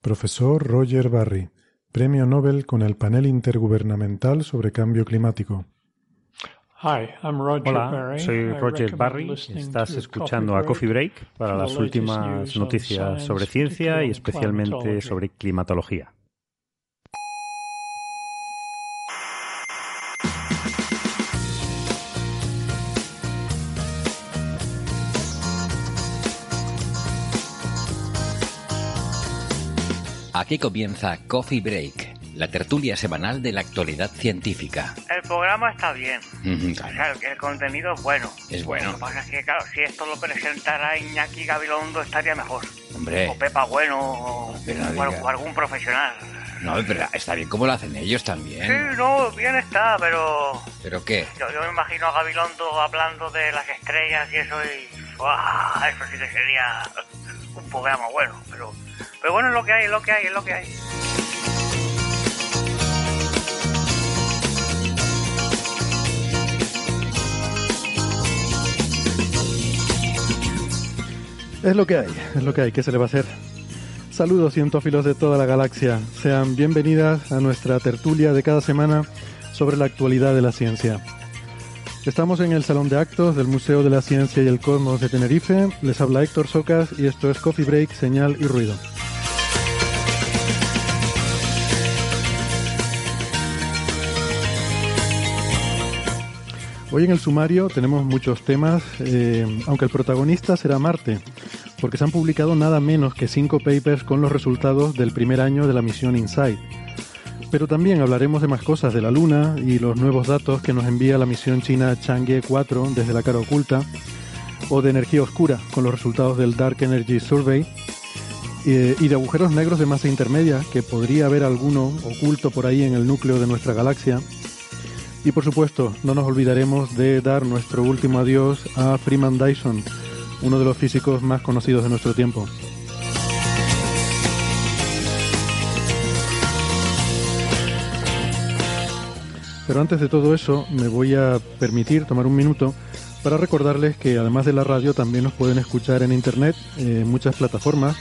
Profesor Roger Barry, Premio Nobel con el Panel Intergubernamental sobre Cambio Climático. Hola, soy Roger Barry. Estás escuchando a Coffee Break para las últimas noticias sobre ciencia y especialmente sobre climatología. Aquí comienza Coffee Break, la tertulia semanal de la actualidad científica. El programa está bien. Ujú, O sea, el, el contenido es bueno. Es bueno. Lo que pasa es que, claro, si esto lo presentara Iñaki Gabilondo estaría mejor. Hombre, O Pepa Bueno, o, o algún profesional. no, pero está bien como lo hacen ellos Sí, también. no, bien está, pero ¿Pero qué? yo, yo me imagino a Gabilondo hablando de las estrellas y eso y... ¡guau! Eso sí que sería un programa bueno, pero... Pero bueno, es lo que hay, es lo que hay, es lo que hay. Es lo que hay, es lo que hay, ¿qué se le va a hacer? Saludos cientófilos de toda la galaxia, sean bienvenidas a nuestra tertulia de cada semana sobre la actualidad de la ciencia. Estamos en el Salón de Actos del Museo de la Ciencia y el Cosmos de Tenerife, les habla Héctor Socas y esto es Coffee Break, Señal y Ruido. Hoy en el sumario tenemos muchos temas, eh, aunque el protagonista será Marte, porque se han publicado nada menos que cinco papers con los resultados del primer año de la misión InSight. Pero también hablaremos de más cosas de la Luna y los nuevos datos que nos envía la misión china Chang'e 4 desde la cara oculta, o de energía oscura con los resultados del Dark Energy Survey, eh, y de agujeros negros de masa intermedia, que podría haber alguno oculto por ahí en el núcleo de nuestra galaxia. Y por supuesto, no nos olvidaremos de dar nuestro último adiós a Freeman Dyson, uno de los físicos más conocidos de nuestro tiempo. Pero antes de todo eso, me voy a permitir tomar un minuto para recordarles que además de la radio también nos pueden escuchar en internet en muchas plataformas.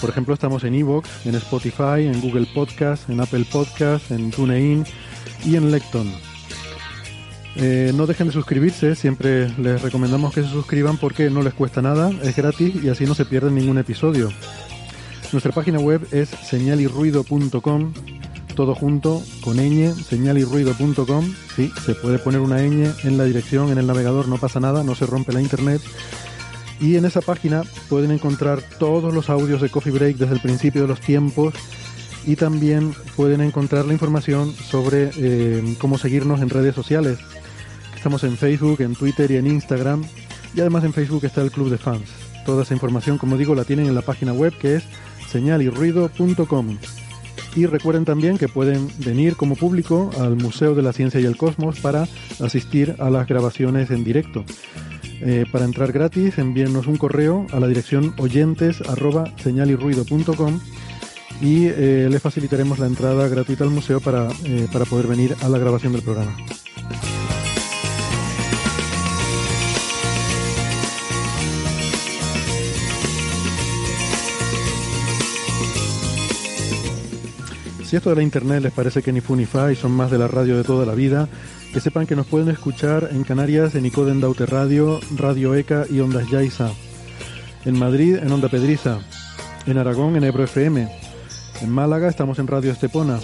Por ejemplo, estamos en Evox, en Spotify, en Google Podcast, en Apple Podcast, en TuneIn y en Lecton. Eh, no dejen de suscribirse, siempre les recomendamos que se suscriban porque no les cuesta nada, es gratis y así no se pierden ningún episodio. Nuestra página web es señalirruido.com, todo junto, con ñ, señalirruido.com. Sí, se puede poner una ñ en la dirección, en el navegador, no pasa nada, no se rompe la internet. Y en esa página pueden encontrar todos los audios de Coffee Break desde el principio de los tiempos y también pueden encontrar la información sobre eh, cómo seguirnos en redes sociales. Estamos en Facebook, en Twitter y en Instagram. Y además en Facebook está el Club de Fans. Toda esa información, como digo, la tienen en la página web que es señalirruido.com. Y recuerden también que pueden venir como público al Museo de la Ciencia y el Cosmos para asistir a las grabaciones en directo. Eh, para entrar gratis, envíennos un correo a la dirección oyentes y eh, les facilitaremos la entrada gratuita al museo para, eh, para poder venir a la grabación del programa. Si esto de la internet les parece que ni fu ni fa y son más de la radio de toda la vida, que sepan que nos pueden escuchar en Canarias en Icoden Daute Radio, Radio ECA y Ondas Yaiza. En Madrid en Onda Pedriza. En Aragón en Ebro FM. En Málaga estamos en Radio Estepona.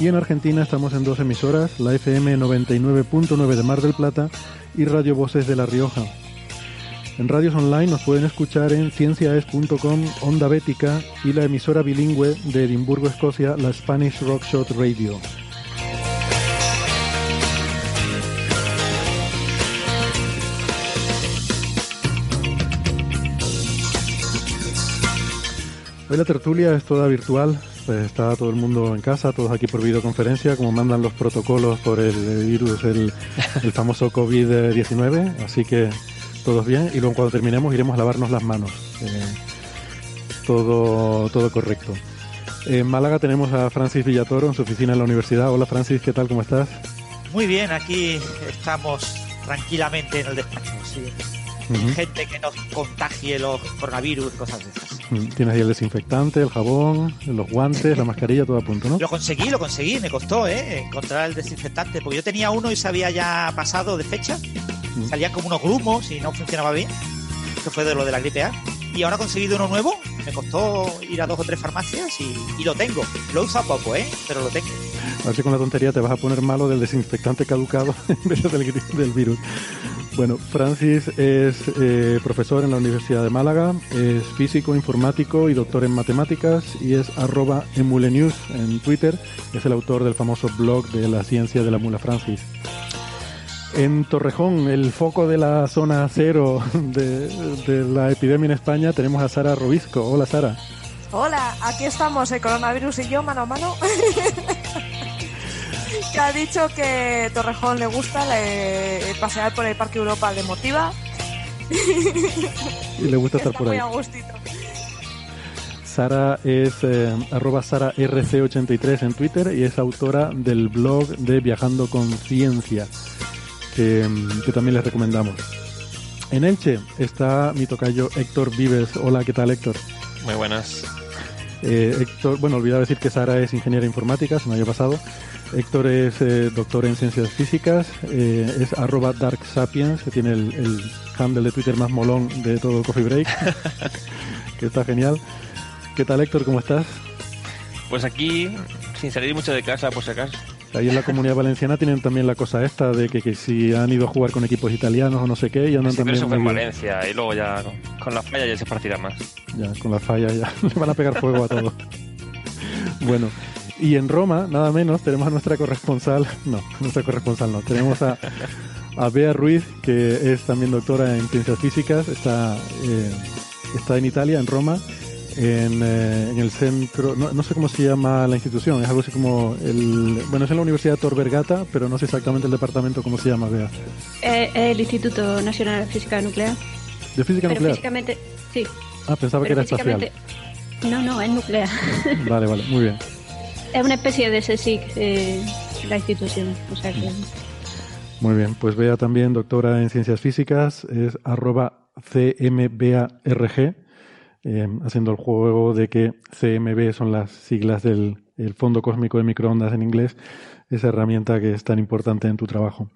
Y en Argentina estamos en dos emisoras, la FM 99.9 de Mar del Plata y Radio Voces de La Rioja. En radios online nos pueden escuchar en cienciaes.com, Onda Bética y la emisora bilingüe de Edimburgo, Escocia, la Spanish Rockshot Radio. Hoy la tertulia es toda virtual, pues está todo el mundo en casa, todos aquí por videoconferencia, como mandan los protocolos por el virus, el, famoso COVID-19, así que todos bien. Y luego cuando terminemos iremos a lavarnos las manos. Eh, todo, todo correcto. En Málaga tenemos a Francis Villatoro en su oficina en la universidad. Hola Francis, ¿qué tal? ¿Cómo estás? Muy bien, aquí estamos tranquilamente en el despacho. Gente que nos contagie los coronavirus y cosas de esas. Mm, tienes ahí el desinfectante, el jabón, los guantes, la mascarilla, todo a punto, ¿no? Lo conseguí, lo conseguí, me costó, ¿eh? Encontrar el desinfectante, porque yo tenía uno y se había ya pasado de fecha. Salían como unos grumos y no funcionaba bien. Esto fue de lo de la gripe A. Y ahora he conseguido uno nuevo. Me costó ir a dos o tres farmacias y, lo tengo. Lo he usado poco, ¿eh? Pero lo tengo. A ver si con la tontería te vas a poner malo del desinfectante caducado en vez del, del virus. Bueno, Francis es eh, profesor en la Universidad de Málaga, es físico, informático y doctor en matemáticas y es arroba emulenews en Twitter. Es el autor del famoso blog de la ciencia de la mula Francis. En Torrejón, el foco de la zona cero de, de la epidemia en España, tenemos a Sara Robisco. Hola Sara. Hola, aquí estamos, el coronavirus y yo mano a mano. que ha dicho que Torrejón le gusta pasear por el Parque Europa, le motiva. y le gusta estar por ahí. Sara es eh, arroba Sara RC83 en Twitter y es autora del blog de Viajando con Ciencia, que, que también les recomendamos. En Elche está mi tocayo Héctor Vives. Hola, ¿qué tal Héctor? Muy buenas. Eh, Héctor, bueno, olvidaba decir que Sara es ingeniera informática, se me había pasado. Héctor es eh, doctor en ciencias físicas, eh, es arroba Dark Sapiens, que tiene el, handle de Twitter más molón de todo Coffee Break, que está genial. ¿Qué tal Héctor? ¿Cómo estás? Pues aquí, sin salir mucho de casa, por si acaso. Ahí en la comunidad valenciana tienen también la cosa esta de que, si han ido a jugar con equipos italianos o no sé qué, y andan también. Eso fue en Valencia, y luego ya con, la falla ya se partirá más. Ya, con la falla ya le van a pegar fuego a todo. bueno, y en Roma, nada menos, tenemos a nuestra corresponsal, no, nuestra corresponsal no, tenemos a, a Bea Ruiz, que es también doctora en ciencias físicas, está, eh, está en Italia, en Roma, en, eh, en el centro, no, no, sé cómo se llama la institución, es algo así como el, bueno, es en la Universidad Tor Vergata, pero no sé exactamente el departamento cómo se llama, Bea. Eh, el Instituto Nacional de Física Nuclear. ¿De Física pero Nuclear? Físicamente, sí. Ah, pensaba que era espacial. No, no, es nuclear. Vale, vale, muy bien. Es una especie de CSIC, eh, la institución. O sea que... Muy bien, pues vea también doctora en ciencias físicas, es arroba CMBARG, eh, haciendo el juego de que CMB son las siglas del Fondo Cósmico de Microondas en inglés, esa herramienta que es tan importante en tu trabajo.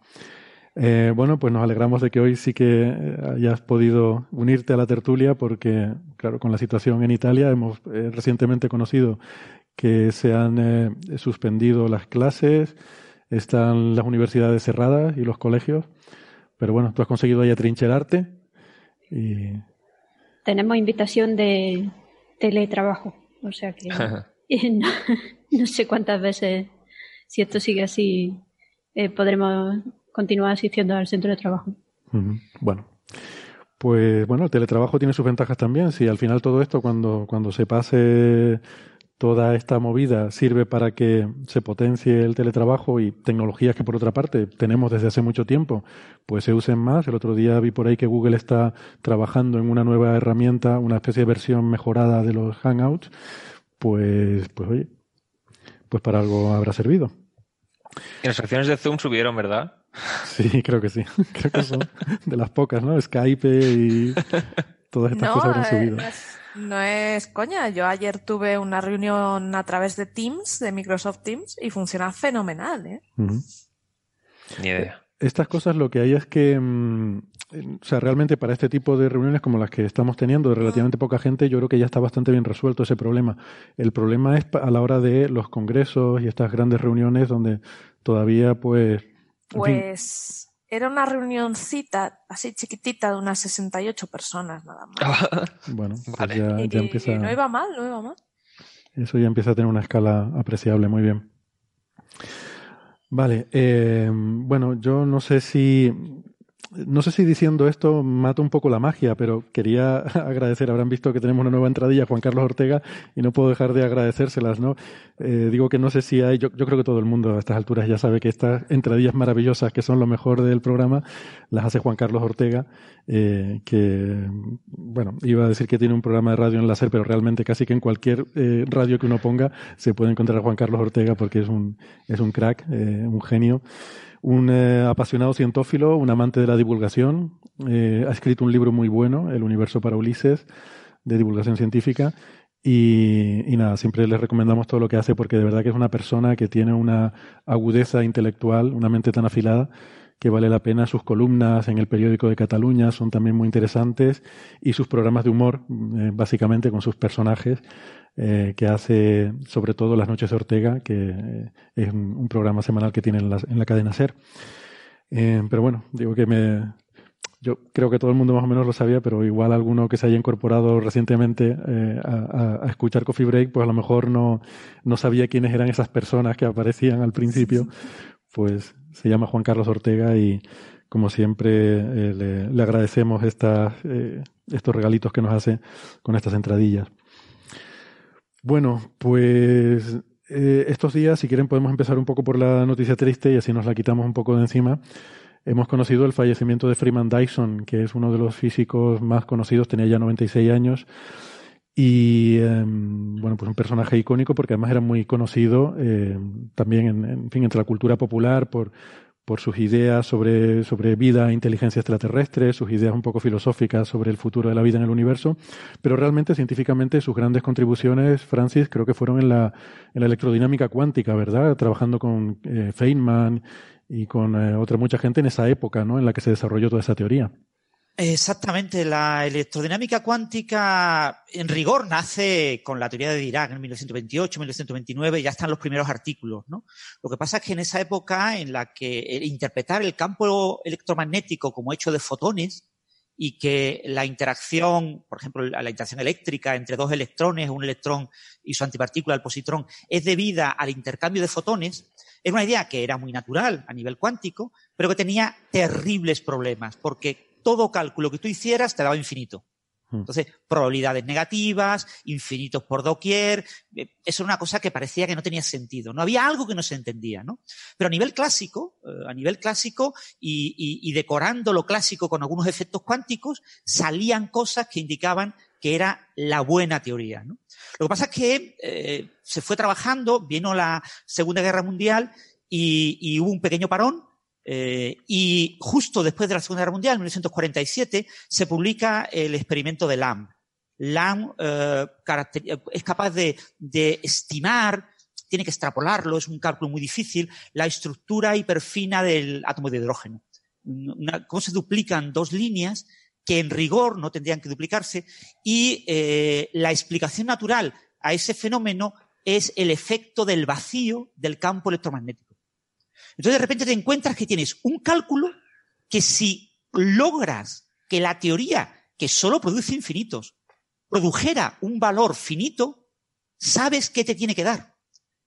Eh, bueno, pues nos alegramos de que hoy sí que eh, hayas podido unirte a la tertulia porque, claro, con la situación en Italia hemos recientemente conocido que se han eh, suspendido las clases, están las universidades cerradas y los colegios, pero bueno, tú has conseguido ahí atrincherarte y... Tenemos invitación de teletrabajo, o sea que no, sé cuántas veces, si esto sigue así, eh, podremos continuar asistiendo al centro de trabajo. Bueno, pues bueno, el teletrabajo tiene sus ventajas también. Si al final todo esto, cuando, cuando se pase toda esta movida sirve para que se potencie el teletrabajo y tecnologías que por otra parte tenemos desde hace mucho tiempo, pues se usen más. El otro día vi por ahí que Google está trabajando en una nueva herramienta, una especie de versión mejorada de los Hangouts, pues, pues oye, pues para algo habrá servido. Y las acciones de Zoom subieron, ¿verdad? Sí, creo que sí. Creo que son de las pocas, ¿no? Skype y todas estas cosas habrán subido. No es coña, yo ayer tuve una reunión a través de Teams, de Microsoft Teams, y funciona fenomenal, ¿eh? Ni idea. Estas cosas lo que hay es que, mm, o sea, realmente para este tipo de reuniones como las que estamos teniendo de relativamente poca gente, yo creo que ya está bastante bien resuelto ese problema. El problema es a la hora de los congresos y estas grandes reuniones donde todavía, pues... Pues era una reunioncita así chiquitita de unas 68 personas nada más. bueno, pues ya, empieza... no iba mal, no iba mal. Eso ya empieza a tener una escala apreciable, muy bien. Vale, eh, bueno, yo no sé si no sé si diciendo esto mata un poco la magia, pero quería agradecer, habrán visto que tenemos una nueva entradilla, Juan Carlos Ortega, y no puedo dejar de agradecérselas, ¿no? Eh, digo que no sé si hay, yo, yo, creo que todo el mundo a estas alturas ya sabe que estas entradillas maravillosas, que son lo mejor del programa, las hace Juan Carlos Ortega, eh, que, bueno, iba a decir que tiene un programa de radio en láser, pero realmente casi que en cualquier eh, radio que uno ponga se puede encontrar a Juan Carlos Ortega porque es un, es un crack, eh, un genio un eh, apasionado cientófilo, un amante de la divulgación. Eh, ha escrito un libro muy bueno, El universo para Ulises, de divulgación científica. Y, nada, siempre les recomendamos todo lo que hace porque de verdad que es una persona que tiene una agudeza intelectual, una mente tan afilada que vale la pena. Sus columnas en el periódico de Cataluña son también muy interesantes y sus programas de humor, eh, básicamente con sus personajes, eh, que hace sobre todo Las Noches de Ortega, que eh, es un, programa semanal que tiene en la, en la cadena SER. Eh, pero bueno, digo que me, yo creo que todo el mundo más o menos lo sabía, pero igual alguno que se haya incorporado recientemente a, escuchar Coffee Break, pues a lo mejor no, no sabía quiénes eran esas personas que aparecían al principio. Pues se llama Juan Carlos Ortega y como siempre le, agradecemos estas, estos regalitos que nos hace con estas entradillas. Bueno, pues eh, estos días, si quieren, podemos empezar un poco por la noticia triste y así nos la quitamos un poco de encima. Hemos conocido el fallecimiento de Freeman Dyson, que es uno de los físicos más conocidos, tenía ya 96 años. Y eh, bueno, pues un personaje icónico porque además era muy conocido eh, también en, en, fin, entre la cultura popular por, por sus ideas sobre, sobre vida e inteligencia extraterrestre, sus ideas un poco filosóficas sobre el futuro de la vida en el universo, pero realmente científicamente sus grandes contribuciones, Francis, creo que fueron en la, en la electrodinámica cuántica, ¿verdad? Trabajando con eh, Feynman y con eh, otra mucha gente en esa época, ¿no? En la que se desarrolló toda esa teoría. Exactamente, la electrodinámica cuántica en rigor nace con la teoría de Dirac en 1928, 1929, ya están los primeros artículos, ¿no? Lo que pasa es que en esa época en la que interpretar el campo electromagnético como hecho de fotones y que la interacción, por ejemplo, la interacción eléctrica entre dos electrones, un electrón y su antipartícula, el positrón, es debida al intercambio de fotones, es una idea que era muy natural a nivel cuántico, pero que tenía terribles problemas, porque todo cálculo que tú hicieras te daba infinito. Hmm. Entonces, probabilidades negativas, infinitos por doquier, eh, eso era una cosa que parecía que no tenía sentido. No había algo que no se entendía, ¿no? Pero a nivel clásico, eh, a nivel clásico y, y, y, decorando lo clásico con algunos efectos cuánticos, salían cosas que indicaban que era la buena teoría, ¿no? Lo que pasa es que eh, se fue trabajando, vino la Segunda Guerra Mundial y, y hubo un pequeño parón eh, y justo después de la Segunda Guerra Mundial, en 1947, se publica el experimento de Lamb. Lamb eh, es capaz de, estimar, tiene que extrapolarlo, es un cálculo muy difícil, la estructura hiperfina del átomo de hidrógeno. Cómo se duplican dos líneas que en rigor no tendrían que duplicarse y eh, la explicación natural a ese fenómeno es el efecto del vacío del campo electromagnético. Entonces de repente te encuentras que tienes un cálculo que si logras que la teoría, que solo produce infinitos, produjera un valor finito, sabes qué te tiene que dar.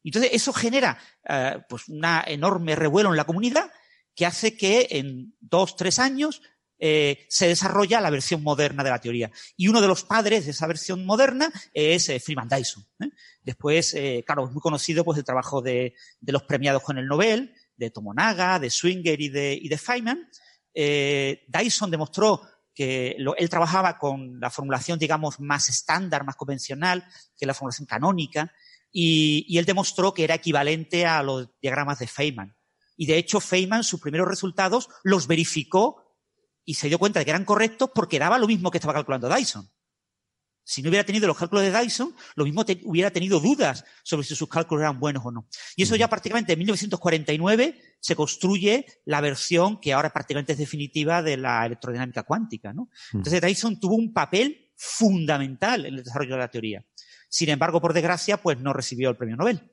Entonces eso genera uh, pues una enorme revuelo en la comunidad que hace que en dos, tres años eh, se desarrolla la versión moderna de la teoría. Y uno de los padres de esa versión moderna es eh, Freeman Dyson. ¿eh? Después, claro, es muy conocido pues, el trabajo de los premiados con el Nobel, de Tomonaga, de Swinger y de, Feynman, eh, Dyson demostró que él trabajaba con la formulación, digamos, más estándar, más convencional, que la formulación canónica, y, y, él demostró que era equivalente a los diagramas de Feynman. Y de hecho, Feynman, sus primeros resultados, los verificó y se dio cuenta de que eran correctos porque daba lo mismo que estaba calculando Dyson. Si no hubiera tenido los cálculos de Dyson, lo mismo te, hubiera tenido dudas sobre si sus cálculos eran buenos o no. Y eso ya prácticamente en 1949 se construye la versión que ahora prácticamente es definitiva de la electrodinámica cuántica, ¿no? Entonces Dyson tuvo un papel fundamental en el desarrollo de la teoría. Sin embargo, por desgracia, pues no recibió el premio Nobel.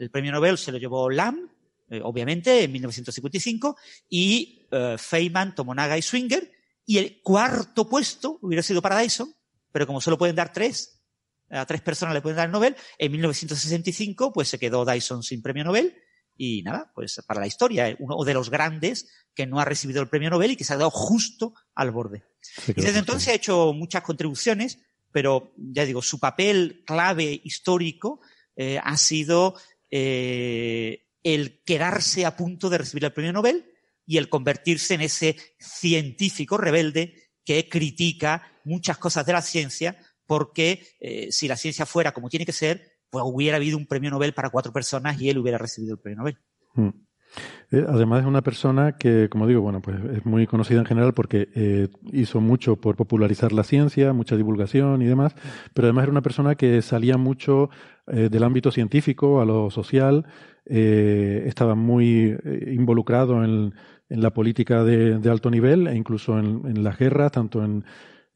El premio Nobel se lo llevó Lamb, eh, obviamente, en 1955, y eh, Feynman, Tomonaga y Swinger, y el cuarto puesto hubiera sido para Dyson, pero como solo pueden dar tres, a tres personas le pueden dar el Nobel, en 1965 pues se quedó Dyson sin premio Nobel y nada, pues para la historia, uno de los grandes que no ha recibido el premio Nobel y que se ha dado justo al borde. y desde entonces ha hecho muchas contribuciones, pero ya digo, su papel clave histórico eh, ha sido eh, el quedarse a punto de recibir el premio Nobel y el convertirse en ese científico rebelde que critica muchas cosas de la ciencia porque eh, si la ciencia fuera como tiene que ser, pues hubiera habido un premio Nobel para cuatro personas y él hubiera recibido el premio Nobel. Mm. Eh, además es una persona que, como digo, bueno, pues es muy conocida en general porque eh, hizo mucho por popularizar la ciencia, mucha divulgación y demás, pero además era una persona que salía mucho del ámbito científico a lo social, estaba muy involucrado en, la política de, alto nivel e incluso en, en las guerras, tanto en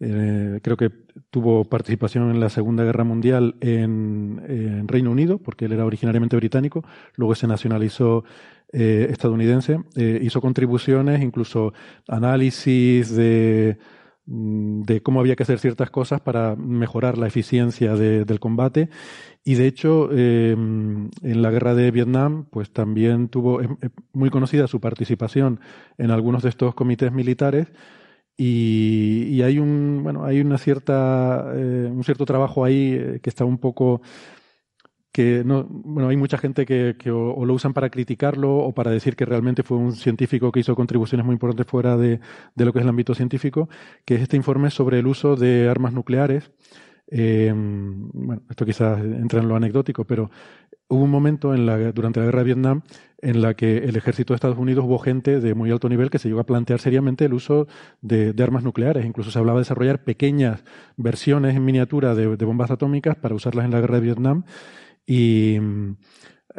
eh, creo que tuvo participación en la Segunda Guerra Mundial en, Reino Unido, porque él era originariamente británico, luego se nacionalizó eh, estadounidense, eh, hizo contribuciones, incluso análisis de, mm, de cómo había que hacer ciertas cosas para mejorar la eficiencia del combate. Y de hecho, en la guerra de Vietnam, pues también tuvo muy conocida su participación en algunos de estos comités militares y, hay un bueno hay una cierta eh, un cierto trabajo ahí eh, que está un poco que no bueno hay mucha gente que, o, lo usan para criticarlo o para decir que realmente fue un científico que hizo contribuciones muy importantes fuera de, de lo que es el ámbito científico que es este informe sobre el uso de armas nucleares. Eh, bueno, esto quizás entra en lo anecdótico, pero hubo un momento en la, durante la guerra de Vietnam en la que el ejército de Estados Unidos hubo gente de muy alto nivel que se llegó a plantear seriamente el uso de, armas nucleares. Incluso se hablaba de desarrollar pequeñas versiones en miniatura de, bombas atómicas para usarlas en la guerra de Vietnam. Y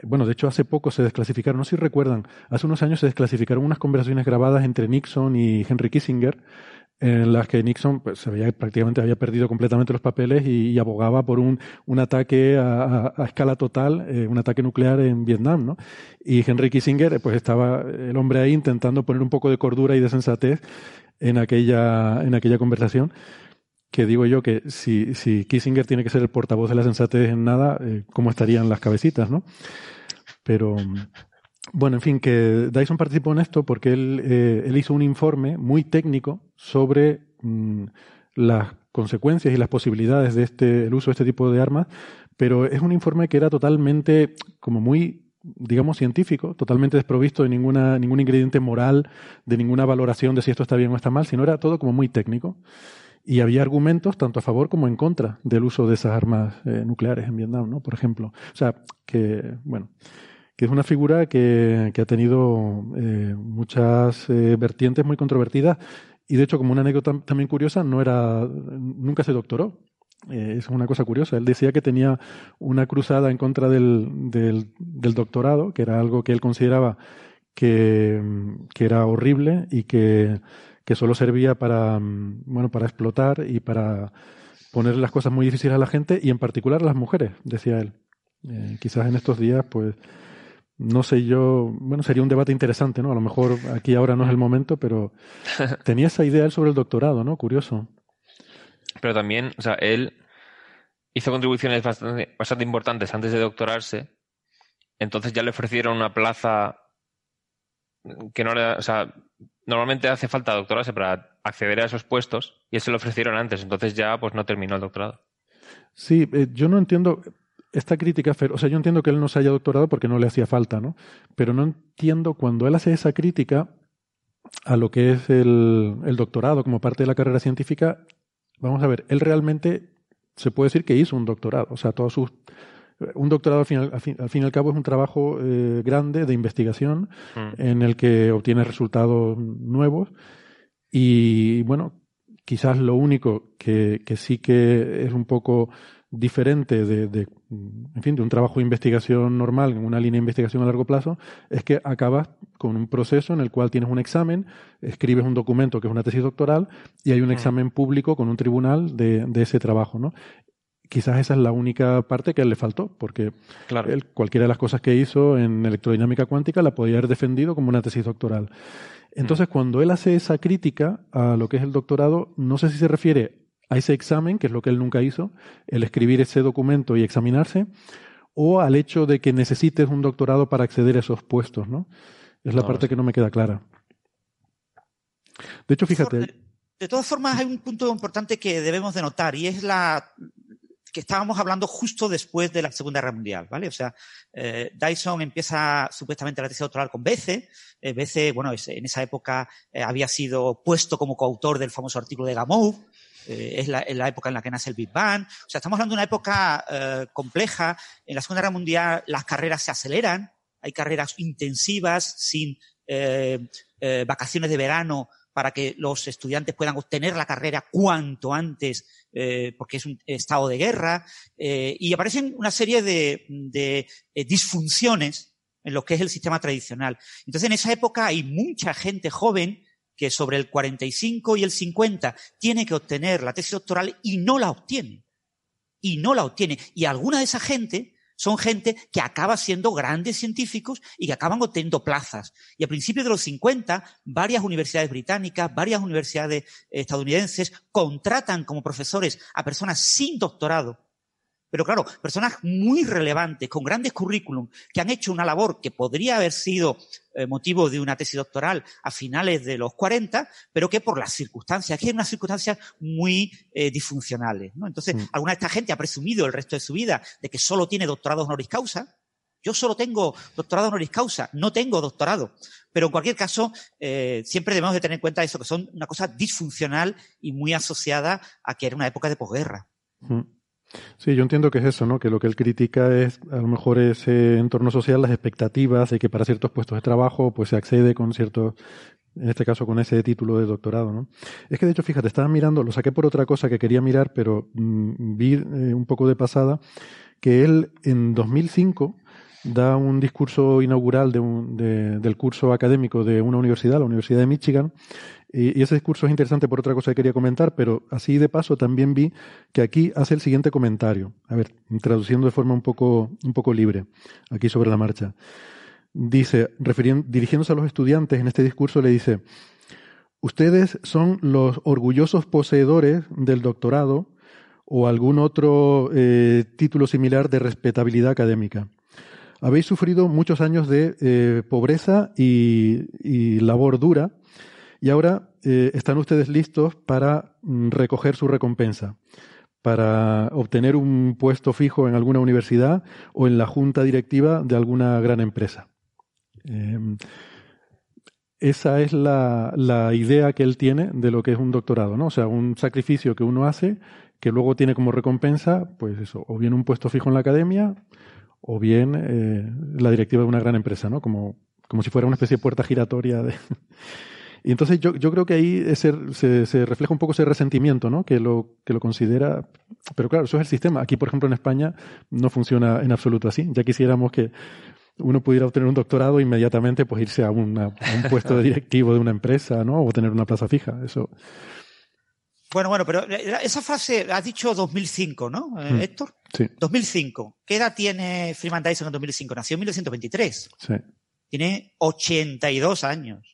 bueno, de hecho hace poco se desclasificaron, no sé si recuerdan, hace unos años se desclasificaron unas conversaciones grabadas entre Nixon y Henry Kissinger en las que Nixon pues, se veía prácticamente había perdido completamente los papeles y, abogaba por un, un ataque a, escala total, eh, un ataque nuclear en Vietnam, ¿no? Y Henry Kissinger, pues estaba el hombre ahí intentando poner un poco de cordura y de sensatez en aquella, en aquella conversación. Que digo yo que si, si Kissinger tiene que ser el portavoz de la sensatez en nada, eh, ¿cómo estarían las cabecitas, no? Pero, bueno, en fin, que Dyson participó en esto porque él, eh, él hizo un informe muy técnico sobre mm, las consecuencias y las posibilidades de este, el uso de este tipo de armas, pero es un informe que era totalmente, como muy, digamos, científico, totalmente desprovisto de ninguna, ningún ingrediente moral, de ninguna valoración de si esto está bien o está mal, sino era todo como muy técnico. Y había argumentos tanto a favor como en contra del uso de esas armas eh, nucleares en Vietnam, ¿no? Por ejemplo. O sea, que, bueno es una figura que, ha tenido eh, muchas eh, vertientes muy controvertidas y de hecho como una anécdota también curiosa no era nunca se doctoró. Eh, es una cosa curiosa. Él decía que tenía una cruzada en contra del, del, doctorado que era algo que él consideraba que, era horrible y que, que solo servía para bueno para explotar y para poner las cosas muy difíciles a la gente y en particular a las mujeres decía él. Quizás en estos días pues no sé yo, bueno, sería un debate interesante, ¿no? A lo mejor aquí ahora no es el momento, pero tenía esa idea él sobre el doctorado, ¿no? Curioso. Pero también, o sea, él hizo contribuciones bastante, bastante importantes antes de doctorarse, entonces ya le ofrecieron una plaza que no era, o sea, normalmente hace falta doctorarse para acceder a esos puestos y se lo ofrecieron antes, entonces ya pues no terminó el doctorado. Sí, eh, yo no entiendo, esta crítica, o sea, yo entiendo que él no se haya doctorado porque no le hacía falta, ¿no? Pero no entiendo cuando él hace esa crítica a lo que es el, doctorado como parte de la carrera científica, vamos a ver, él realmente se puede decir que hizo un doctorado, o sea, todos sus un doctorado al fin, al, fin, y al cabo es un trabajo eh, grande de investigación mm. en el que obtiene resultados nuevos y bueno, quizás lo único que, que sí que es un poco diferente de, en fin, de un trabajo de investigación normal, en una línea de investigación a largo plazo, es que acabas con un proceso en el cual tienes un examen, escribes un documento que es una tesis doctoral y hay un mm. examen público con un tribunal de, de ese trabajo, ¿no? Quizás esa es la única parte que a él le faltó, porque él, cualquiera de las cosas que hizo en electrodinámica cuántica la podía haber defendido como una tesis doctoral. Entonces, mm. cuando él hace esa crítica a lo que es el doctorado, no sé si se refiere a ese examen, que es lo que él nunca hizo, el escribir ese documento y examinarse, o al hecho de que necesites un doctorado para acceder a esos puestos, ¿no? Es la parte que no me queda clara. De hecho, fíjate. De todas formas, hay un punto importante que debemos de notar y es la que estábamos hablando justo después de la Segunda Guerra Mundial, ¿vale? O sea, eh, Dyson empieza supuestamente la tesis doctoral con Bece. Eh, bueno, en esa época eh, había sido puesto como coautor del famoso artículo de Gamow. Eh, es, la, la, época en la que nace el Big Bang. O sea, estamos hablando de una época eh, compleja. En la Segunda Guerra Mundial las carreras se aceleran. Hay carreras intensivas sin vacaciones de verano para que los estudiantes puedan obtener la carrera cuanto antes, eh, porque es un estado de guerra, eh, y aparecen una serie de, de eh, disfunciones en lo que es el sistema tradicional. Entonces, en esa época hay mucha gente joven que sobre el 45 y el 50 tiene que obtener la tesis doctoral y no la obtiene. Y no la obtiene. Y alguna de esa gente son gente que acaba siendo grandes científicos y que acaban obteniendo plazas. Y a principios de los 50, varias universidades británicas, varias universidades estadounidenses contratan como profesores a personas sin doctorado pero claro, personas muy relevantes, con grandes currículum, que han hecho una labor que podría haber sido eh, motivo de una tesis doctoral a finales de los 40, pero que por las circunstancias, que hay unas circunstancias muy eh, disfuncionales. ¿no? Entonces, mm. alguna de esta gente ha presumido el resto de su vida de que solo tiene doctorado honoris causa. Yo solo tengo doctorado honoris causa, no tengo doctorado. Pero en cualquier caso, eh, siempre debemos de tener en cuenta eso, que son una cosa disfuncional y muy asociada a que era una época de posguerra. Mm. Sí, yo entiendo que es eso, ¿no? Que lo que él critica es a lo mejor ese entorno social, las expectativas de que para ciertos puestos de trabajo pues se accede con ciertos, en este caso con ese título de doctorado, ¿no? Es que de hecho, fíjate, estaba mirando, lo saqué por otra cosa que quería mirar, pero mm, vi eh, un poco de pasada que él en 2005 da un discurso inaugural de un, de, del curso académico de una universidad, la Universidad de Michigan, y, ese discurso es interesante por otra cosa que quería comentar, pero así de paso también vi que aquí hace el siguiente comentario. A ver, traduciendo de forma un poco, un poco libre, aquí sobre la marcha. Dice, dirigiéndose a los estudiantes en este discurso, le dice, ustedes son los orgullosos poseedores del doctorado o algún otro eh, título similar de respetabilidad académica. Habéis sufrido muchos años de eh, pobreza y labor dura y ahora eh, están ustedes listos para mm, recoger su recompensa, para obtener un puesto fijo en alguna universidad o en la junta directiva de alguna gran empresa. Em, esa es la, la, idea que él tiene de lo que es un doctorado, ¿no? O sea, un sacrificio que uno hace que luego tiene como recompensa, pues eso, o bien un puesto fijo en la academia, o bien eh, la directiva de una gran empresa, ¿no? Como, como si fuera una especie de puerta giratoria de, y entonces yo, yo creo que ahí se, se, refleja un poco ese resentimiento, ¿no? Que lo, que lo considera. Pero claro, eso es el sistema. Aquí, por ejemplo, en España no funciona en absoluto así. Ya quisiéramos que uno pudiera obtener un doctorado e inmediatamente pues irse a, un puesto de directivo de una empresa, ¿no? O tener una plaza fija. Eso. Bueno, bueno, pero esa frase has dicho 2005, ¿no, eh, hmm. Héctor? Sí. 2005. ¿Qué edad tiene Freeman Dyson en 2005? Nació en 1923. Sí. Tiene 82 años.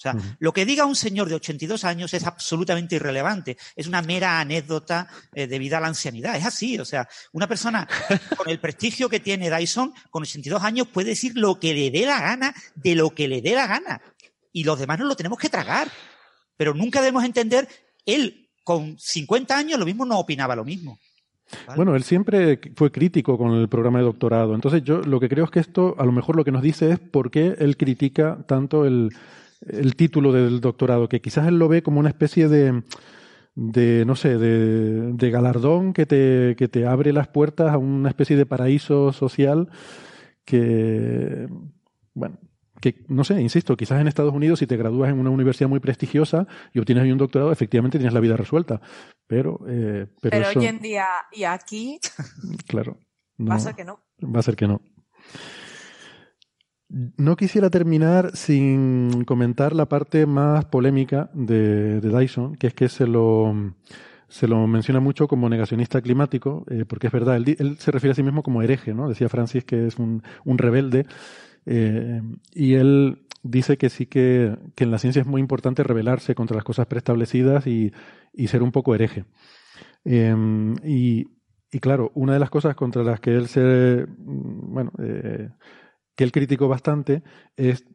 O sea, lo que diga un señor de 82 años es absolutamente irrelevante. Es una mera anécdota eh, debido a la ancianidad. Es así. O sea, una persona con el prestigio que tiene Dyson, con 82 años, puede decir lo que le dé la gana de lo que le dé la gana. Y los demás no lo tenemos que tragar. Pero nunca debemos entender, él con 50 años lo mismo no opinaba lo mismo. Bueno, él siempre fue crítico con el programa de doctorado. Entonces yo lo que creo es que esto a lo mejor lo que nos dice es por qué él critica tanto el, el título del doctorado, que quizás él lo ve como una especie de, de no sé, de, de galardón que te, que te abre las puertas a una especie de paraíso social que, bueno, que no sé, insisto, quizás en Estados Unidos si te gradúas en una universidad muy prestigiosa y obtienes ahí un doctorado, efectivamente tienes la vida resuelta. Pero, eh, pero, hoy en día y aquí, claro, va a ser que no. Va a ser que no. No quisiera terminar sin comentar la parte más polémica de, Dyson, que es que se lo, se lo menciona mucho como negacionista climático, eh, porque es verdad, él, se refiere a sí mismo como hereje, ¿no? Decía Francis que es un, rebelde, eh, y él dice que sí que, que, en la ciencia es muy importante rebelarse contra las cosas preestablecidas y, y ser un poco hereje. Eh, y y claro, una de las cosas contra las que él se, bueno, eh, que él criticó bastante es,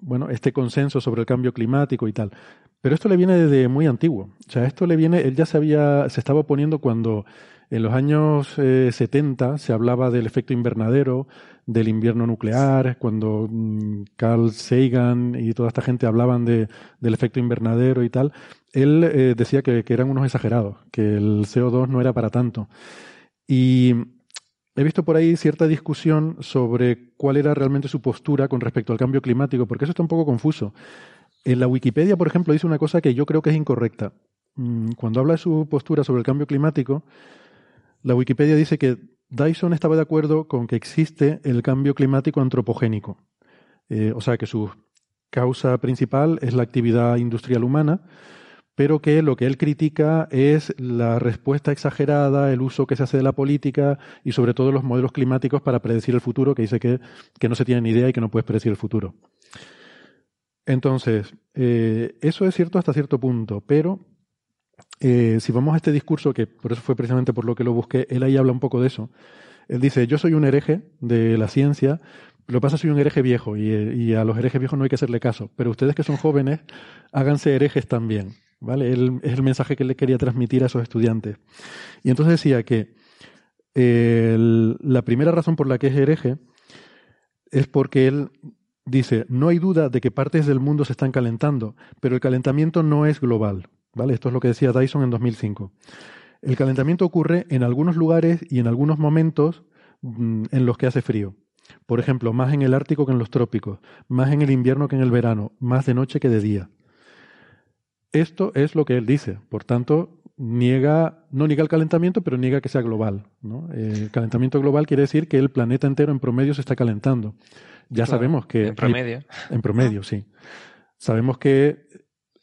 bueno, este consenso sobre el cambio climático y tal. Pero esto le viene desde muy antiguo. O sea, esto le viene, él ya se había, se estaba oponiendo cuando en los años 70 eh, se hablaba del efecto invernadero, del invierno nuclear, cuando mm, Carl Sagan y toda esta gente hablaban de, del efecto invernadero y tal, él eh, decía que, que, eran unos exagerados, que el CO2 no era para tanto. Y he visto por ahí cierta discusión sobre cuál era realmente su postura con respecto al cambio climático, porque eso está un poco confuso. En la Wikipedia, por ejemplo, dice una cosa que yo creo que es incorrecta. Mm, cuando habla de su postura sobre el cambio climático, la Wikipedia dice que Dyson estaba de acuerdo con que existe el cambio climático antropogénico. Eh, o sea, que su causa principal es la actividad industrial humana, pero que lo que él critica es la respuesta exagerada, el uso que se hace de la política y sobre todo los modelos climáticos para predecir el futuro, que dice que, no se tiene ni idea y que no puedes predecir el futuro. Entonces, eh, eso es cierto hasta cierto punto, pero eh, si vamos a este discurso, que por eso fue precisamente por lo que lo busqué, él ahí habla un poco de eso. Él dice, yo soy un hereje de la ciencia, lo pasa soy un hereje viejo y, a los herejes viejos no hay que hacerle caso, pero ustedes que son jóvenes, háganse herejes también. ¿Vale? Es el mensaje que le quería transmitir a esos estudiantes. Y entonces decía que la primera razón por la que es hereje es porque él dice, no hay duda de que partes del mundo se están calentando, pero el calentamiento no es global. ¿vale? Esto es lo que decía Dyson en 2005. El calentamiento ocurre en algunos lugares y en algunos momentos mm, en los que hace frío. Por ejemplo, más en el Ártico que en los trópicos, más en el invierno que en el verano, más de noche que de día. Esto es lo que él dice. Por tanto, niega, no niega el calentamiento, pero niega que sea global. El calentamiento global quiere decir que el planeta entero en promedio se está calentando. Ya sabemos que... En promedio. en promedio, sí. Sabemos que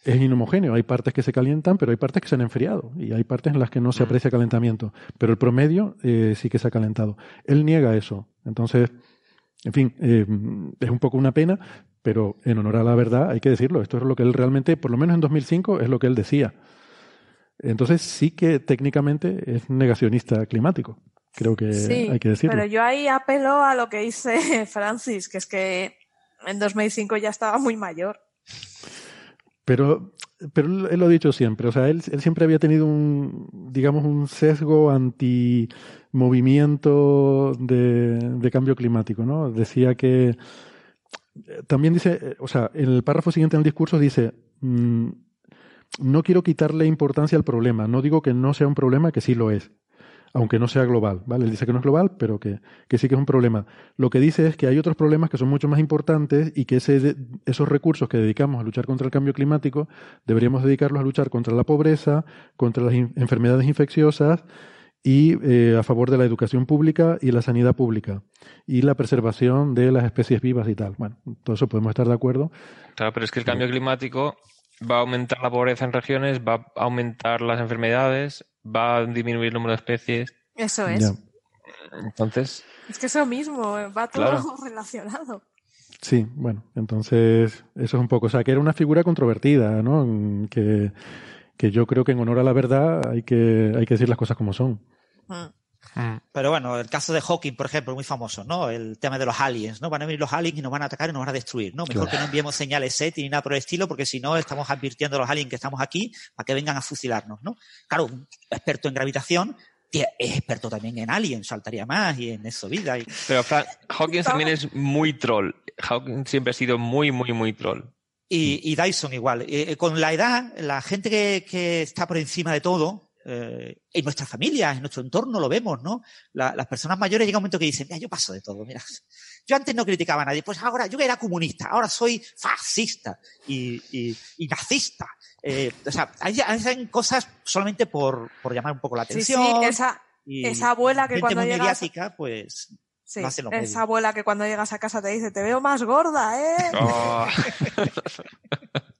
es inhomogéneo. Hay partes que se calientan, pero hay partes que se han enfriado y hay partes en las que no se mm. aprecia calentamiento. Pero el promedio eh, sí que se ha calentado. Él niega eso. Entonces, en fin, eh, es un poco una pena, pero en honor a la verdad hay que decirlo. Esto es lo que él realmente, por lo menos en 2005, es lo que él decía. Entonces sí que técnicamente es negacionista climático. Creo que hay que decirlo. Pero yo ahí apelo a lo que dice Francis, que es que en 2005 ya estaba muy mayor. Pero, pero él lo ha dicho siempre, o sea, él, siempre había tenido un, digamos, un sesgo anti movimiento de, cambio climático, ¿no? Decía que también dice, eh, o sea, en el párrafo siguiente en el discurso dice, mm, no quiero quitarle importancia al problema, no digo que no sea un problema, que sí lo es aunque no sea global, ¿vale? Él dice que no es global, pero que, sí que es un problema. Lo que dice es que hay otros problemas que son mucho más importantes y que ese, esos recursos que dedicamos a luchar contra el cambio climático deberíamos dedicarlos a luchar contra la pobreza, contra las enfermedades infecciosas y eh, a favor de la educación pública y la sanidad pública y la preservación de las especies vivas y tal. Bueno, todo eso podemos estar de acuerdo. Claro, pero es que el cambio climático va a aumentar la pobreza en regiones, va a aumentar las enfermedades, va a disminuir el número de especies. Eso es. Entonces. Es que eso mismo, va todo relacionado. Sí, bueno, entonces eso es un poco, o sea, que era una figura controvertida, ¿no? Que, que yo creo que en honor a la verdad hay que, hay que decir las cosas como son. Mm. Mm. Pero bueno, el caso de Hawking, por ejemplo, muy famoso, ¿no? El tema de los aliens, ¿no? Van a venir los aliens y nos van a atacar y nos van a destruir, ¿no? Mejor que no enviemos señales SET ni nada por el estilo, porque si no estamos advirtiendo a los aliens que estamos aquí para que vengan a fusilarnos, ¿no? Claro, un experto en gravitación es experto también en aliens, saltaría más y en eso vida. Pero Hawking también es muy troll. Hawking siempre ha sido muy, muy, muy troll. Y, Dyson igual. Eh, eh, con la edad, la gente que está por encima de todo, eh, en nuestras familias, en nuestro entorno lo vemos, ¿no? las personas mayores llega un momento que dicen, mira, yo paso de todo, mira. Yo antes no criticaba a nadie, pues ahora yo era comunista, ahora soy fascista y, nazista. Eh, o sea, hacen cosas solamente por, llamar un poco la atención. Sí, sí, esa, esa abuela que cuando llegas... mediática, pues... Sí, esa abuela que cuando llegas a casa te dice, te veo más gorda, ¿eh? Oh.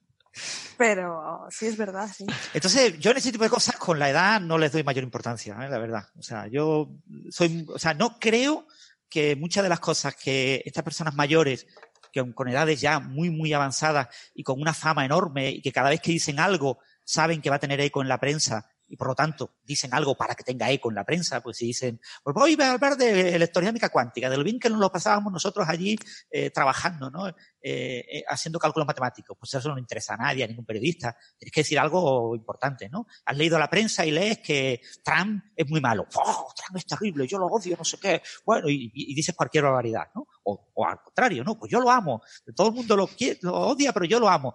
Pero sí es verdad, sí. Entonces, yo en ese tipo de cosas con la edad no les doy mayor importancia, ¿eh? la verdad. O sea, yo soy, o sea, no creo que muchas de las cosas que estas personas mayores, que con edades ya muy, muy avanzadas y con una fama enorme y que cada vez que dicen algo saben que va a tener eco en la prensa y por lo tanto dicen algo para que tenga eco en la prensa, pues si dicen, pues voy a hablar de electrodinámica cuántica, de lo bien que nos lo pasábamos nosotros allí eh, trabajando, ¿no? Eh, eh, haciendo cálculos matemáticos, pues eso no interesa a nadie, a ningún periodista. Tienes que decir algo importante, ¿no? Has leído la prensa y lees que Trump es muy malo. ¡Oh, Trump es terrible! Yo lo odio, no sé qué. Bueno, y, dices cualquier barbaridad, ¿no? O, al contrario, ¿no? Pues yo lo amo. Todo el mundo lo, lo odia, pero yo lo amo.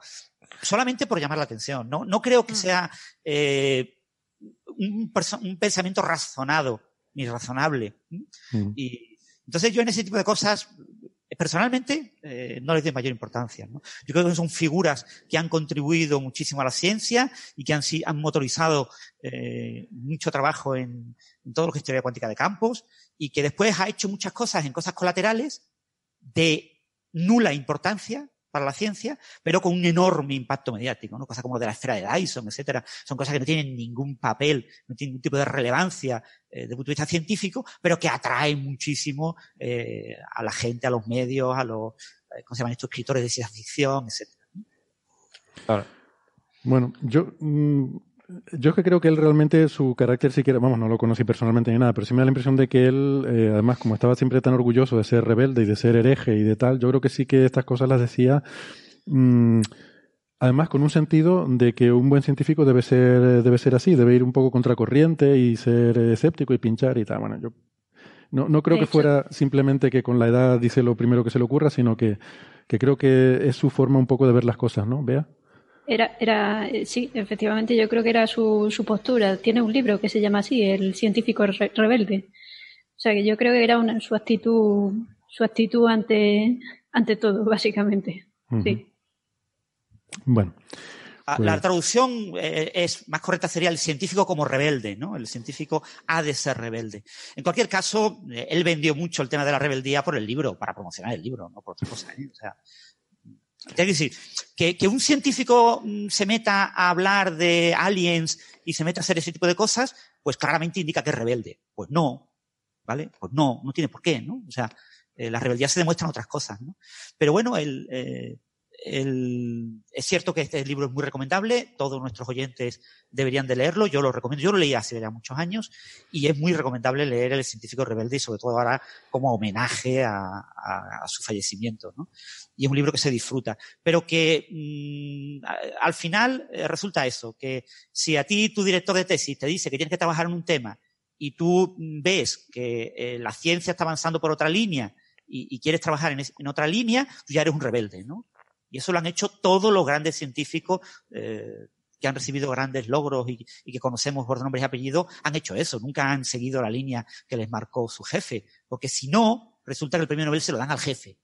Solamente por llamar la atención, ¿no? No creo que mm. sea eh, un, un, pensamiento razonado ni razonable. Mm. Y entonces yo en ese tipo de cosas, personalmente, eh, no les doy mayor importancia. ¿no? Yo creo que son figuras que han contribuido muchísimo a la ciencia y que han, han motorizado eh, mucho trabajo en, en todo lo que es teoría cuántica de campos y que después ha hecho muchas cosas en cosas colaterales de nula importancia para la ciencia, pero con un enorme impacto mediático, ¿no? Cosas como de la esfera de Dyson, etcétera. Son cosas que no tienen ningún papel, no tienen ningún tipo de relevancia eh, desde el punto de vista científico, pero que atraen muchísimo eh, a la gente, a los medios, a los, eh, ¿cómo se llaman estos escritores de ciencia ficción, etcétera. Bueno, yo mm, yo es que creo que él realmente su carácter siquiera, vamos, no lo conocí personalmente ni nada, pero sí me da la impresión de que él, eh, además, como estaba siempre tan orgulloso de ser rebelde y de ser hereje y de tal, yo creo que sí que estas cosas las decía, mmm, además con un sentido de que un buen científico debe ser, debe ser así, debe ir un poco contracorriente y ser escéptico y pinchar y tal. Bueno, yo no, no creo que fuera simplemente que con la edad dice lo primero que se le ocurra, sino que, que creo que es su forma un poco de ver las cosas, ¿no? Vea. Era, era, eh, sí, efectivamente, yo creo que era su, su postura. Tiene un libro que se llama así, El científico rebelde. O sea, que yo creo que era una, su actitud, su actitud ante, ante todo, básicamente. Sí. Bueno. Ah, la pues traducción eh, es más correcta sería el científico como rebelde, ¿no? El científico ha de ser rebelde. En cualquier caso, eh, él vendió mucho el tema de la rebeldía por el libro, para promocionar el libro, no por otra cosa. O sea, es decir, que, que, un científico mm, se meta a hablar de aliens y se meta a hacer ese tipo de cosas, pues claramente indica que es rebelde. Pues no, ¿vale? Pues no, no tiene por qué, ¿no? O sea, eh, la rebeldía se demuestra en otras cosas, ¿no? Pero bueno, el, eh, es cierto que este libro es muy recomendable, todos nuestros oyentes deberían de leerlo, yo lo recomiendo, yo lo leí hace ya muchos años y es muy recomendable leer El científico rebelde y sobre todo ahora como homenaje a, su fallecimiento. ¿no? Y es un libro que se disfruta, pero que mmm, al final eh, resulta eso, que si a ti tu director de tesis te dice que tienes que trabajar en un tema y tú ves que eh, la ciencia está avanzando por otra línea y, y quieres trabajar en, en, otra línea, tú ya eres un rebelde, ¿no? Y eso lo han hecho todos los grandes científicos eh, que han recibido grandes logros y, y, que conocemos por nombres y apellidos, han hecho eso. Nunca han seguido la línea que les marcó su jefe. Porque si no, resulta que el premio Nobel se lo dan al jefe.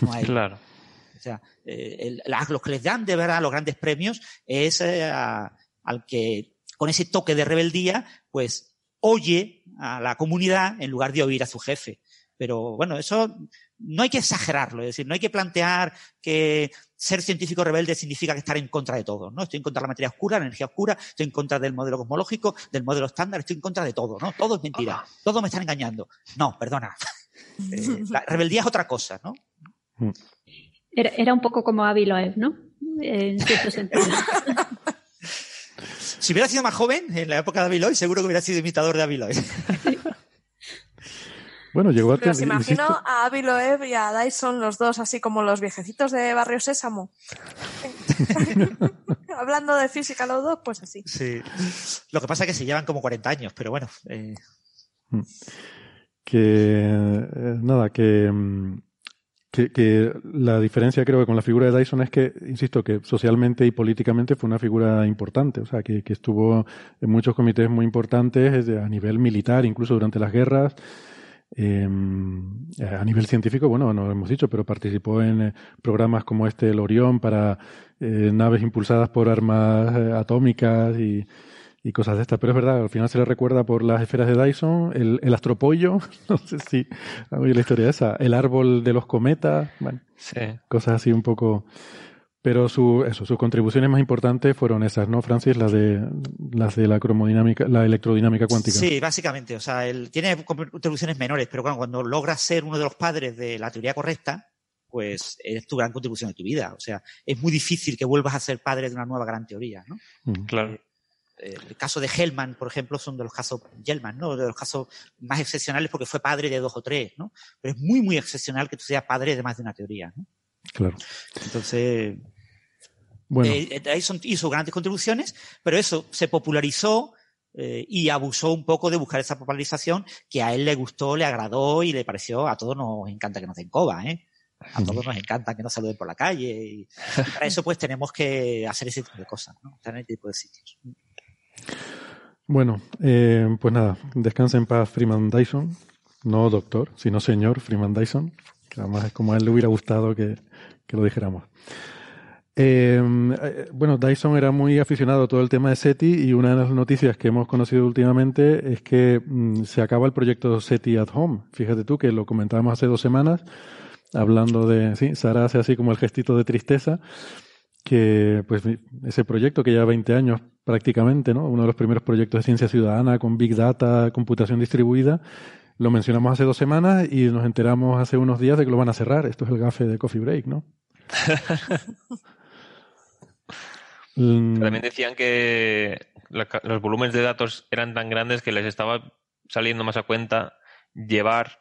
No a él. Claro. O sea, eh, el, los que les dan de verdad los grandes premios es eh, a, al que con ese toque de rebeldía, pues oye a la comunidad en lugar de oír a su jefe. Pero bueno, eso no hay que exagerarlo, es decir, no hay que plantear que ser científico rebelde significa que estar en contra de todo, ¿no? Estoy en contra de la materia oscura, la energía oscura, estoy en contra del modelo cosmológico, del modelo estándar, estoy en contra de todo, ¿no? Todo es mentira, todo me están engañando. No, perdona. Eh, la rebeldía es otra cosa, ¿no? Era, era un poco como Aviloev, ¿no? En cierto sentido. si hubiera sido más joven, en la época de Aviloev, seguro que hubiera sido imitador de Aviloev. Bueno, llegó a Pero se imagino a Avi Loeb y a Dyson los dos así como los viejecitos de Barrio Sésamo. Hablando de física los dos, pues así. Sí. Lo que pasa es que se llevan como 40 años, pero bueno. Eh... Que eh, nada, que, mm, que, que, la diferencia creo que con la figura de Dyson es que, insisto, que socialmente y políticamente fue una figura importante, o sea, que, que estuvo en muchos comités muy importantes a nivel militar, incluso durante las guerras. Eh, a nivel científico, bueno, no lo hemos dicho, pero participó en eh, programas como este, el Orión, para eh, naves impulsadas por armas eh, atómicas y, y, cosas de estas. Pero es verdad, al final se le recuerda por las esferas de Dyson, el, el astropollo, no sé si la historia esa, el árbol de los cometas, bueno, sí. cosas así un poco pero su, eso, sus contribuciones más importantes fueron esas, ¿no, Francis? Las de, las de la cromodinámica, la electrodinámica cuántica. Sí, básicamente. O sea, él tiene contribuciones menores, pero cuando, cuando logras ser uno de los padres de la teoría correcta, pues es tu gran contribución de tu vida. O sea, es muy difícil que vuelvas a ser padre de una nueva gran teoría, ¿no? Mm. Claro. el caso de Hellman, por ejemplo, son de los casos Hellman, ¿no? De los casos más excepcionales porque fue padre de dos o tres, ¿no? Pero es muy, muy excepcional que tú seas padre de más de una teoría, ¿no? Claro. Entonces, Bueno, eh, Dyson hizo grandes contribuciones, pero eso se popularizó eh, y abusó un poco de buscar esa popularización que a él le gustó, le agradó y le pareció, a todos nos encanta que nos den coba, ¿eh? A todos nos encanta que nos saluden por la calle y, y para eso pues tenemos que hacer ese tipo de cosas, ¿no? Estar en este tipo de sitios. bueno, eh, pues nada, descansa en paz Freeman Dyson, no doctor, sino señor Freeman Dyson, que además es como a él le hubiera gustado que, que lo dijéramos. Eh, eh, bueno, Dyson era muy aficionado a todo el tema de SETI y una de las noticias que hemos conocido últimamente es que mm, se acaba el proyecto SETI at Home. Fíjate tú que lo comentábamos hace dos semanas, hablando de, sí, Sara hace así como el gestito de tristeza, que pues ese proyecto que lleva 20 años prácticamente, ¿no? Uno de los primeros proyectos de ciencia ciudadana con Big Data, computación distribuida, lo mencionamos hace dos semanas y nos enteramos hace unos días de que lo van a cerrar. Esto es el gafe de Coffee Break, ¿no? Mm, También decían que los volúmenes de datos eran tan grandes que les estaba saliendo más a cuenta llevar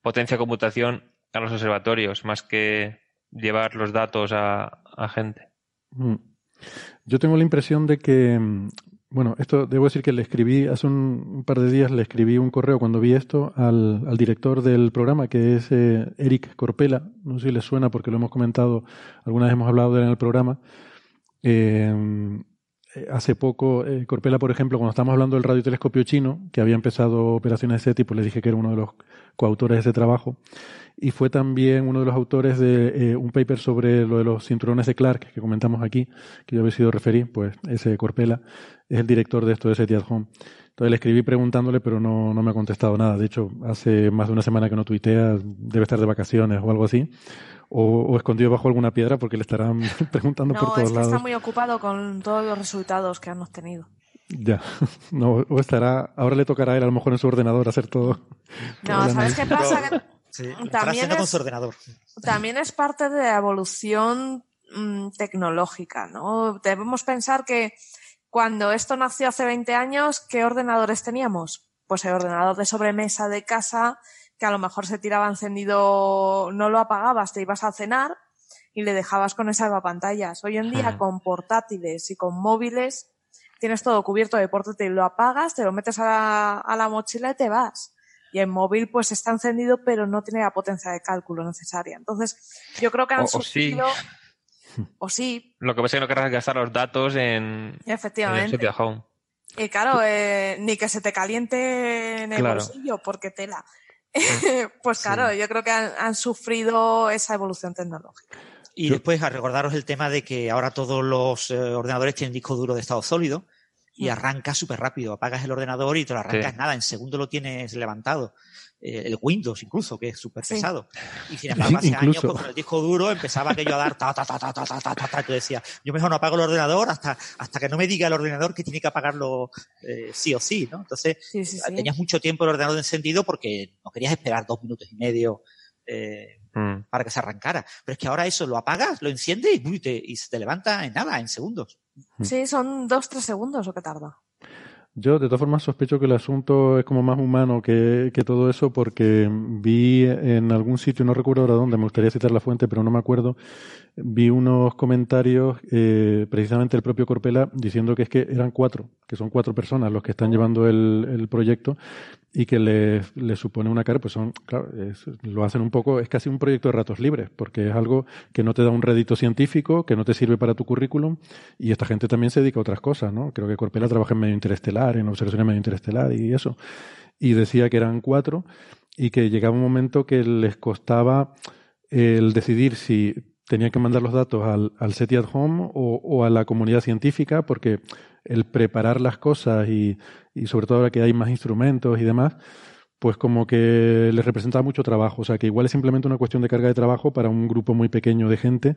potencia de computación a los observatorios más que llevar los datos a, a gente. Mm. Yo tengo la impresión de que, mm, bueno, esto debo decir que le escribí, hace un, par de días le escribí un correo cuando vi esto al, al director del programa, que es eh, Eric Corpela, no sé si les suena porque lo hemos comentado, alguna vez hemos hablado de él en el programa. Eh, eh, hace poco, eh, Corpela, por ejemplo, cuando estábamos hablando del radiotelescopio chino, que había empezado operaciones de ese tipo, le dije que era uno de los coautores de ese trabajo, y fue también uno de los autores de eh, un paper sobre lo de los cinturones de Clark que comentamos aquí, que yo había sido referir, pues ese Corpela es el director de esto de SETI at Home. Entonces le escribí preguntándole, pero no, no me ha contestado nada. De hecho, hace más de una semana que no tuitea, debe estar de vacaciones o algo así, o, o escondido bajo alguna piedra porque le estarán preguntando por todos es que lados. está muy ocupado con todos los resultados que han obtenido. Ya, no, o estará, ahora le tocará a él a lo mejor en su ordenador hacer todo. No, ¿sabes qué pasa? Que Sí, También haciendo con es- su ordenador. también es parte de la evolución mm, tecnológica, ¿no? Debemos pensar que cuando esto nació hace 20 años, ¿qué ordenadores teníamos? Pues el ordenador de sobremesa de casa, que a lo mejor se tiraba encendido, no lo apagabas, te ibas a cenar y le dejabas con esas pantallas. Hoy en día, con portátiles y con móviles, tienes todo cubierto de portátil, lo apagas, te lo metes a la, a la mochila y te vas. Y el móvil pues está encendido pero no tiene la potencia de cálculo necesaria. Entonces, yo creo que han O- o sí. sufrido... O sí, Lo que pasa es que no querrás gastar los datos en, en el efectivamente. At Home. Y claro, eh, ni que se te caliente en el Claro. bolsillo porque tela. pues claro, yo creo que han, han sufrido esa evolución tecnológica. Y Yo- después a recordaros el tema de que ahora todos los eh, ordenadores tienen disco duro de estado sólido y Mm. arranca súper rápido. Apagas el ordenador y te lo arrancas Sí. nada, en segundo lo tienes levantado. Eh, el Windows incluso, que es súper Sí. pesado. Y sin embargo, hace años Incluso. con el disco duro empezaba aquello a dar ta ta ta ta ta ta ta ta, ta, y tú decías, yo mejor no apago el ordenador hasta, hasta que no me diga el ordenador que tiene que apagarlo eh, sí o sí, ¿no? Entonces, Sí, sí, sí. tenías mucho tiempo el ordenador encendido porque no querías esperar dos minutos y medio eh, Mm. para que se arrancara. Pero es que ahora eso lo apagas, lo enciendes y, te- y se te levanta en nada, en segundos. Sí, son dos, tres segundos lo que tarda. Yo, de todas formas, sospecho que el asunto es como más humano que, que todo eso, porque vi en algún sitio, no recuerdo ahora dónde, me gustaría citar la fuente, pero no me acuerdo, vi unos comentarios, eh, precisamente el propio Corpela, diciendo que es que eran cuatro, que son cuatro personas los que están llevando el, el proyecto y que les, les supone una carga, pues son, claro, es- lo hacen un poco, es casi un proyecto de ratos libres, porque es algo que no te da un rédito científico, que no te sirve para tu currículum, y esta gente también se dedica a otras cosas, ¿no? Creo que Corpela trabaja en medio interestelar, en observaciones medio interestelar y eso. Y decía que eran cuatro y que llegaba un momento que les costaba el decidir si tenían que mandar los datos al, al SETI at Home o, o a la comunidad científica, porque el preparar las cosas y, y sobre todo ahora que hay más instrumentos y demás, pues como que les representaba mucho trabajo. O sea, que igual es simplemente una cuestión de carga de trabajo para un grupo muy pequeño de gente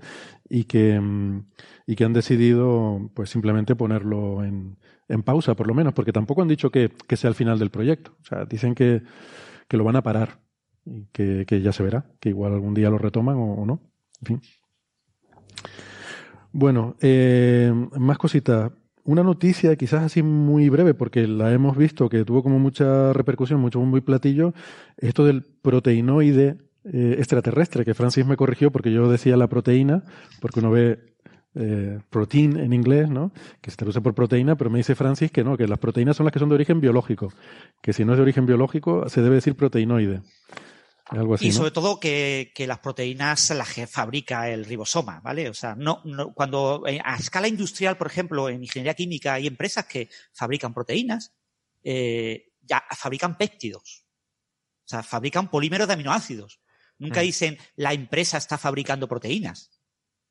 y que, mm, y que han decidido pues simplemente ponerlo en, en pausa, por lo menos, porque tampoco han dicho que, que sea el final del proyecto. O sea, dicen que, que lo van a parar y que, que ya se verá, que igual algún día lo retoman o no. En fin. Bueno, eh, más cositas. una noticia quizás así muy breve, porque la hemos visto que tuvo como mucha repercusión, mucho muy platillo, esto del proteinoide eh, extraterrestre, que Francis me corrigió porque yo decía la proteína, porque uno ve eh, protein en inglés, ¿no? Que se traduce por proteína, pero me dice Francis que no, que las proteínas son las que son de origen biológico, que si no es de origen biológico se debe decir proteinoide. Algo así, y sobre todo que, las proteínas las fabrica el ribosoma, ¿vale? O sea, no, cuando eh, a escala industrial, por ejemplo, en ingeniería química hay empresas que fabrican proteínas, eh, ya fabrican péptidos. O sea, fabrican polímeros de aminoácidos. Nunca mm. dicen la empresa está fabricando proteínas.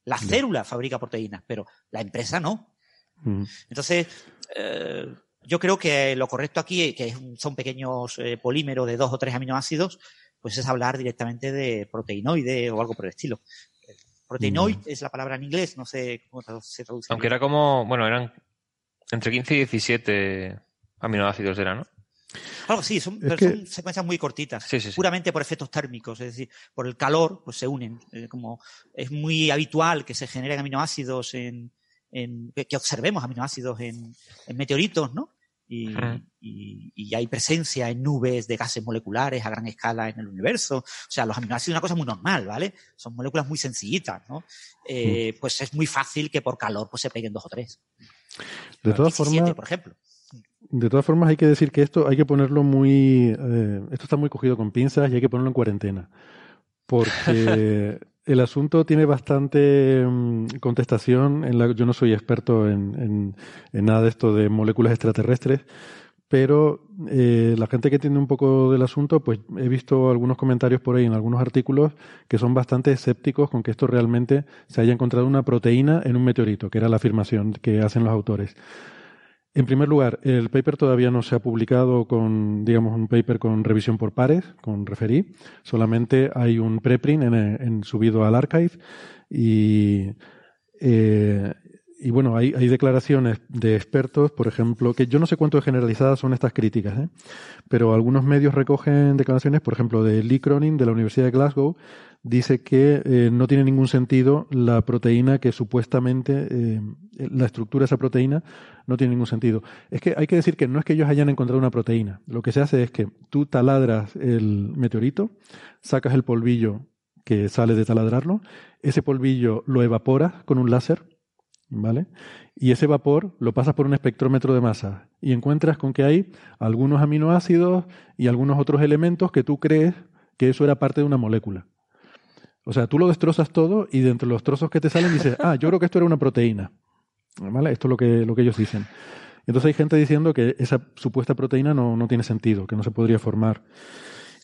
La célula fabrica proteínas, pero la empresa no. Mm. Entonces, eh, yo creo que lo correcto aquí, que son pequeños polímeros de dos o tres aminoácidos, pues es hablar directamente de proteinoide o algo por el estilo. Proteinoide es la palabra en inglés, no sé cómo se traduce. Aunque era como, bueno, eran entre 15 y 17 aminoácidos, era, ¿no? Algo sí, son, son secuencias muy cortitas, puramente por efectos térmicos, es decir, por el calor, pues se unen. Eh, como es muy habitual que se generen aminoácidos en, que observemos aminoácidos en, en meteoritos, ¿no? Y, hay presencia en nubes de gases moleculares a gran escala en el universo. O sea, los aminoácidos son una cosa muy normal, ¿vale? Son moléculas muy sencillitas, ¿no? Eh, pues es muy fácil que por calor pues se peguen dos o tres. De todas formas, por ejemplo. De todas formas, hay que decir que esto hay que ponerlo muy. Eh, esto está muy cogido con pinzas y hay que ponerlo en cuarentena. Porque el asunto tiene bastante mm, contestación. En la, yo no soy experto en, nada de esto de moléculas extraterrestres, pero eh, la gente que tiene un poco del asunto, pues he visto algunos comentarios por ahí en algunos artículos que son bastante escépticos con que esto realmente se haya encontrado una proteína en un meteorito, que era la afirmación que hacen los autores. En primer lugar, el paper todavía no se ha publicado con, digamos, un paper con revisión por pares, con referí. Solamente hay un preprint en, subido al archive y, eh, y bueno, hay, hay, declaraciones de expertos, por ejemplo, que yo no sé cuánto generalizadas son estas críticas, ¿eh? pero algunos medios recogen declaraciones, por ejemplo, de Lee Cronin de la Universidad de Glasgow, dice que eh, no tiene ningún sentido la proteína que supuestamente, eh, la estructura de esa proteína no tiene ningún sentido. Es que hay que decir que no es que ellos hayan encontrado una proteína. Lo que se hace es que tú taladras el meteorito, sacas el polvillo que sale de taladrarlo, ese polvillo lo evaporas con un láser, ¿vale? Y ese vapor lo pasas por un espectrómetro de masa y encuentras con que hay algunos aminoácidos y algunos otros elementos que tú crees que eso era parte de una molécula. O sea, tú lo destrozas todo y dentro de los trozos que te salen dices, ah, yo creo que esto era una proteína. ¿Vale? Esto es lo que, lo que ellos dicen. Entonces hay gente diciendo que esa supuesta proteína no, no tiene sentido, que no se podría formar.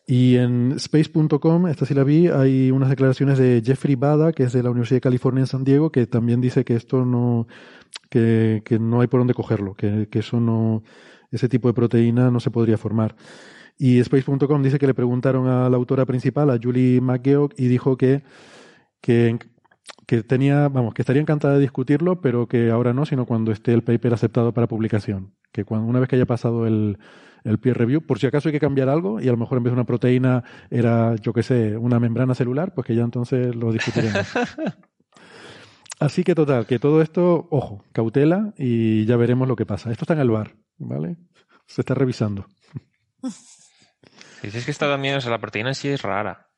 Y en space.com, esta sí la vi, hay unas declaraciones de Jeffrey Bada, que es de la Universidad de California en San Diego, que también dice que esto no, que, que no hay por dónde cogerlo, que, que eso no, ese tipo de proteína no se podría formar. Y Space.com dice que le preguntaron a la autora principal, a Julie McGeoch, y dijo que, que, tenía, vamos, que estaría encantada de discutirlo, pero que ahora no, sino cuando esté el paper aceptado para publicación. Que cuando, una vez que haya pasado el, el peer review, por si acaso hay que cambiar algo, y a lo mejor en vez de una proteína era, yo qué sé, una membrana celular, pues que ya entonces lo discutiremos. Así que total, que todo esto, ojo, cautela y ya veremos lo que pasa. Esto está en el bar, ¿vale? Se está revisando. Dices que está también, o sea, la proteína en sí es rara.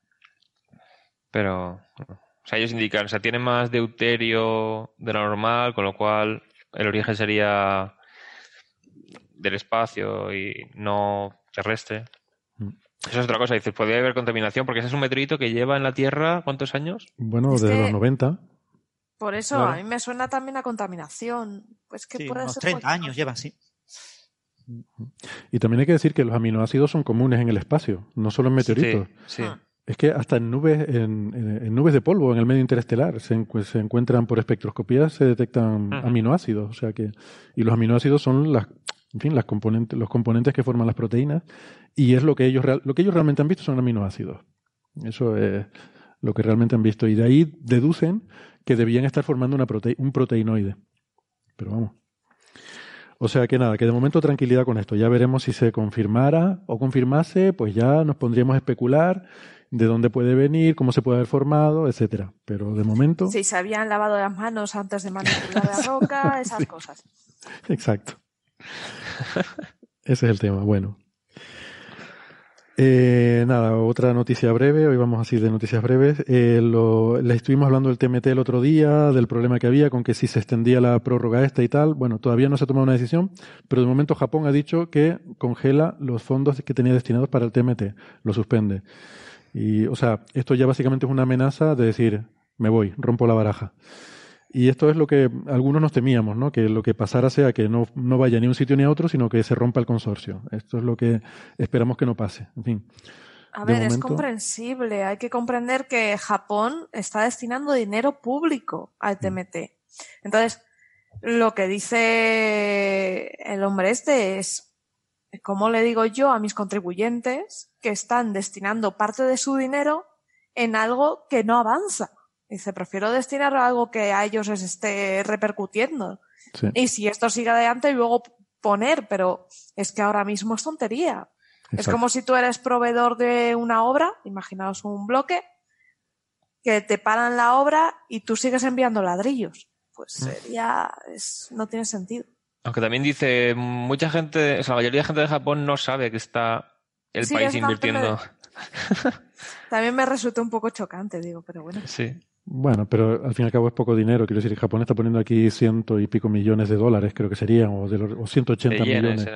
Pero, o sea, ellos indican, o sea, tiene más deuterio de lo normal, con lo cual el origen sería del espacio y no terrestre. Mm. Eso es otra cosa. Dices, podría haber contaminación porque ese es un meteorito que lleva en la Tierra ¿cuántos años? Bueno, desde los 90. Por eso a mí me suena también a contaminación. Pues que puede unos 30 años lleva, sí. Y también hay que decir que los aminoácidos son comunes en el espacio, no solo en meteoritos. Ah. Es que hasta en nubes, en, nubes de polvo, en el medio interestelar, se, encuentran por espectroscopía, se detectan aminoácidos. O sea que, y los aminoácidos son las, en fin, las componentes, los componentes que forman las proteínas, y es lo que ellos, lo que ellos realmente han visto son aminoácidos. Eso es lo que realmente han visto. Y de ahí deducen que debían estar formando una un proteinoide. Pero vamos. O sea que nada, que de momento tranquilidad con esto. Ya veremos si se confirmara o confirmase, pues ya nos pondríamos a especular de dónde puede venir, cómo se puede haber formado, etcétera. Pero de momento. Sí, se habían lavado las manos antes de manipular la roca, esas cosas. Exacto. Ese es el tema. Bueno. Eh, nada, otra noticia breve. Hoy vamos así de noticias breves. Eh, lo, le estuvimos hablando del TMT el otro día, del problema que había con que si se extendía la prórroga esta y tal. Bueno, todavía no se ha tomado una decisión, pero de momento Japón ha dicho que congela los fondos que tenía destinados para el TMT, lo suspende. Y, o sea, esto ya básicamente es una amenaza de decir, me voy, rompo la baraja. Y esto es lo que algunos nos temíamos, ¿no? Que lo que pasara sea que no, no vaya ni a un sitio ni a otro, sino que se rompa el consorcio. Esto es lo que esperamos que no pase. En fin. A ver, es comprensible. Hay que comprender que Japón está destinando dinero público al TMT. Mm. Entonces, lo que dice el hombre este es, ¿cómo le digo yo a mis contribuyentes que están destinando parte de su dinero en algo que no avanza? Dice, prefiero destinar a algo que a ellos les esté repercutiendo. Y si esto sigue adelante, y luego poner, pero es que ahora mismo es tontería. Es como si tú eres proveedor de una obra, imaginaos un bloque, que te paran la obra y tú sigues enviando ladrillos. Pues mm. sería, es, no tiene sentido. Aunque también dice, mucha gente, o sea, la mayoría de gente de Japón no sabe que está el país invirtiendo. También me resulta un poco chocante, digo, pero bueno. Sí. Bueno, pero al fin y al cabo es poco dinero. Quiero decir, Japón está poniendo aquí ciento y pico millones de dólares, creo que serían, o, de los, o 180 millones.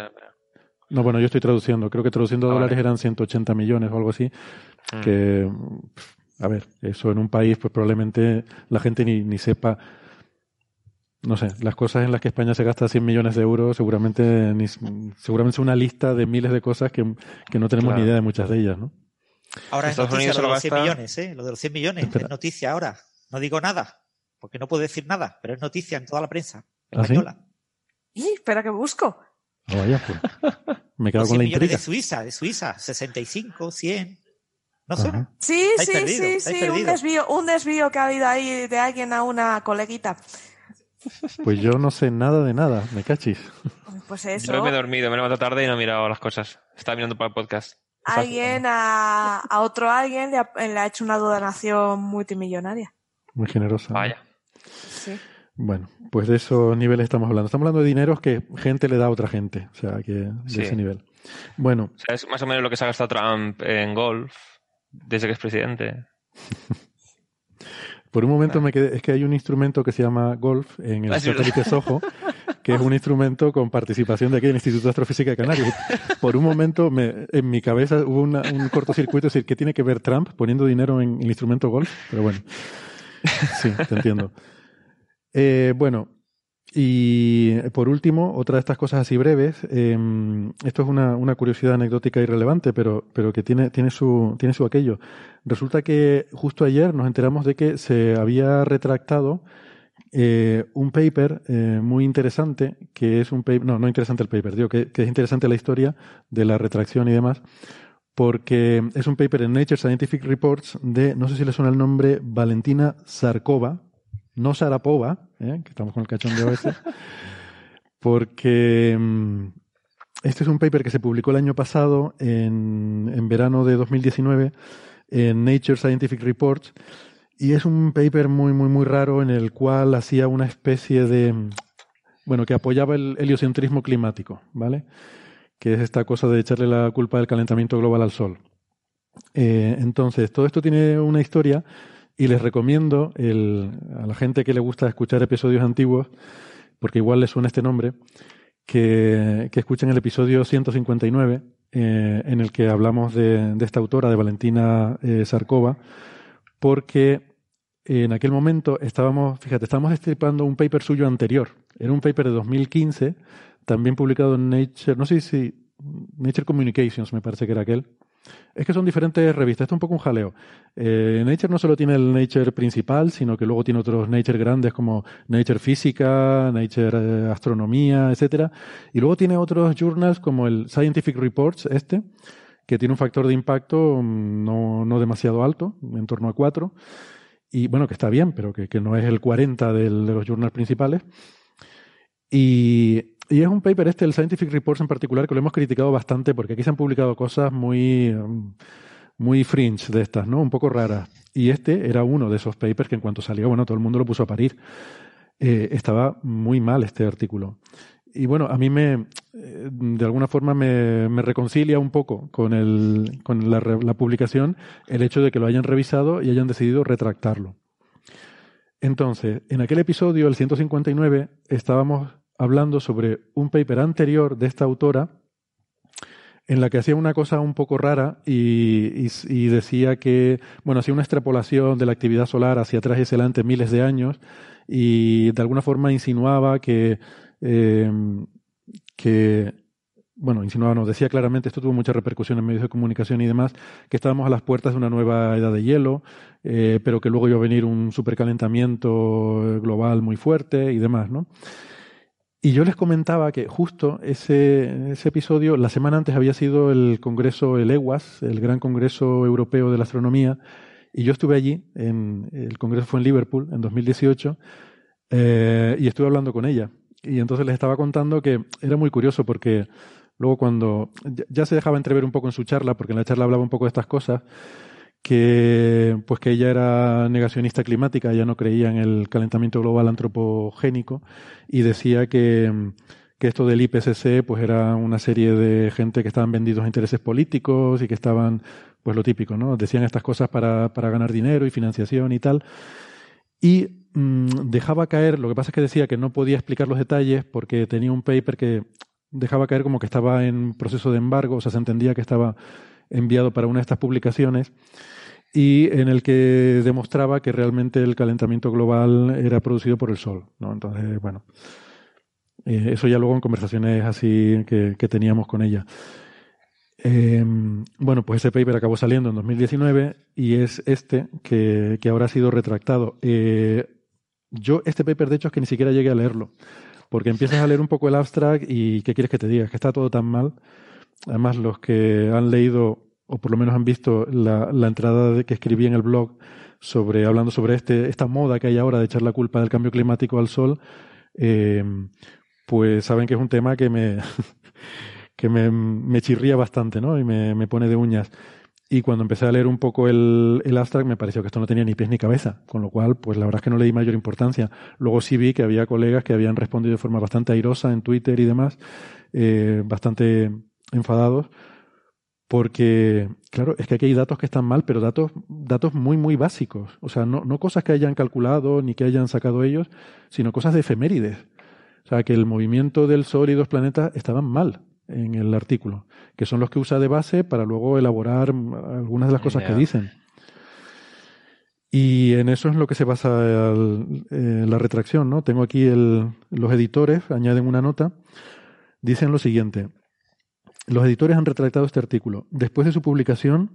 No, bueno, yo estoy traduciendo. Creo que traduciendo ah, dólares eran 180 millones o algo así. Mm. Que, a ver, eso en un país, pues probablemente la gente ni, ni sepa. No sé, las cosas en las que España se gasta 100 millones de euros, seguramente, ni, seguramente es una lista de miles de cosas que, que no tenemos ni idea de muchas de ellas, ¿no? Ahora es noticia lo de los 100 millones, ¿eh? Lo de los 100 millones es noticia ahora. No digo nada, porque no puedo decir nada, pero es noticia en toda la prensa ¿Ah, española. ¿Sí? espera que busco. Oh, vaya, pues. Me quedo con la intriga. de Suiza, de Suiza, 65, 100. ¿No sé. Sí, sí, sí, sí, un desvío, un desvío que ha habido ahí de alguien a una coleguita. Pues yo no sé nada de nada, me cachis. Pues eso. Yo me he dormido, me he levantado tarde y no he mirado las cosas. Estaba mirando para el podcast alguien a, otro alguien le ha, hecho una donación multimillonaria. Muy generosa. Vaya. Sí. Bueno, pues de esos niveles estamos hablando. Estamos hablando de dineros que gente le da a otra gente. O sea, que de ese nivel. Bueno. es más o menos lo que se ha gastado Trump en golf desde que es presidente. Por un momento me quedé, es que hay un instrumento que se llama golf en el ah, satélite Soho, que es un instrumento con participación de aquí del Instituto de Astrofísica de Canarias. Por un momento me, en mi cabeza hubo un cortocircuito, es decir, ¿qué tiene que ver Trump poniendo dinero en el instrumento golf? Pero bueno, sí, te entiendo. Eh, bueno, y por último, otra de estas cosas así breves, em, esto es una, curiosidad anecdótica irrelevante, pero, pero que tiene, tiene, su, tiene su aquello. Resulta que justo ayer nos enteramos de que se había retractado eh, un paper eh, muy interesante, que es un paper, no, no interesante el paper, digo que, es interesante la historia de la retracción y demás, porque es un paper en Nature Scientific Reports de, no sé si le suena el nombre, Valentina Sarkova, no Sarapova, ¿eh? que estamos con el cachón de ese, porque mm, este es un paper que se publicó el año pasado, en, en verano de 2019, en Nature Scientific Reports, y es un paper muy, muy, muy raro en el cual hacía una especie de, bueno, que apoyaba el heliocentrismo climático, ¿vale? Que es esta cosa de echarle la culpa del calentamiento global al Sol. Eh, entonces, todo esto tiene una historia y les recomiendo el, a la gente que le gusta escuchar episodios antiguos, porque igual les suena este nombre, que, que escuchen el episodio 159, eh, en el que hablamos de, de, esta autora, de Valentina eh, Sarkova, porque en aquel momento estábamos, fíjate, estábamos estripando un paper suyo anterior. Era un paper de 2015, también publicado en Nature, no sé si Nature Communications me parece que era aquel, es que son diferentes revistas. Esto es un poco un jaleo. Eh, Nature no solo tiene el Nature principal, sino que luego tiene otros Nature grandes como Nature Física, Nature eh, Astronomía, etcétera. Y luego tiene otros journals como el Scientific Reports, este, que tiene un factor de impacto mm, no, no demasiado alto, en torno a 4. Y bueno, que está bien, pero que, que no es el 40 del, de los journals principales. Y y es un paper este, el Scientific Reports en particular, que lo hemos criticado bastante porque aquí se han publicado cosas muy, um, muy fringe de estas, ¿no? Un poco raras. Y este era uno de esos papers que en cuanto salió, bueno, todo el mundo lo puso a parir. Eh, estaba muy mal este artículo. Y bueno, a mí me, eh, de alguna forma me, reconcilia un poco con, el, con la, la publicación el hecho de que lo hayan revisado y hayan decidido retractarlo. Entonces, en aquel episodio, el 159, estábamos hablando sobre un paper anterior de esta autora en la que hacía una cosa un poco rara y, decía que, bueno, hacía una extrapolación de la actividad solar hacia atrás y hacia adelante miles de años y de alguna forma insinuaba que, eh, que bueno, insinuaba, no, decía claramente, esto tuvo mucha repercusión en medios de comunicación y demás, que estábamos a las puertas de una nueva edad de hielo, eh, pero que luego iba a venir un supercalentamiento global muy fuerte y demás, ¿no? Y yo les comentaba que justo ese, episodio, la semana antes había sido el Congreso, el EWAS, el Gran Congreso Europeo de la Astronomía, y yo estuve allí, el Congreso fue en Liverpool en 2018, eh, y estuve hablando con ella. Y entonces les estaba contando que era muy curioso porque luego cuando ya se dejaba entrever un poco en su charla, porque en la charla hablaba un poco de estas cosas, que pues que ella era negacionista climática, ella no creía en el calentamiento global antropogénico y decía que, que esto del IPCC pues era una serie de gente que estaban vendidos a intereses políticos y que estaban pues lo típico, ¿no? Decían estas cosas para, para ganar dinero y financiación y tal. Y mm, dejaba caer, lo que pasa es que decía que no podía explicar los detalles porque tenía un paper que dejaba caer como que estaba en proceso de embargo, o sea, se entendía que estaba enviado para una de estas publicaciones y en el que demostraba que realmente el calentamiento global era producido por el Sol. ¿no? Entonces, bueno, eh, eso ya luego en conversaciones así que, teníamos con ella. Em, bueno, pues ese paper acabó saliendo en 2019 y es este que, que ahora ha sido retractado. Eh, yo este paper, de hecho, es que ni siquiera llegué a leerlo, porque empiezas a leer un poco el abstract y ¿qué quieres que te diga? Que está todo tan mal. Además, los que han leído o por lo menos han visto la, entrada que escribí en el blog sobre hablando sobre este esta moda que hay ahora de echar la culpa del cambio climático al sol, eh, pues saben que es un tema que me que me, me chirría bastante, ¿no? Y me, me, pone de uñas. Y cuando empecé a leer un poco el, el abstract me pareció que esto no tenía ni pies ni cabeza, con lo cual, pues la verdad es que no le di mayor importancia. Luego sí vi que había colegas que habían respondido de forma bastante airosa en Twitter y demás, eh, bastante enfadados, porque, claro, es que aquí hay datos que están mal, pero datos, datos muy, muy básicos. O sea, no, no cosas que hayan calculado ni que hayan sacado ellos, sino cosas de efemérides. O sea, que el movimiento del Sol y dos planetas estaban mal en el artículo, que son los que usa de base para luego elaborar algunas de las cosas que dicen. Y en eso es lo que se basa la retracción, ¿no? Tengo aquí el, los editores, añaden una nota, dicen lo siguiente. Los editores han retractado este artículo. Después de su publicación,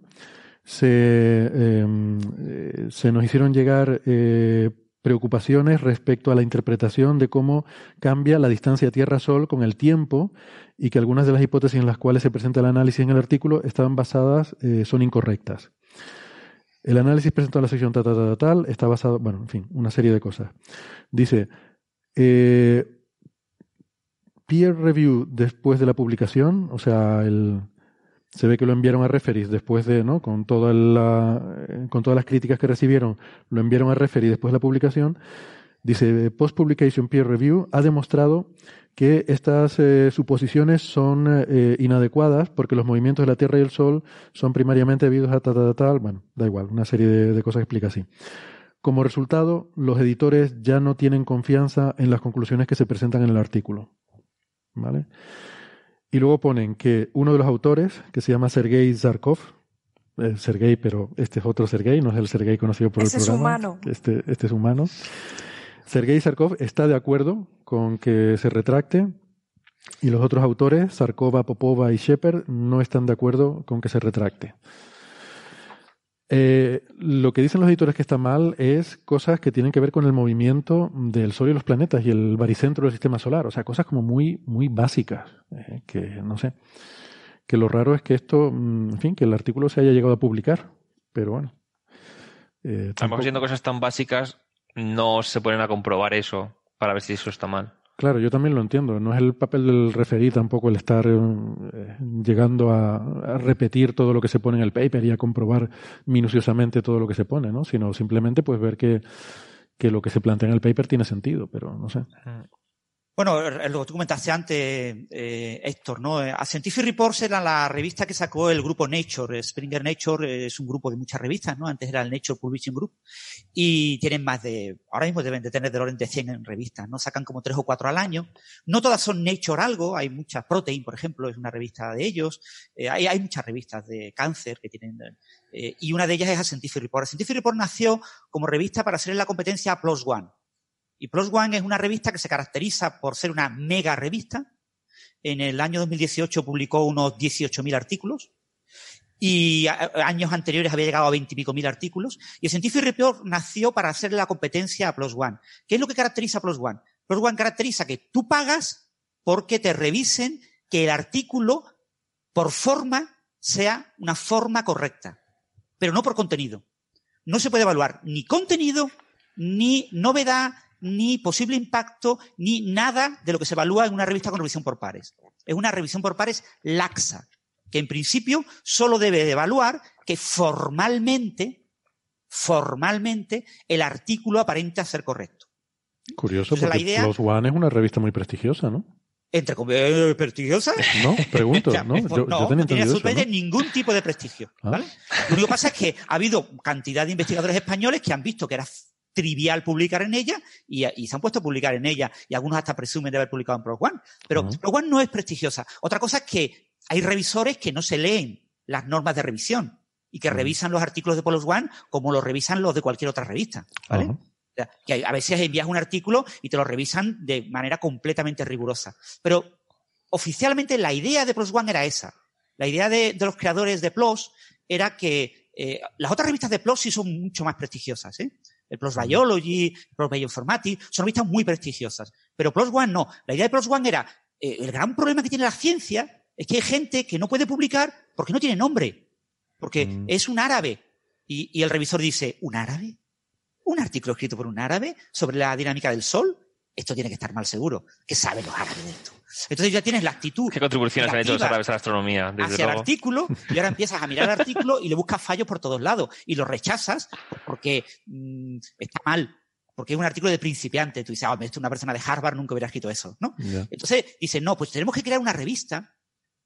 se, em, eh, se nos hicieron llegar eh, preocupaciones respecto a la interpretación de cómo cambia la distancia Tierra-Sol con el tiempo y que algunas de las hipótesis en las cuales se presenta el análisis en el artículo estaban basadas, eh, son incorrectas. El análisis presentado en la sección tal, tal, tal, está basado, bueno, en fin, una serie de cosas. Dice, eh, peer review después de la publicación, o sea, el, se ve que lo enviaron a referees después de, ¿no? Con, toda la, con todas las críticas que recibieron, lo enviaron a referee después de la publicación. Dice, post-publication peer review ha demostrado que estas eh, suposiciones son eh, inadecuadas porque los movimientos de la Tierra y el Sol son primariamente debidos a tal, tal, tal, bueno, da igual, una serie de, cosas explica así. Como resultado, los editores ya no tienen confianza en las conclusiones que se presentan en el artículo. ¿vale? Y luego ponen que uno de los autores, que se llama Sergei Zarkov, eh, Sergei, pero este es otro Sergei, no es el Sergei conocido por el programa. Es humano. Este, este es humano. Sergei Zarkov está de acuerdo con que se retracte y los otros autores, Zarkova, Popova y Shepard, no están de acuerdo con que se retracte. Eh, lo que dicen los editores que está mal es cosas que tienen que ver con el movimiento del Sol y los planetas y el baricentro del sistema solar. O sea, cosas como muy, muy básicas. Eh, que no sé. Que lo raro es que esto, mm, en fin, que el artículo se haya llegado a publicar. Pero bueno. Eh, tampoco... siendo cosas tan básicas, no se ponen a comprobar eso para ver si eso está mal. Claro, yo también lo entiendo. No es el papel del referí tampoco el estar eh, llegando a, a, repetir todo lo que se pone en el paper y a comprobar minuciosamente todo lo que se pone, ¿no? Sino simplemente pues ver que, que lo que se plantea en el paper tiene sentido, pero no sé. Bueno, lo que tú comentaste antes, eh, Héctor, ¿no? Eh, a Scientific Reports era la revista que sacó el grupo Nature. Springer Nature es un grupo de muchas revistas, ¿no? Antes era el Nature Publishing Group. Y tienen más de, ahora mismo deben de tener de orden de 100 en revistas, ¿no? Sacan como tres o cuatro al año. No todas son Nature algo, hay muchas, Protein, por ejemplo, es una revista de ellos. Eh, hay, hay, muchas revistas de cáncer que tienen, eh, y una de ellas es a Scientific Report. A Scientific Report nació como revista para hacer la competencia Plus One. Y Plus One es una revista que se caracteriza por ser una mega revista. En el año 2018 publicó unos 18.000 artículos y años anteriores había llegado a 20 y pico mil artículos. Y el Scientific Report nació para hacer la competencia a Plus One. ¿Qué es lo que caracteriza a Plus One? Plus One caracteriza que tú pagas porque te revisen que el artículo por forma sea una forma correcta, pero no por contenido. No se puede evaluar ni contenido, ni novedad, ni posible impacto, ni nada de lo que se evalúa en una revista con revisión por pares. Es una revisión por pares laxa, que en principio solo debe de evaluar que formalmente, formalmente, el artículo aparente ser correcto. Curioso, Entonces, porque idea, One es una revista muy prestigiosa, ¿no? Entre comillas, prestigiosa. No, pregunto, ¿no? Yo, no, yo tenía no tiene absolutamente ¿no? ningún tipo de prestigio, ¿vale? ¿Ah? Lo único que pasa es que ha habido cantidad de investigadores españoles que han visto que era trivial publicar en ella y, y, se han puesto a publicar en ella y algunos hasta presumen de haber publicado en Pro One. Pero uh -huh. Pro One no es prestigiosa. Otra cosa es que hay revisores que no se leen las normas de revisión y que uh -huh. revisan los artículos de Polos One como los revisan los de cualquier otra revista. ¿vale? Uh -huh. Que a veces envías un artículo y te lo revisan de manera completamente rigurosa. Pero oficialmente la idea de PLOS ONE era esa. La idea de, de los creadores de PLOS era que eh, las otras revistas de PLOS sí son mucho más prestigiosas. ¿eh? El PLOS Biology, el PLOS Bioinformatics, son revistas muy prestigiosas. Pero PLOS One no. La idea de PLOS One era, eh, el gran problema que tiene la ciencia es que hay gente que no puede publicar porque no tiene nombre. Porque mm. es un árabe. Y, y, el revisor dice, ¿un árabe? ¿Un artículo escrito por un árabe sobre la dinámica del Sol? Esto tiene que estar mal seguro. ¿Qué saben los árabes de esto? Entonces ya tienes la actitud. ¿Qué contribuciones han hecho los árabes a la astronomía? Desde hacia luego. el artículo y ahora empiezas a mirar el artículo y le buscas fallos por todos lados y lo rechazas porque mmm, está mal. Porque es un artículo de principiante. Tú dices, ah, oh, esto una persona de Harvard nunca hubiera escrito eso, ¿no? Yeah. Entonces dice, no, pues tenemos que crear una revista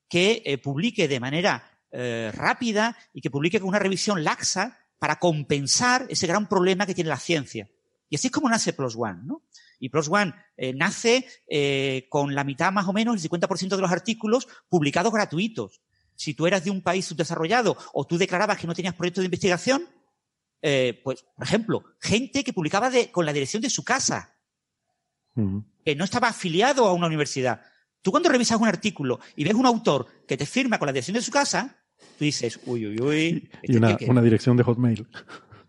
que eh, publique de manera eh, rápida y que publique con una revisión laxa para compensar ese gran problema que tiene la ciencia. Y así es como nace Plus One, ¿no? Y PLOS ONE eh, nace eh, con la mitad más o menos, el 50% de los artículos publicados gratuitos. Si tú eras de un país subdesarrollado o tú declarabas que no tenías proyecto de investigación, eh, pues, por ejemplo, gente que publicaba de, con la dirección de su casa, uh -huh. que no estaba afiliado a una universidad. Tú cuando revisas un artículo y ves un autor que te firma con la dirección de su casa, tú dices, uy, uy, uy. Este y una, una dirección de Hotmail.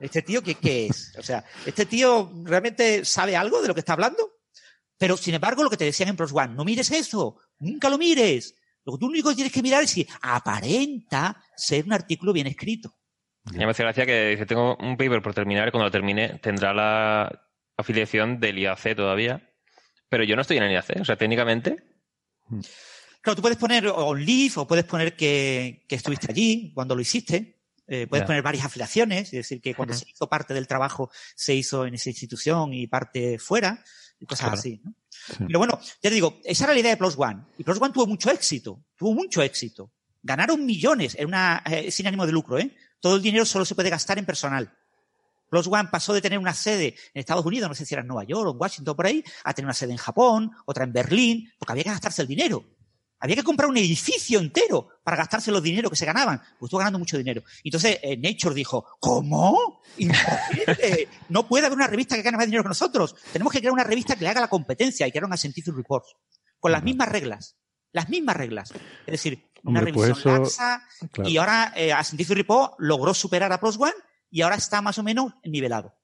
¿Este tío qué, qué es? O sea, ¿este tío realmente sabe algo de lo que está hablando? Pero, sin embargo, lo que te decían en Pros One, no mires eso, nunca lo mires. Lo que tú único que tienes que mirar es si aparenta ser un artículo bien escrito. me hace gracia que dice, tengo un paper por terminar y cuando lo termine tendrá la afiliación del IAC todavía. Pero yo no estoy en el IAC, o sea, técnicamente. Claro, tú puedes poner on leave o puedes poner que, que estuviste allí cuando lo hiciste. Eh, puedes yeah. poner varias afiliaciones, es decir, que cuando uh -huh. se hizo parte del trabajo se hizo en esa institución y parte fuera, y cosas claro. así. ¿no? Sí. Pero bueno, ya te digo, esa era la idea de Plus One. Y Plus One tuvo mucho éxito, tuvo mucho éxito. Ganaron millones, era una, eh, sin ánimo de lucro, ¿eh? Todo el dinero solo se puede gastar en personal. Plus One pasó de tener una sede en Estados Unidos, no sé si era en Nueva York o en Washington por ahí, a tener una sede en Japón, otra en Berlín, porque había que gastarse el dinero. Había que comprar un edificio entero para gastarse los dineros que se ganaban. Pues estuvo ganando mucho dinero. Entonces eh, Nature dijo, ¿cómo? Imposible. no puede haber una revista que gane más dinero que nosotros. Tenemos que crear una revista que le haga la competencia y crear una Scientific Reports. Con las mismas reglas. Las mismas reglas. Es decir, una Hombre, revisión pues eso... laxa. Claro. Y ahora eh, a Scientific Report logró superar a Plus One y ahora está más o menos nivelado.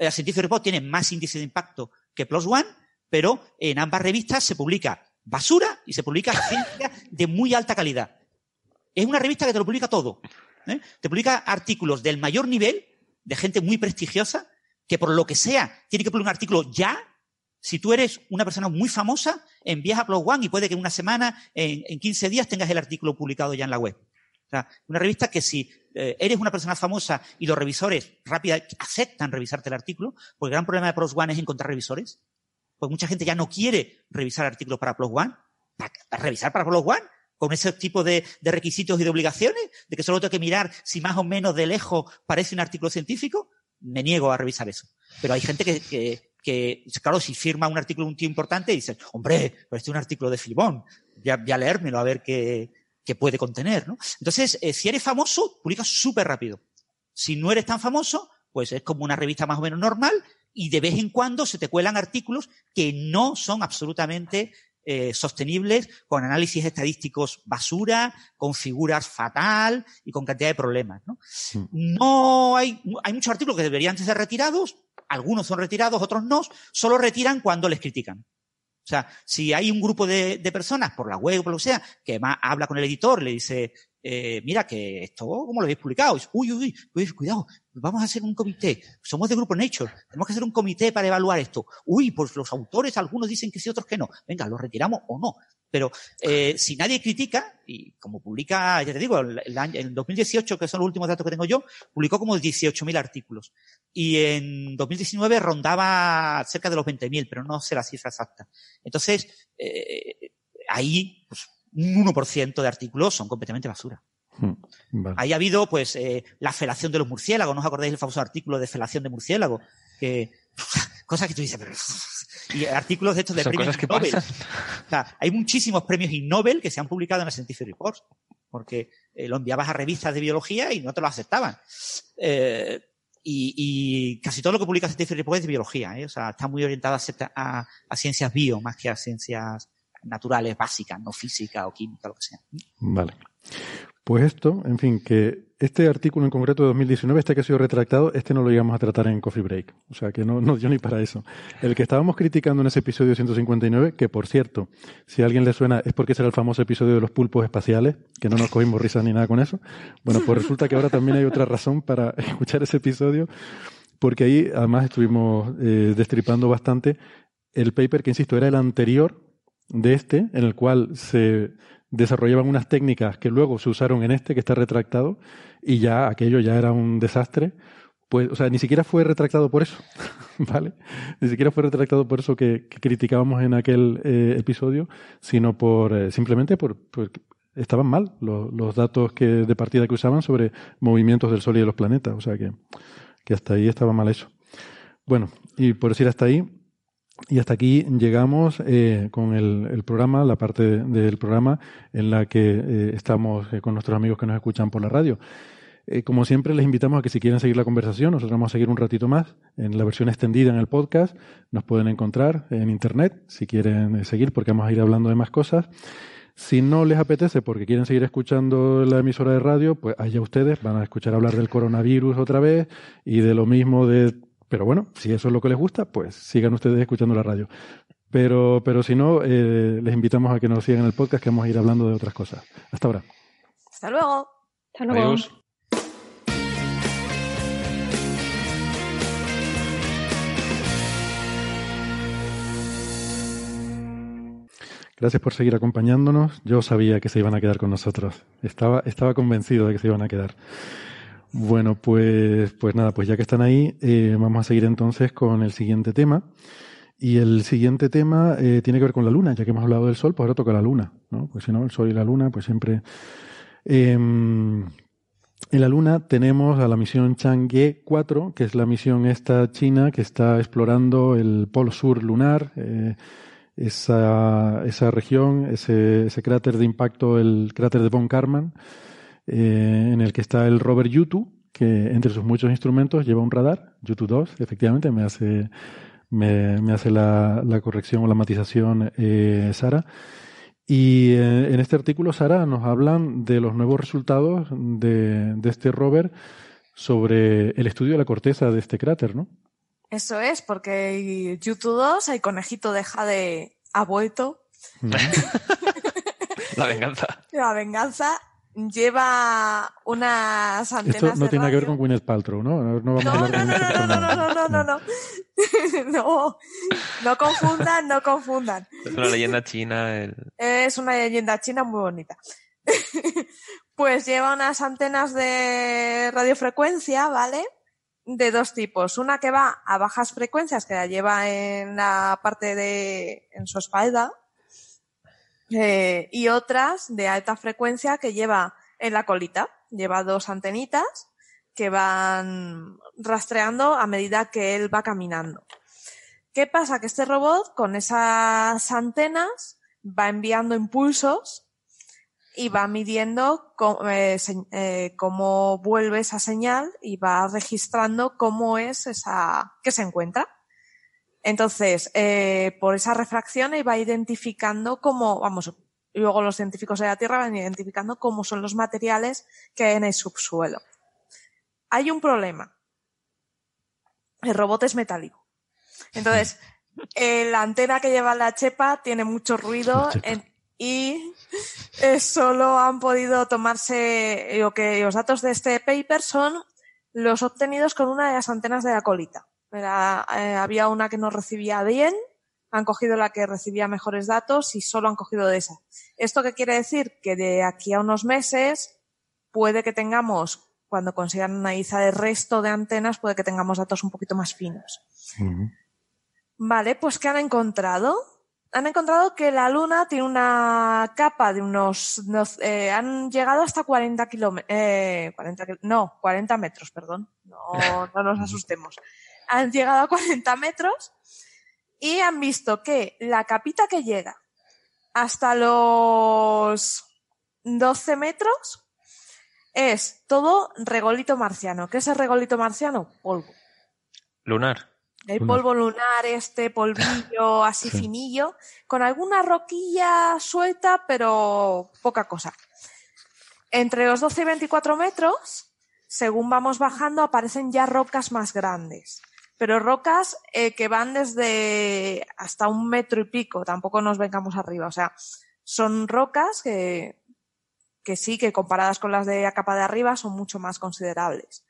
A Scientific Report tiene más índice de impacto que Plus One, pero en ambas revistas se publica basura y se publica ciencia de muy alta calidad. Es una revista que te lo publica todo. ¿eh? Te publica artículos del mayor nivel, de gente muy prestigiosa, que por lo que sea tiene que publicar un artículo ya, Si tú eres una persona muy famosa, envías a Plus One y puede que en una semana, en, en 15 días, tengas el artículo publicado ya en la web. O sea, una revista que si eh, eres una persona famosa y los revisores rápida aceptan revisarte el artículo, porque el gran problema de Plus One es encontrar revisores. Pues mucha gente ya no quiere revisar artículos para Plus One. ¿Para, revisar para Plus One? Con ese tipo de, requisitos y de obligaciones, de que solo tengo que mirar si más o menos de lejos parece un artículo científico, me niego a revisar eso. Pero hay gente que, que, que claro, si firma un artículo un tío importante, dice, hombre, pero este es un artículo de Filibón, ya, ya leérmelo a ver qué, que puede contener, ¿no? Entonces, eh, si eres famoso, publicas súper rápido. Si no eres tan famoso, pues es como una revista más o menos normal y de vez en cuando se te cuelan artículos que no son absolutamente eh, sostenibles, con análisis estadísticos basura, con figuras fatal y con cantidad de problemas. ¿no? no hay, hay muchos artículos que deberían ser retirados, algunos son retirados, otros no, solo retiran cuando les critican. O sea, si hay un grupo de, de personas por la web o por lo que sea, que más habla con el editor, le dice, eh, mira que esto, ¿cómo lo habéis publicado? uy, uy, uy, cuidado, vamos a hacer un comité. Somos de Grupo Nature, tenemos que hacer un comité para evaluar esto. Uy, pues los autores, algunos dicen que sí, otros que no. Venga, ¿lo retiramos o no? Pero eh, si nadie critica, y como publica, ya te digo, el, año, en 2018, que son los últimos datos que tengo yo, publicó como 18.000 artículos. Y en 2019 rondaba cerca de los 20.000, pero no sé la cifra exacta. Entonces, eh, ahí, pues, un 1% de artículos son completamente basura. Hmm, vale. Ahí ha habido, pues, eh, la felación de los murciélagos. ¿No os acordáis del famoso artículo de felación de murciélago? Que, cosas que tú dices, pero, y artículos de estos de premios que Nobel. O sea, hay muchísimos premios Ig Nobel que se han publicado en la Scientific Reports, porque eh, lo enviabas a revistas de biología y no te lo aceptaban. Eh, y, y, casi todo lo que publica Scientific Reports es de biología, ¿eh? o sea, está muy orientado a, a, a, ciencias bio más que a ciencias naturales básicas, no física o química, lo que sea. Vale. Pues esto, en fin, que este artículo en concreto de 2019, este que ha sido retractado, este no lo íbamos a tratar en Coffee Break. O sea, que no, no dio ni para eso. El que estábamos criticando en ese episodio 159, que por cierto, si a alguien le suena, es porque ese era el famoso episodio de los pulpos espaciales, que no nos cogimos risas ni nada con eso. Bueno, pues resulta que ahora también hay otra razón para escuchar ese episodio, porque ahí además estuvimos eh, destripando bastante el paper que, insisto, era el anterior de este, en el cual se desarrollaban unas técnicas que luego se usaron en este, que está retractado, y ya aquello ya era un desastre. Pues, o sea, ni siquiera fue retractado por eso, ¿vale? Ni siquiera fue retractado por eso que, criticábamos en aquel eh, episodio, sino por eh, simplemente por, estaban mal los, los datos que de partida que usaban sobre movimientos del Sol y de los planetas, o sea que, que hasta ahí estaba mal eso. Bueno, y por decir hasta ahí, y hasta aquí llegamos eh, con el, programa, la parte del programa en la que eh, estamos eh, con nuestros amigos que nos escuchan por la radio. Como siempre, les invitamos a que si quieren seguir la conversación, nosotros vamos a seguir un ratito más en la versión extendida en el podcast. Nos pueden encontrar en Internet si quieren seguir, porque vamos a ir hablando de más cosas. Si no les apetece porque quieren seguir escuchando la emisora de radio, pues allá ustedes van a escuchar hablar del coronavirus otra vez y de lo mismo de pero bueno, si eso es lo que les gusta, pues sigan ustedes escuchando la radio. Pero, pero si no, eh, les invitamos a que nos sigan en el podcast, que vamos a ir hablando de otras cosas. Hasta ahora. Hasta luego. Hasta luego. Adiós. Gracias por seguir acompañándonos. Yo sabía que se iban a quedar con nosotros. Estaba, estaba convencido de que se iban a quedar. Bueno, pues, pues nada, pues ya que están ahí, eh, vamos a seguir entonces con el siguiente tema. Y el siguiente tema eh, tiene que ver con la luna, ya que hemos hablado del sol, pues ahora toca la luna, ¿no? Pues si no, el sol y la luna, pues siempre. Eh, en la luna tenemos a la misión Chang'e 4, que es la misión esta china que está explorando el polo sur lunar, eh, esa, esa región, ese, ese cráter de impacto, el cráter de Von Karman eh, en el que está el rover Yutu, que entre sus muchos instrumentos lleva un radar, Yutu 2, efectivamente, me hace, me, me hace la, la, corrección o la matización eh, Sara. Y eh, en este artículo, Sara, nos hablan de los nuevos resultados de, de este rover sobre el estudio de la corteza de este cráter, ¿no? Eso es, porque Yutu 2, hay conejito de Jade la venganza. La venganza lleva unas antenas. Esto no tiene nada que ver con Gwyneth Paltrow, ¿no? No, vamos a hablar no, no, no, no, no, no, no, no, no. No confundan, no confundan. Es una leyenda china. Es una leyenda china muy bonita. pues lleva unas antenas de radiofrecuencia, ¿vale? De dos tipos. Una que va a bajas frecuencias, que la lleva en la parte de, en su espalda, eh, y otras de alta frecuencia que lleva en la colita. Lleva dos antenitas que van rastreando a medida que él va caminando. ¿Qué pasa? Que este robot con esas antenas va enviando impulsos y va midiendo cómo, eh, eh, cómo vuelve esa señal y va registrando cómo es esa que se encuentra. Entonces, eh, por esa refracción iba identificando cómo, vamos, luego los científicos de la Tierra van identificando cómo son los materiales que hay en el subsuelo. Hay un problema. El robot es metálico. Entonces, eh, la antena que lleva la chepa tiene mucho ruido y eh, solo han podido tomarse lo que los datos de este paper son los obtenidos con una de las antenas de la colita. Eh, había una que no recibía bien, han cogido la que recibía mejores datos y solo han cogido de esa. ¿Esto qué quiere decir? Que de aquí a unos meses puede que tengamos, cuando consigan analizar el resto de antenas, puede que tengamos datos un poquito más finos. Vale, pues ¿qué han encontrado? Han encontrado que la Luna tiene una capa de unos... Eh, han llegado hasta 40 kilómetros... Eh, no, 40 metros, perdón. No, no nos asustemos han llegado a 40 metros y han visto que la capita que llega hasta los 12 metros es todo regolito marciano. ¿Qué es el regolito marciano? Polvo. Lunar. El polvo lunar, este polvillo así finillo, con alguna roquilla suelta, pero poca cosa. Entre los 12 y 24 metros, según vamos bajando, aparecen ya rocas más grandes pero rocas eh, que van desde hasta un metro y pico, tampoco nos vengamos arriba, o sea, son rocas que, que sí, que comparadas con las de la capa de arriba son mucho más considerables.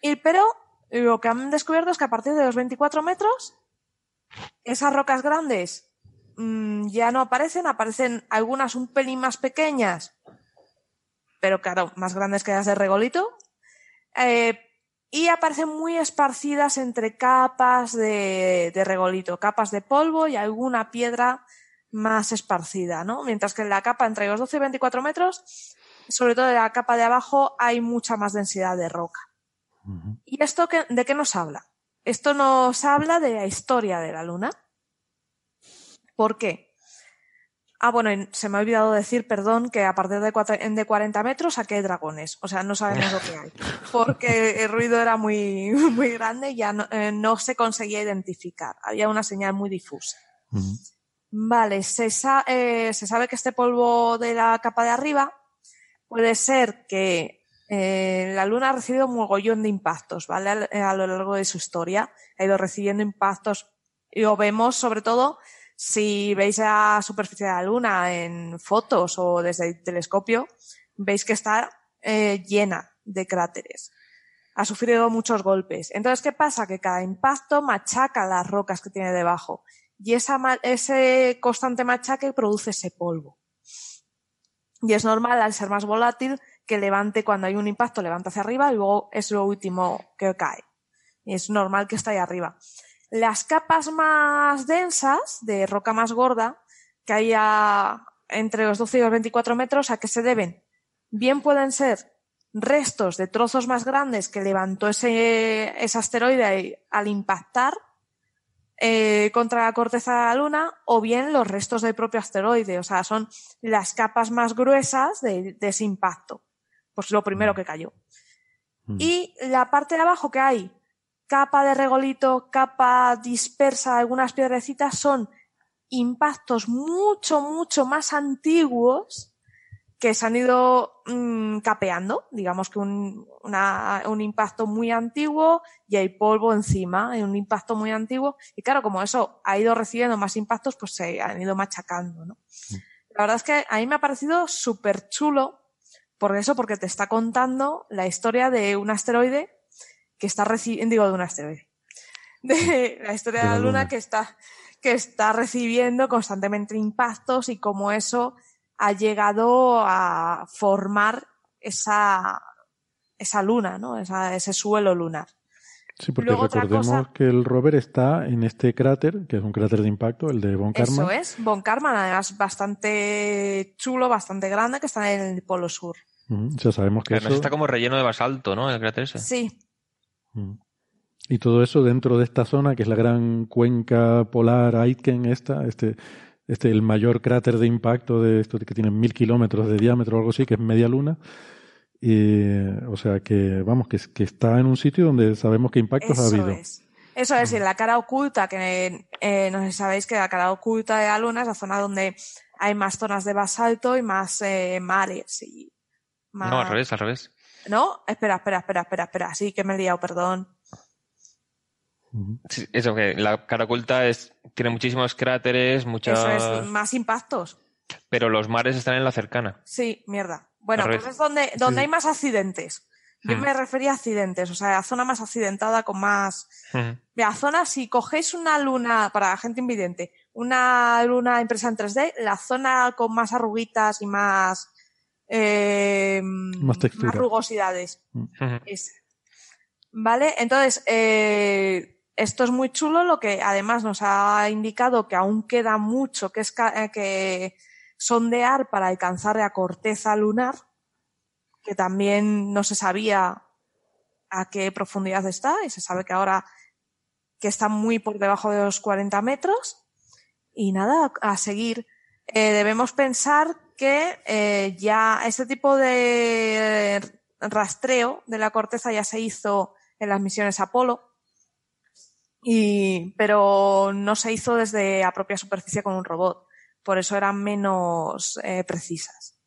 Y, pero lo que han descubierto es que a partir de los 24 metros, esas rocas grandes mmm, ya no aparecen, aparecen algunas un pelín más pequeñas, pero claro, más grandes que las de regolito, eh, y aparecen muy esparcidas entre capas de, regolito, capas de polvo y alguna piedra más esparcida, ¿no? Mientras que en la capa entre los 12 y 24 metros, sobre todo en la capa de abajo, hay mucha más densidad de roca. ¿Y esto de qué nos habla? Esto nos habla de la historia de la Luna. ¿Por qué? Ah, bueno, se me ha olvidado decir, perdón, que a partir de, de 40 metros aquí hay dragones. O sea, no sabemos lo que hay. Porque el ruido era muy, muy grande y ya no, eh, no se conseguía identificar. Había una señal muy difusa. Vale, se, eh, se, sabe que este polvo de la capa de arriba puede ser que eh, la Luna ha recibido un mogollón de impactos, ¿vale? A, a, lo largo de su historia. Ha ido recibiendo impactos y lo vemos sobre todo si veis la superficie de la Luna en fotos o desde el telescopio, veis que está eh, llena de cráteres. Ha sufrido muchos golpes. Entonces, ¿qué pasa? Que cada impacto machaca las rocas que tiene debajo. Y esa, ese constante machaque produce ese polvo. Y es normal, al ser más volátil, que levante cuando hay un impacto, levanta hacia arriba y luego es lo último que cae. Y es normal que esté ahí arriba. Las capas más densas, de roca más gorda, que hay entre los 12 y los 24 metros, ¿a qué se deben? Bien pueden ser restos de trozos más grandes que levantó ese, ese asteroide al impactar eh, contra la corteza de la Luna, o bien los restos del propio asteroide, o sea, son las capas más gruesas de, de ese impacto. Pues lo primero que cayó. Mm. Y la parte de abajo que hay capa de regolito, capa dispersa, algunas piedrecitas son impactos mucho, mucho más antiguos que se han ido mm, capeando, digamos que un, un, impacto muy antiguo y hay polvo encima, hay un impacto muy antiguo. Y claro, como eso ha ido recibiendo más impactos, pues se han ido machacando, ¿no? La verdad es que a mí me ha parecido súper chulo Por eso, porque te está contando la historia de un asteroide que está recibiendo, digo, de un asteroide, de la historia de, la, luna, que está, que está recibiendo constantemente impactos y cómo eso ha llegado a formar esa, esa luna, ¿no? Esa, ese suelo lunar. Sí, porque recordemos que el rover está en este cráter, que es un cráter de impacto, el de Von Karman. Eso es, Von Karman, además bastante chulo, bastante grande, que está en el polo sur. Ya sabemos que está como relleno de basalto, ¿no? El cráter ese. Sí. Y todo eso dentro de esta zona, que es la gran cuenca polar Aitken, esta, este, este, el mayor cráter de impacto de esto que tiene mil kilómetros de diámetro o algo así, que es media luna. Y, o sea que, vamos, que, que está en un sitio donde sabemos que impactos ha habido. Es. Eso es, y la cara oculta, que eh, no sé si sabéis que la cara oculta de la Luna es la zona donde hay más zonas de basalto y más eh, mares. Y más... No, al revés, al revés. ¿No? Espera, espera, espera, espera, espera. Sí, que me he liado, perdón. Sí, eso que la cara oculta es, tiene muchísimos cráteres, muchas... Eso es, más impactos. Pero los mares están en la cercana. Sí, mierda. Bueno, pues es donde, donde hay más accidentes. Yo hmm. me refería a accidentes, o sea, la zona más accidentada con más. Hmm. La zona, si cogéis una luna, para la gente invidente, una luna impresa en 3D, la zona con más arruguitas y más. Eh, más, rugosidades. Hmm. ¿Vale? Entonces, eh, esto es muy chulo, lo que además nos ha indicado que aún queda mucho que, es, eh, que sondear para alcanzar la corteza lunar, que también no se sabía a qué profundidad está y se sabe que ahora que está muy por debajo de los 40 metros. Y nada, a seguir. Eh, debemos pensar que eh, ya este tipo de rastreo de la corteza ya se hizo en las misiones Apolo, y, pero no se hizo desde la propia superficie con un robot. Por eso eran menos eh, precisas.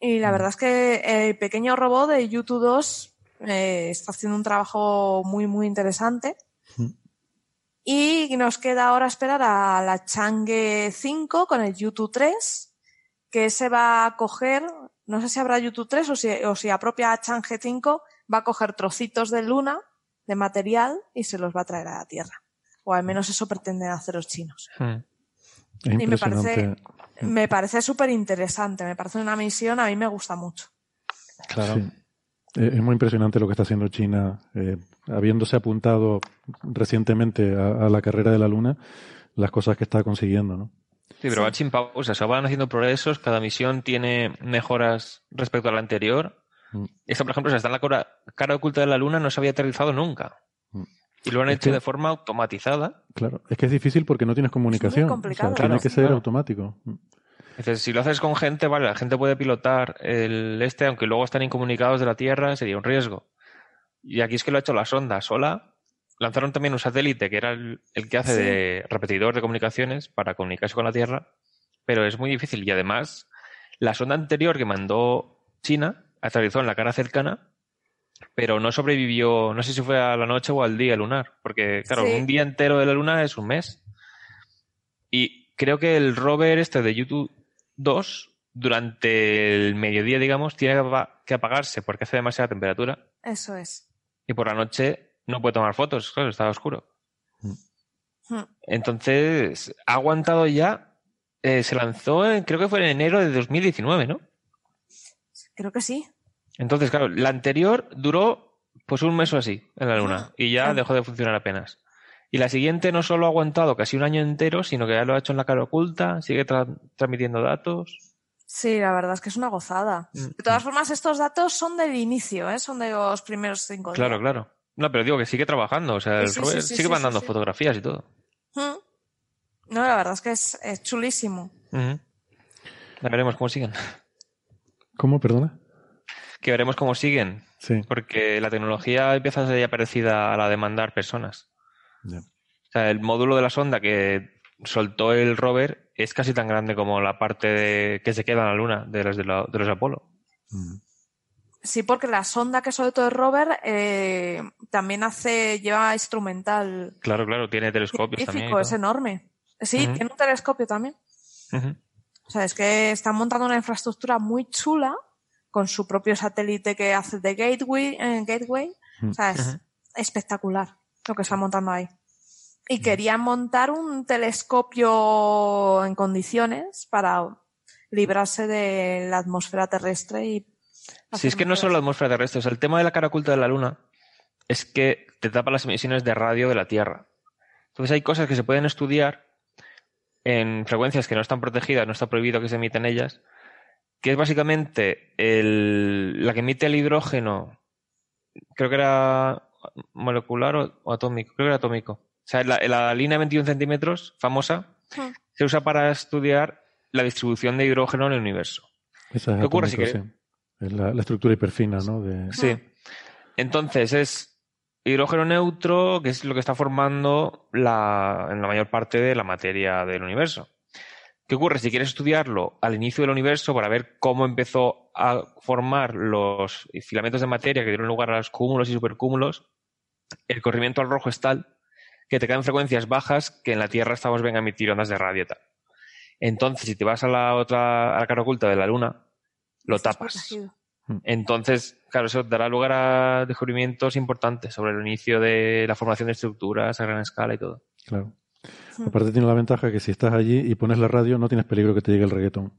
Y la verdad es que el pequeño robot de YouTube 2 eh, está haciendo un trabajo muy, muy interesante. Y nos queda ahora esperar a la Chang'e 5 con el YouTube 3, que se va a coger, no sé si habrá YouTube 3 o si, o si la propia Chang'e 5 va a coger trocitos de luna, de material, y se los va a traer a la Tierra. O al menos eso pretenden hacer los chinos. y me parece, me parece súper interesante, me parece una misión, a mí me gusta mucho. Claro. Es muy impresionante lo que está haciendo China, eh, habiéndose apuntado recientemente a, la carrera de la Luna, las cosas que está consiguiendo, ¿no? Sí, pero va sin pausa, se van haciendo progresos, cada misión tiene mejoras respecto a la anterior. Mm. Esta, por ejemplo, si está en la cara oculta de la Luna, no se había aterrizado nunca. Mm. Y lo han hecho de forma automatizada. Claro, es que es difícil porque no tienes comunicación. tiene que ser automático. Entonces, si lo haces con gente, vale, la gente puede pilotar el este, aunque luego están incomunicados de la Tierra, sería un riesgo. Y aquí es que lo ha hecho la sonda sola. Lanzaron también un satélite que era el, que hace de repetidor de comunicaciones para comunicarse con la Tierra, pero es muy difícil. Y además, la sonda anterior que mandó China aterrizó en la cara cercana pero no sobrevivió, no sé si fue a la noche o al día lunar, porque claro, un día entero de la luna es un mes. Y creo que el rover este de YouTube 2, durante el mediodía, digamos, tiene que apagarse porque hace demasiada temperatura. Eso es. Y por la noche no puede tomar fotos, claro, está oscuro. Hmm. Entonces, ha aguantado ya, eh, se lanzó, creo que fue en enero de 2019, ¿no? Creo que sí. Entonces, claro, la anterior duró pues un mes o así en la Luna y ya dejó de funcionar apenas. Y la siguiente no solo ha aguantado casi un año entero, sino que ya lo ha hecho en la cara oculta, sigue transmitiendo datos. Sí, la verdad es que es una gozada. Mm. De todas formas, estos datos son del inicio, ¿eh? son de los primeros cinco días. Claro, claro. No, pero digo que sigue trabajando, o sea, el sigue mandando fotografías y todo. Mm. No, la verdad es que es, chulísimo. Ya veremos cómo siguen. ¿Cómo, perdona? que veremos cómo siguen. Sí. Porque la tecnología empieza a ser ya parecida a la de mandar personas. O sea, el módulo de la sonda que soltó el rover es casi tan grande como la parte de, que se queda en la Luna de los, de, los Apolo. Mm. Sí, porque la sonda que soltó el rover eh, también hace, lleva instrumental. Claro, claro, tiene telescopios también. Es enorme. Sí, tiene un telescopio también. O sea, es que están montando una infraestructura muy chula con su propio satélite que hace de gateway, eh, gateway. O sea, es espectacular lo que está montando ahí. Y querían montar un telescopio en condiciones para librarse de la atmósfera terrestre y Sí, es que no solo la atmósfera terrestre, o sea, el tema de la cara oculta de la Luna es que te tapa las emisiones de radio de la Tierra. Entonces hay cosas que se pueden estudiar en frecuencias que no están protegidas, no está prohibido que se emiten ellas, que es básicamente el, la que emite el hidrógeno, creo que era molecular o, atómico, creo que era atómico. O sea, la, la línea de 21 centímetros, famosa, se usa para estudiar la distribución de hidrógeno en el universo. Es ¿Qué ocurre si atómico, que- sí. La, estructura hiperfina, ¿no? De... Sí. Entonces es hidrógeno neutro, que es lo que está formando la, en la mayor parte de la materia del universo. ¿Qué ocurre? Si quieres estudiarlo al inicio del universo para ver cómo empezó a formar los filamentos de materia que dieron lugar a los cúmulos y supercúmulos, el corrimiento al rojo es tal que te caen frecuencias bajas que en la Tierra estamos bien a emitir ondas de radio y tal. Entonces, si te vas a la otra, a la cara oculta de la Luna, lo tapas. protegido. Entonces, claro, eso dará lugar a descubrimientos importantes sobre el inicio de la formación de estructuras a gran escala y todo. Claro. Aparte tiene la ventaja que si estás allí y pones la radio no tienes peligro que te llegue el reggaetón.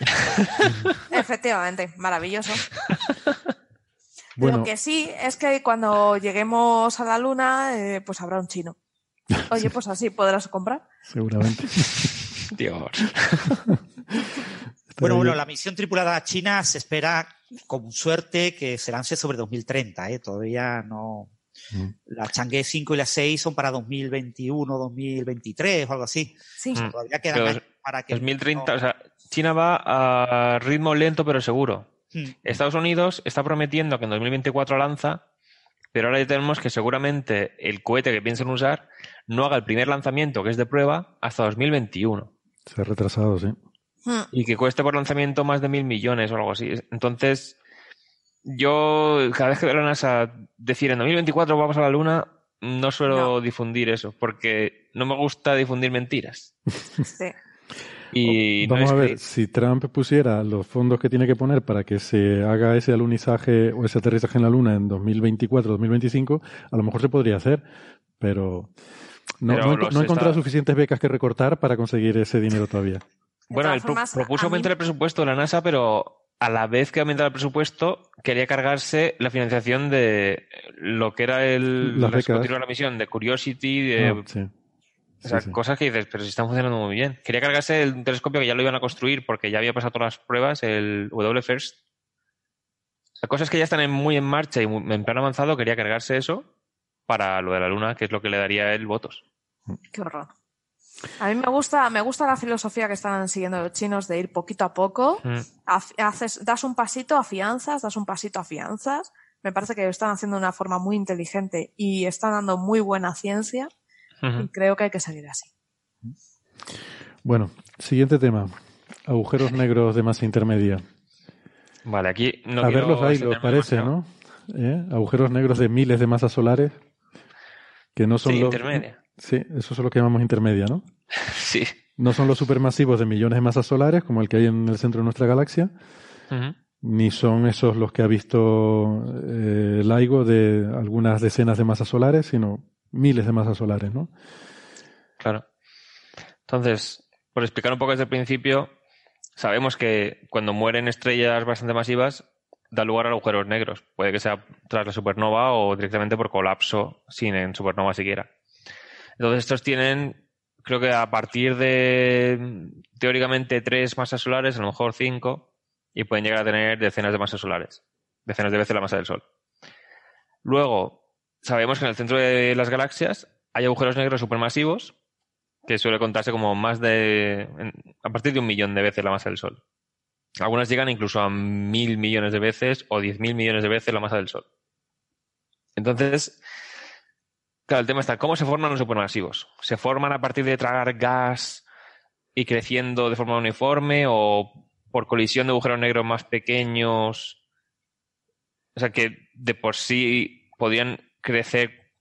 Efectivamente, maravilloso. Bueno, Lo que sí es que cuando lleguemos a la luna, eh, pues habrá un chino. Oye, pues así podrás comprar. seguramente. Dios. Bueno, bueno, la misión tripulada china se espera con suerte que se lance sobre 2030, ¿eh? Todavía no. Mm. La Chang'e 5 y la 6 son para 2021, 2023 o algo así. Sí. O sea, todavía quedan para que 2030, o sea, China va a ritmo lento pero seguro. Hmm. Estados Unidos está prometiendo que en 2024 lanza, pero ahora ya tenemos que seguramente el cohete que piensan usar no haga el primer lanzamiento, que es de prueba, hasta 2021. Se ha retrasado, sí. Hmm. y que cueste por lanzamiento más de mil millones o algo así. Entonces, yo cada vez que veo a la NASA decir en 2024 vamos a la Luna, no suelo No. difundir eso, porque no me gusta difundir mentiras. Sí. Y Vamos a ver, que- si Trump pusiera los fondos que tiene que poner para que se haga ese alunizaje o ese aterrizaje en la Luna en 2024-2025, a lo mejor se podría hacer, pero no, Pero no no he encontrado suficientes becas que recortar para conseguir ese dinero todavía. Bueno, él formas, propuso mí- aumentar el presupuesto de la NASA, pero a la vez que aumentaba el presupuesto, quería cargarse la financiación de lo que era el la continuar la misión de Curiosity, de Ah, sí. O sea, Sí, sí. cosas que dices, pero si están funcionando muy bien. Quería cargarse el telescopio que ya lo iban a construir porque ya había pasado todas las pruebas, el W First. O sea, cosas que ya están en- muy en marcha y muy- en plan avanzado, quería cargarse eso para lo de la Luna, que es lo que le daría a él votos. Qué horror. A mí me gusta, me gusta la filosofía que están siguiendo los chinos de ir poquito a poco. Mm. Haces, das un pasito, afianzas, das un pasito, afianzas. Me parece que lo están haciendo de una forma muy inteligente y están dando muy buena ciencia. Y creo que hay que seguir así. Bueno, siguiente tema. Agujeros negros de masa intermedia. Vale, aquí no a verlos ahí, los extenderme parece, demasiado. ¿no? ¿Eh? Agujeros negros de miles de masas solares que no son Sí, los... Sí, eso es lo que llamamos intermedia, ¿no? Sí. No son los supermasivos de millones de masas solares, como el que hay en el centro de nuestra galaxia, ni son esos los que ha visto eh, LIGO de algunas decenas de masas solares, sino miles de masas solares, ¿no? Claro. Entonces, por explicar un poco desde el principio, sabemos que cuando mueren estrellas bastante masivas, da lugar a agujeros negros. Puede que sea tras la supernova o directamente por colapso, sin en supernova siquiera. Entonces, estos tienen, creo que a partir de teóricamente tres masas solares, a lo mejor cinco, y pueden llegar a tener decenas de masas solares. Decenas de veces la masa del Sol. Luego, sabemos que en el centro de las galaxias hay agujeros negros supermasivos, que suele contarse como más de. a partir de un millón de veces la masa del Sol. Algunas llegan incluso a mil millones de veces o diez mil millones de veces la masa del Sol. Entonces, claro, el tema está: ¿cómo se forman los supermasivos? ¿Se forman a partir de tragar gas y creciendo de forma uniforme o por colisión de agujeros negros más pequeños? O sea, que de por sí podrían crecer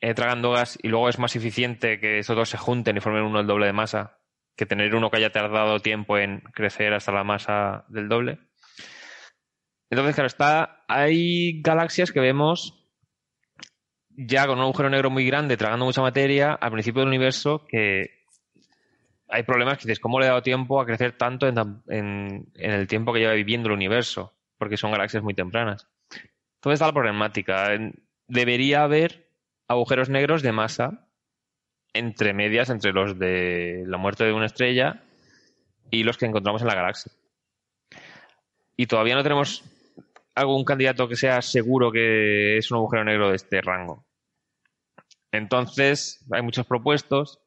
eh, tragando gas y luego es más eficiente que esos dos se junten y formen uno el doble de masa que tener uno que haya tardado tiempo en crecer hasta la masa del doble. Entonces, claro, está, hay galaxias que vemos ya con un agujero negro muy grande, tragando mucha materia, al principio del universo, que hay problemas que dices, ¿cómo le ha dado tiempo a crecer tanto en, en, el tiempo que lleva viviendo el universo? Porque son galaxias muy tempranas. Entonces está la problemática. Debería haber agujeros negros de masa entre medias entre los de la muerte de una estrella y los que encontramos en la galaxia. Y todavía no tenemos algún candidato que sea seguro que es un agujero negro de este rango. Entonces, hay muchos propuestos.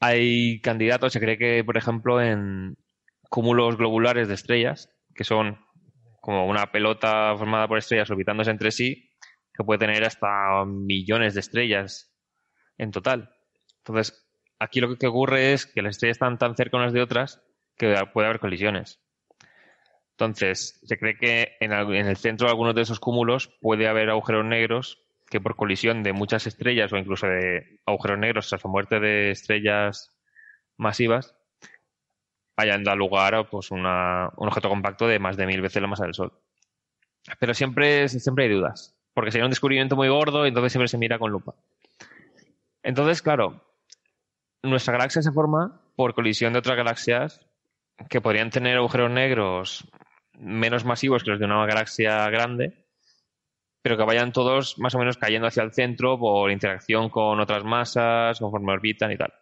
Hay candidatos, se cree que, por ejemplo, en cúmulos globulares de estrellas, que son como una pelota formada por estrellas orbitándose entre sí, que puede tener hasta millones de estrellas en total. Entonces, aquí lo que ocurre es que las estrellas están tan cerca unas de otras que puede haber colisiones. Entonces, se cree que en, el centro de algunos de esos cúmulos puede haber agujeros negros que por colisión de muchas estrellas o incluso de agujeros negros tras la muerte de estrellas masivas hayan dado lugar a pues, un objeto compacto de más de mil veces la masa del Sol. Pero siempre, siempre hay dudas, porque sería un descubrimiento muy gordo y entonces siempre se mira con lupa. Entonces, claro, nuestra galaxia se forma por colisión de otras galaxias que podrían tener agujeros negros menos masivos que los de una galaxia grande, pero que vayan todos más o menos cayendo hacia el centro por interacción con otras masas, conforme orbitan y tal.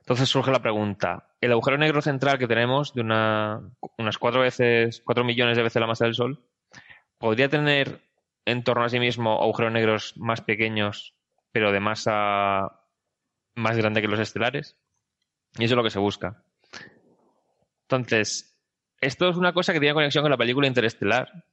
Entonces surge la pregunta, ¿el agujero negro central que tenemos de una, unas cuatro veces, cuatro millones de veces la masa del Sol, podría tener en torno a sí mismo agujeros negros más pequeños, pero de masa más grande que los estelares? Y eso es lo que se busca. Entonces, esto es una cosa que tiene conexión con la película Interestelar.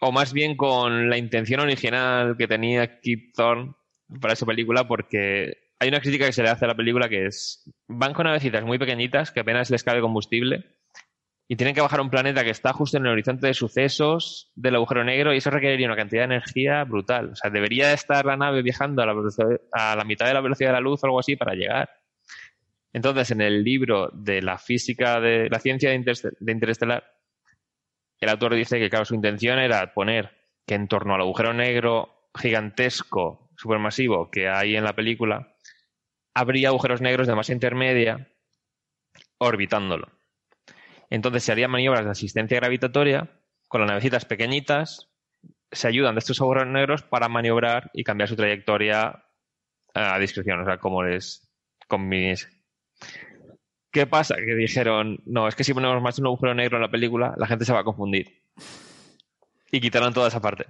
O más bien con la intención original que tenía Kip Thorne para esa película, porque hay una crítica que se le hace a la película que es, van con navecitas muy pequeñitas que apenas les cabe combustible y tienen que bajar a un planeta que está justo en el horizonte de sucesos del agujero negro y eso requeriría una cantidad de energía brutal. O sea, debería estar la nave viajando a la, a la mitad de la velocidad de la luz o algo así para llegar. Entonces, en el libro de la física de la ciencia de, Interestelar, el autor dice que, claro, su intención era poner que en torno al agujero negro gigantesco, supermasivo que hay en la película, habría agujeros negros de masa intermedia orbitándolo. Entonces se harían maniobras de asistencia gravitatoria con las navecitas pequeñitas, se ayudan de estos agujeros negros para maniobrar y cambiar su trayectoria a discreción, o sea, como les conviniese. ¿Qué pasa? Que dijeron, no, es que si ponemos más un agujero negro en la película, la gente se va a confundir. Y quitaron toda esa parte.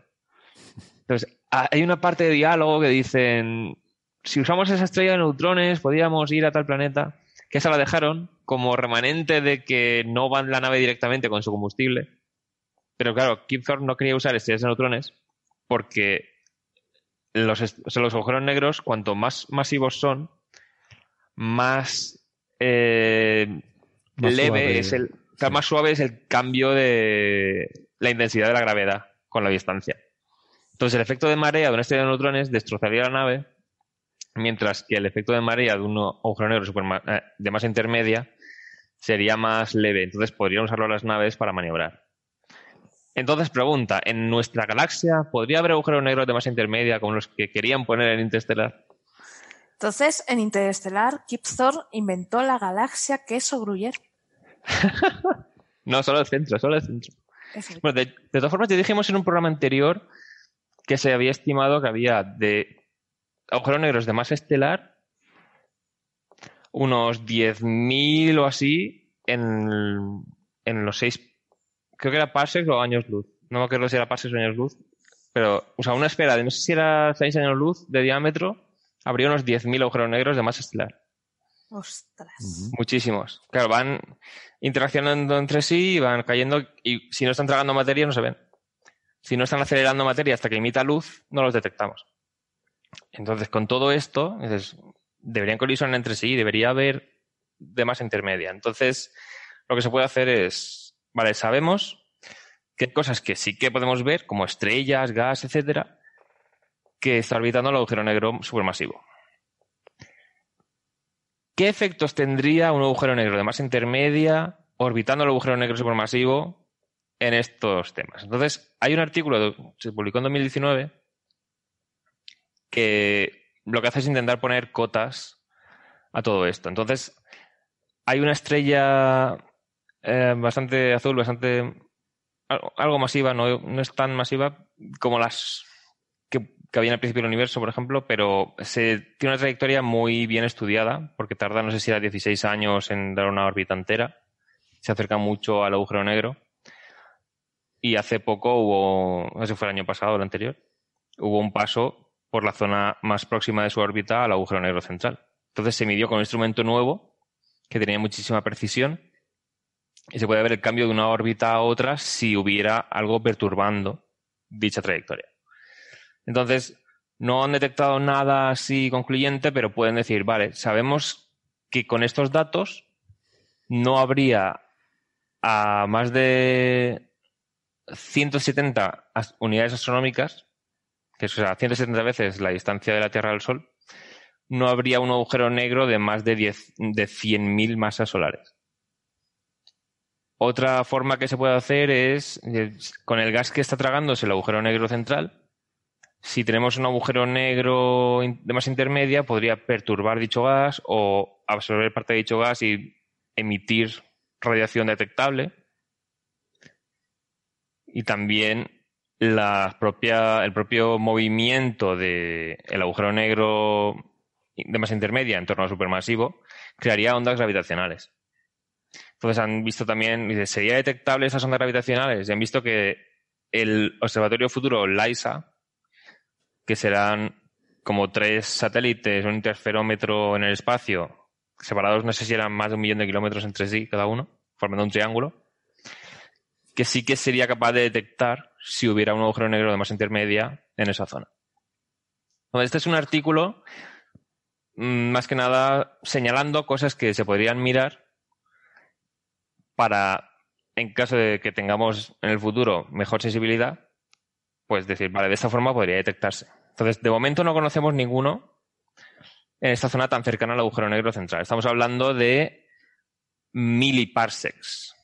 Entonces, hay una parte de diálogo que dicen, si usamos esa estrella de neutrones, podríamos ir a tal planeta, que esa la dejaron como remanente de que no van la nave directamente con su combustible. Pero claro, Kip Thorne no quería usar estrellas de neutrones porque los, los agujeros negros, cuanto más masivos son, más eh, leve es el. Más suave es el cambio de la intensidad de la gravedad con la distancia. Entonces, el efecto de marea de una estrella de neutrones destrozaría la nave, mientras que el efecto de marea de un agujero negro eh, de masa intermedia sería más leve. Entonces, podrían usarlo las naves para maniobrar. Entonces, pregunta: ¿en nuestra galaxia podría haber agujeros negros de masa intermedia como los que querían poner en Interstellar? Entonces, en Interestelar, Kip Thorne inventó la galaxia queso Gruyère. no, solo el centro, solo el centro. Bueno, de, todas formas, ya dijimos en un programa anterior que se había estimado que había de agujeros negros de masa estelar unos 10.000 o así en, en los seis, creo que era parsecs o años luz. No me acuerdo si era parsecs o años luz. Pero, o sea, una esfera de no sé si era 6 años luz de diámetro habría unos 10.000 agujeros negros de masa estelar. Ostras. Muchísimos. Claro, van interaccionando entre sí y van cayendo y si no están tragando materia no se ven. Si no están acelerando materia hasta que emita luz, no los detectamos. Entonces, con todo esto, deberían colisionar entre sí y debería haber de masa intermedia. Entonces, lo que se puede hacer es, vale, sabemos que hay cosas que sí que podemos ver, como estrellas, gas, etcétera, que está orbitando el agujero negro supermasivo. ¿Qué efectos tendría un agujero negro de masa intermedia orbitando el agujero negro supermasivo en estos temas. Entonces, hay un artículo que se publicó en 2019 que lo que hace es intentar poner cotas a todo esto. Entonces, hay una estrella eh, bastante azul, bastante algo masiva, no, no, es tan masiva como las que, había en el principio del universo, por ejemplo, pero se, tiene una trayectoria muy bien estudiada, porque tarda, no sé si era 16 años en dar una órbita entera. Se acerca mucho al agujero negro. Y hace poco hubo, no sé si fue el año pasado o el anterior, hubo un paso por la zona más próxima de su órbita al agujero negro central. Entonces se midió con un instrumento nuevo que tenía muchísima precisión y se puede ver el cambio de una órbita a otra si hubiera algo perturbando dicha trayectoria. Entonces, no han detectado nada así concluyente, pero pueden decir, vale, sabemos que con estos datos no habría a más de 170 unidades astronómicas, que es o sea, 170 veces la distancia de la Tierra al Sol, no habría un agujero negro de más de, 10, de 100.000 masas solares. Otra forma que se puede hacer es, con el gas que está tragándose el agujero negro central, si tenemos un agujero negro de masa intermedia, podría perturbar dicho gas o absorber parte de dicho gas y emitir radiación detectable. Y también el propio movimiento del agujero negro de masa intermedia en torno al supermasivo crearía ondas gravitacionales. Entonces han visto también, ¿sería detectable esas ondas gravitacionales? Y han visto que el Observatorio Futuro LISA, que serán como tres satélites, un interferómetro en el espacio, separados no sé si eran más de un millón de kilómetros entre sí cada uno, formando un triángulo, que sí que sería capaz de detectar si hubiera un agujero negro de masa intermedia en esa zona. este es un artículo Mm, más que nada señalando cosas que se podrían mirar para, en caso de que tengamos en el futuro mejor sensibilidad, pues decir, vale, de esta forma podría detectarse. Entonces, de momento no conocemos ninguno en esta zona tan cercana al agujero negro central. Estamos hablando de miliparsecs.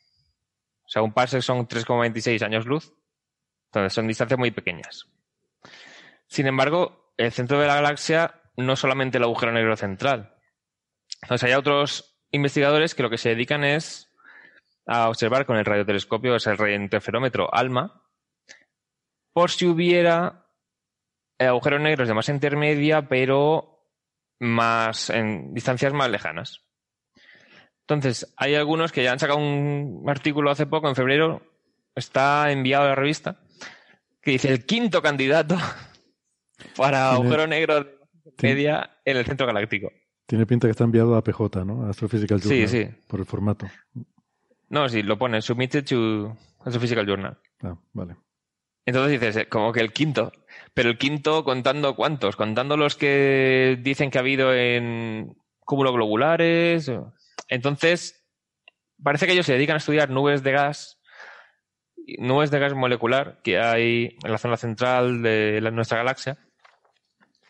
O sea, un parsec son 3,26 años luz. Entonces, son distancias muy pequeñas. Sin embargo, el centro de la galaxia no solamente el agujero negro central. Entonces hay otros investigadores que lo que se dedican es a observar con el radiotelescopio, es el radiointerferómetro ALMA, por si hubiera agujeros negros de masa intermedia, pero más en distancias más lejanas. Entonces, hay algunos que ya han sacado un artículo hace poco, en febrero, está enviado a la revista, que dice el quinto candidato para agujero negro media en el centro galáctico. Tiene pinta que está enviado a PJ, ¿no? A Astrophysical Journal. Sí, sí. Por el formato. No, sí, lo pone, submitted to Astrophysical Journal. Ah, vale. Entonces dices, eh, como que el quinto. Pero el quinto contando cuántos, contando los que dicen que ha habido en cúmulos globulares. Entonces, parece que ellos se dedican a estudiar nubes de gas, nubes de gas molecular que hay en la zona central de nuestra galaxia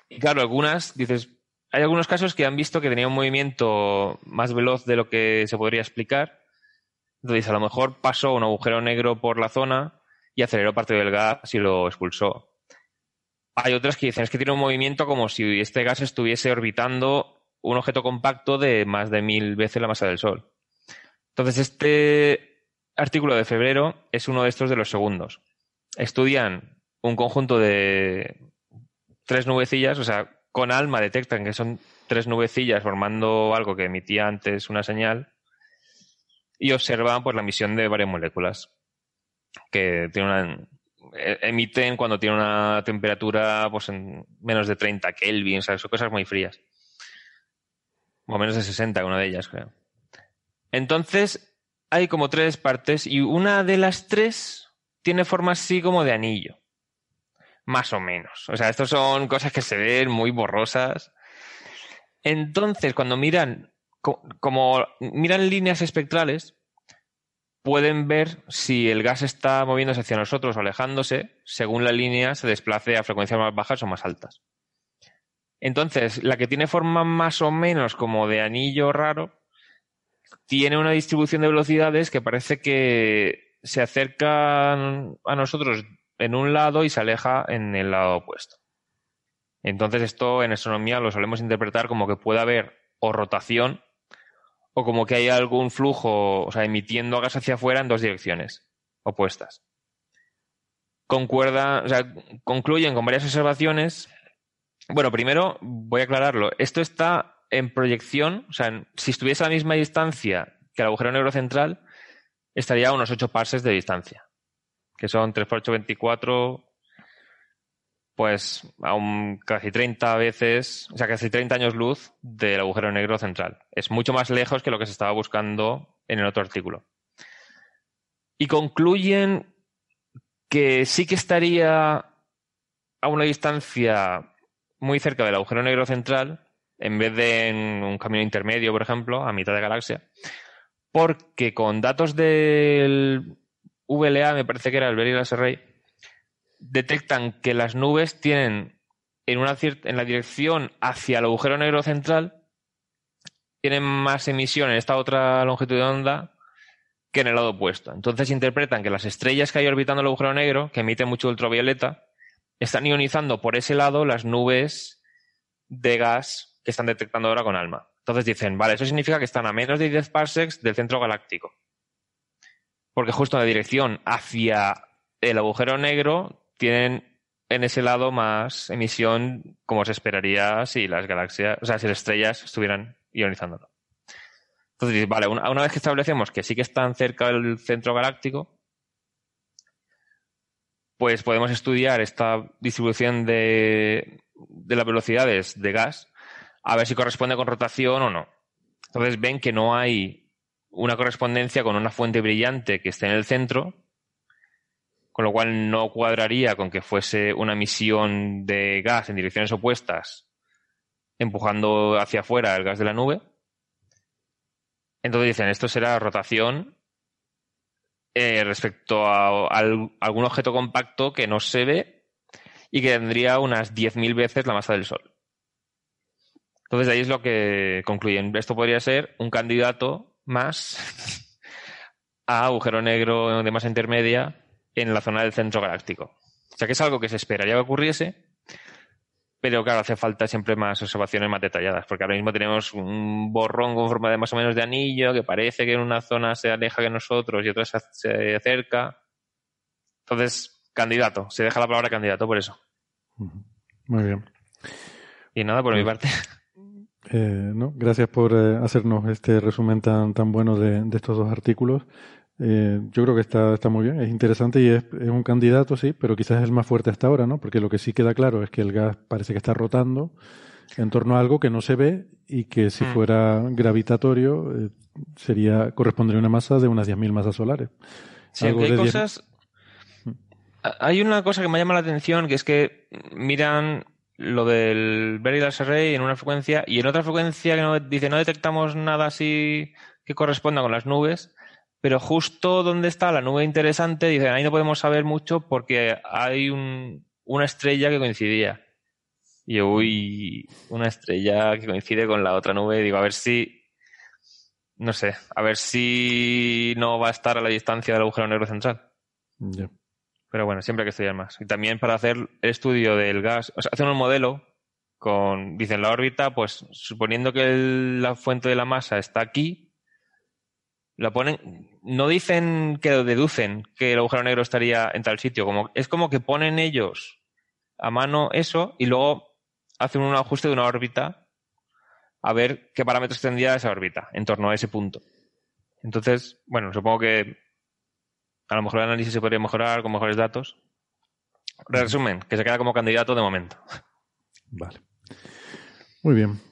y claro, algunas, dices, hay algunos casos que han visto que tenía un movimiento más veloz de lo que se podría explicar. Entonces, a lo mejor pasó un agujero negro por la zona y aceleró parte del gas y lo expulsó. Hay otras que dicen es que tiene un movimiento como si este gas estuviese orbitando un objeto compacto de más de mil veces la masa del Sol. Entonces, este artículo de febrero es uno de estos de los segundos. Estudian un conjunto de tres nubecillas, o sea, con ALMA detectan que son tres nubecillas formando algo que emitía antes una señal y observan pues la emisión de varias moléculas que tienen e, emiten cuando tiene una temperatura pues en menos de 30 Kelvin, o sea, son cosas muy frías. O menos de 60, una de ellas, creo. Entonces, hay como tres partes y una de las tres tiene forma así como de anillo. Más o menos. O sea, estas son cosas que se ven muy borrosas. Entonces, cuando miran, como miran líneas espectrales, pueden ver si el gas está moviéndose hacia nosotros o alejándose, según la línea se desplace a frecuencias más bajas o más altas. Entonces, la que tiene forma más o menos como de anillo raro, tiene una distribución de velocidades que parece que se acerca a nosotros en un lado y se aleja en el lado opuesto. Entonces esto en astronomía lo solemos interpretar como que puede haber o rotación o como que hay algún flujo, o sea, emitiendo gas hacia afuera en dos direcciones opuestas. Concuerda, o sea, concluyen con varias observaciones. Bueno, primero voy a aclararlo. Esto está en proyección, o sea, si estuviese a la misma distancia que el agujero negro central, estaría a unos 8 parses de distancia, que son 3 por 8, 24, pues a un casi 30 veces, o sea, casi 30 años luz del agujero negro central. Es mucho más lejos que lo que se estaba buscando en el otro artículo. Y concluyen que sí que estaría a una distancia muy cerca del agujero negro central, en vez de en un camino intermedio, por ejemplo, a mitad de galaxia, porque con datos del VLA, me parece que era el Very Large Array, detectan que las nubes tienen en, una en la dirección hacia el agujero negro central, tienen más emisión en esta otra longitud de onda que en el lado opuesto. Entonces interpretan que las estrellas que hay orbitando el agujero negro, que emiten mucho ultravioleta, están ionizando por ese lado las nubes de gas que están detectando ahora con ALMA. Entonces dicen, vale, eso significa que están a menos de 10 parsecs del centro galáctico. Porque justo en la dirección hacia el agujero negro tienen en ese lado más emisión como se esperaría si las galaxias, o sea, si las estrellas estuvieran ionizándolo. Entonces, vale, una, vez que establecemos que sí que están cerca del centro galáctico, pues podemos estudiar esta distribución de, de las velocidades de gas a ver si corresponde con rotación o no. Entonces ven que no hay una correspondencia con una fuente brillante que esté en el centro con lo cual no cuadraría con que fuese una emisión de gas en direcciones opuestas, empujando hacia afuera el gas de la nube. Entonces dicen, esto será rotación eh, respecto a, algún objeto compacto que no se ve y que tendría unas 10.000 veces la masa del Sol. Entonces ahí es lo que concluyen. Esto podría ser un candidato más a agujero negro de masa intermedia en la zona del centro galáctico. O sea que es algo que se esperaría que ocurriese, pero claro, hace falta siempre más observaciones más detalladas, porque ahora mismo tenemos un borrón con forma de más o menos de anillo, que parece que en una zona se aleja que nosotros y otra se acerca. Entonces, candidato, se deja la palabra candidato por eso. Muy bien. Y nada, por mi pues, parte. Eh, no, gracias por eh, hacernos este resumen tan, tan bueno de estos dos artículos. Eh, yo creo que está, está muy bien, es interesante y es, es, un candidato, sí, pero quizás es el más fuerte hasta ahora, ¿no? Porque lo que sí queda claro es que el gas parece que está rotando en torno a algo que no se ve y que si mm. fuera gravitatorio eh, sería correspondería a una masa de unas 10.000 masas solares. Sí, hay cosas... Mm. Hay una cosa que me llama la atención, que es que miran lo del Very Large Array en una frecuencia y en otra frecuencia que no, dice no detectamos nada así que corresponda con las nubes pero justo donde está la nube interesante, dicen, ahí no podemos saber mucho porque hay una estrella que coincidía. Y yo, uy, una estrella que coincide con la otra nube, digo, a ver si, no sé, a ver si no va a estar a la distancia del agujero negro central. Pero bueno, siempre hay que estudiar más. Y también para hacer el estudio del gas, o sea, hacen un modelo con, dicen, la órbita, pues suponiendo que la fuente de la masa está aquí, lo ponen, no dicen que deducen que el agujero negro estaría en tal sitio, como, es como que ponen ellos a mano eso y luego hacen un ajuste de una órbita a ver qué parámetros tendría esa órbita en torno a ese punto. Entonces, bueno, supongo que a lo mejor el análisis se podría mejorar con mejores datos. Resumen, que se queda como candidato de momento. Vale. Muy bien.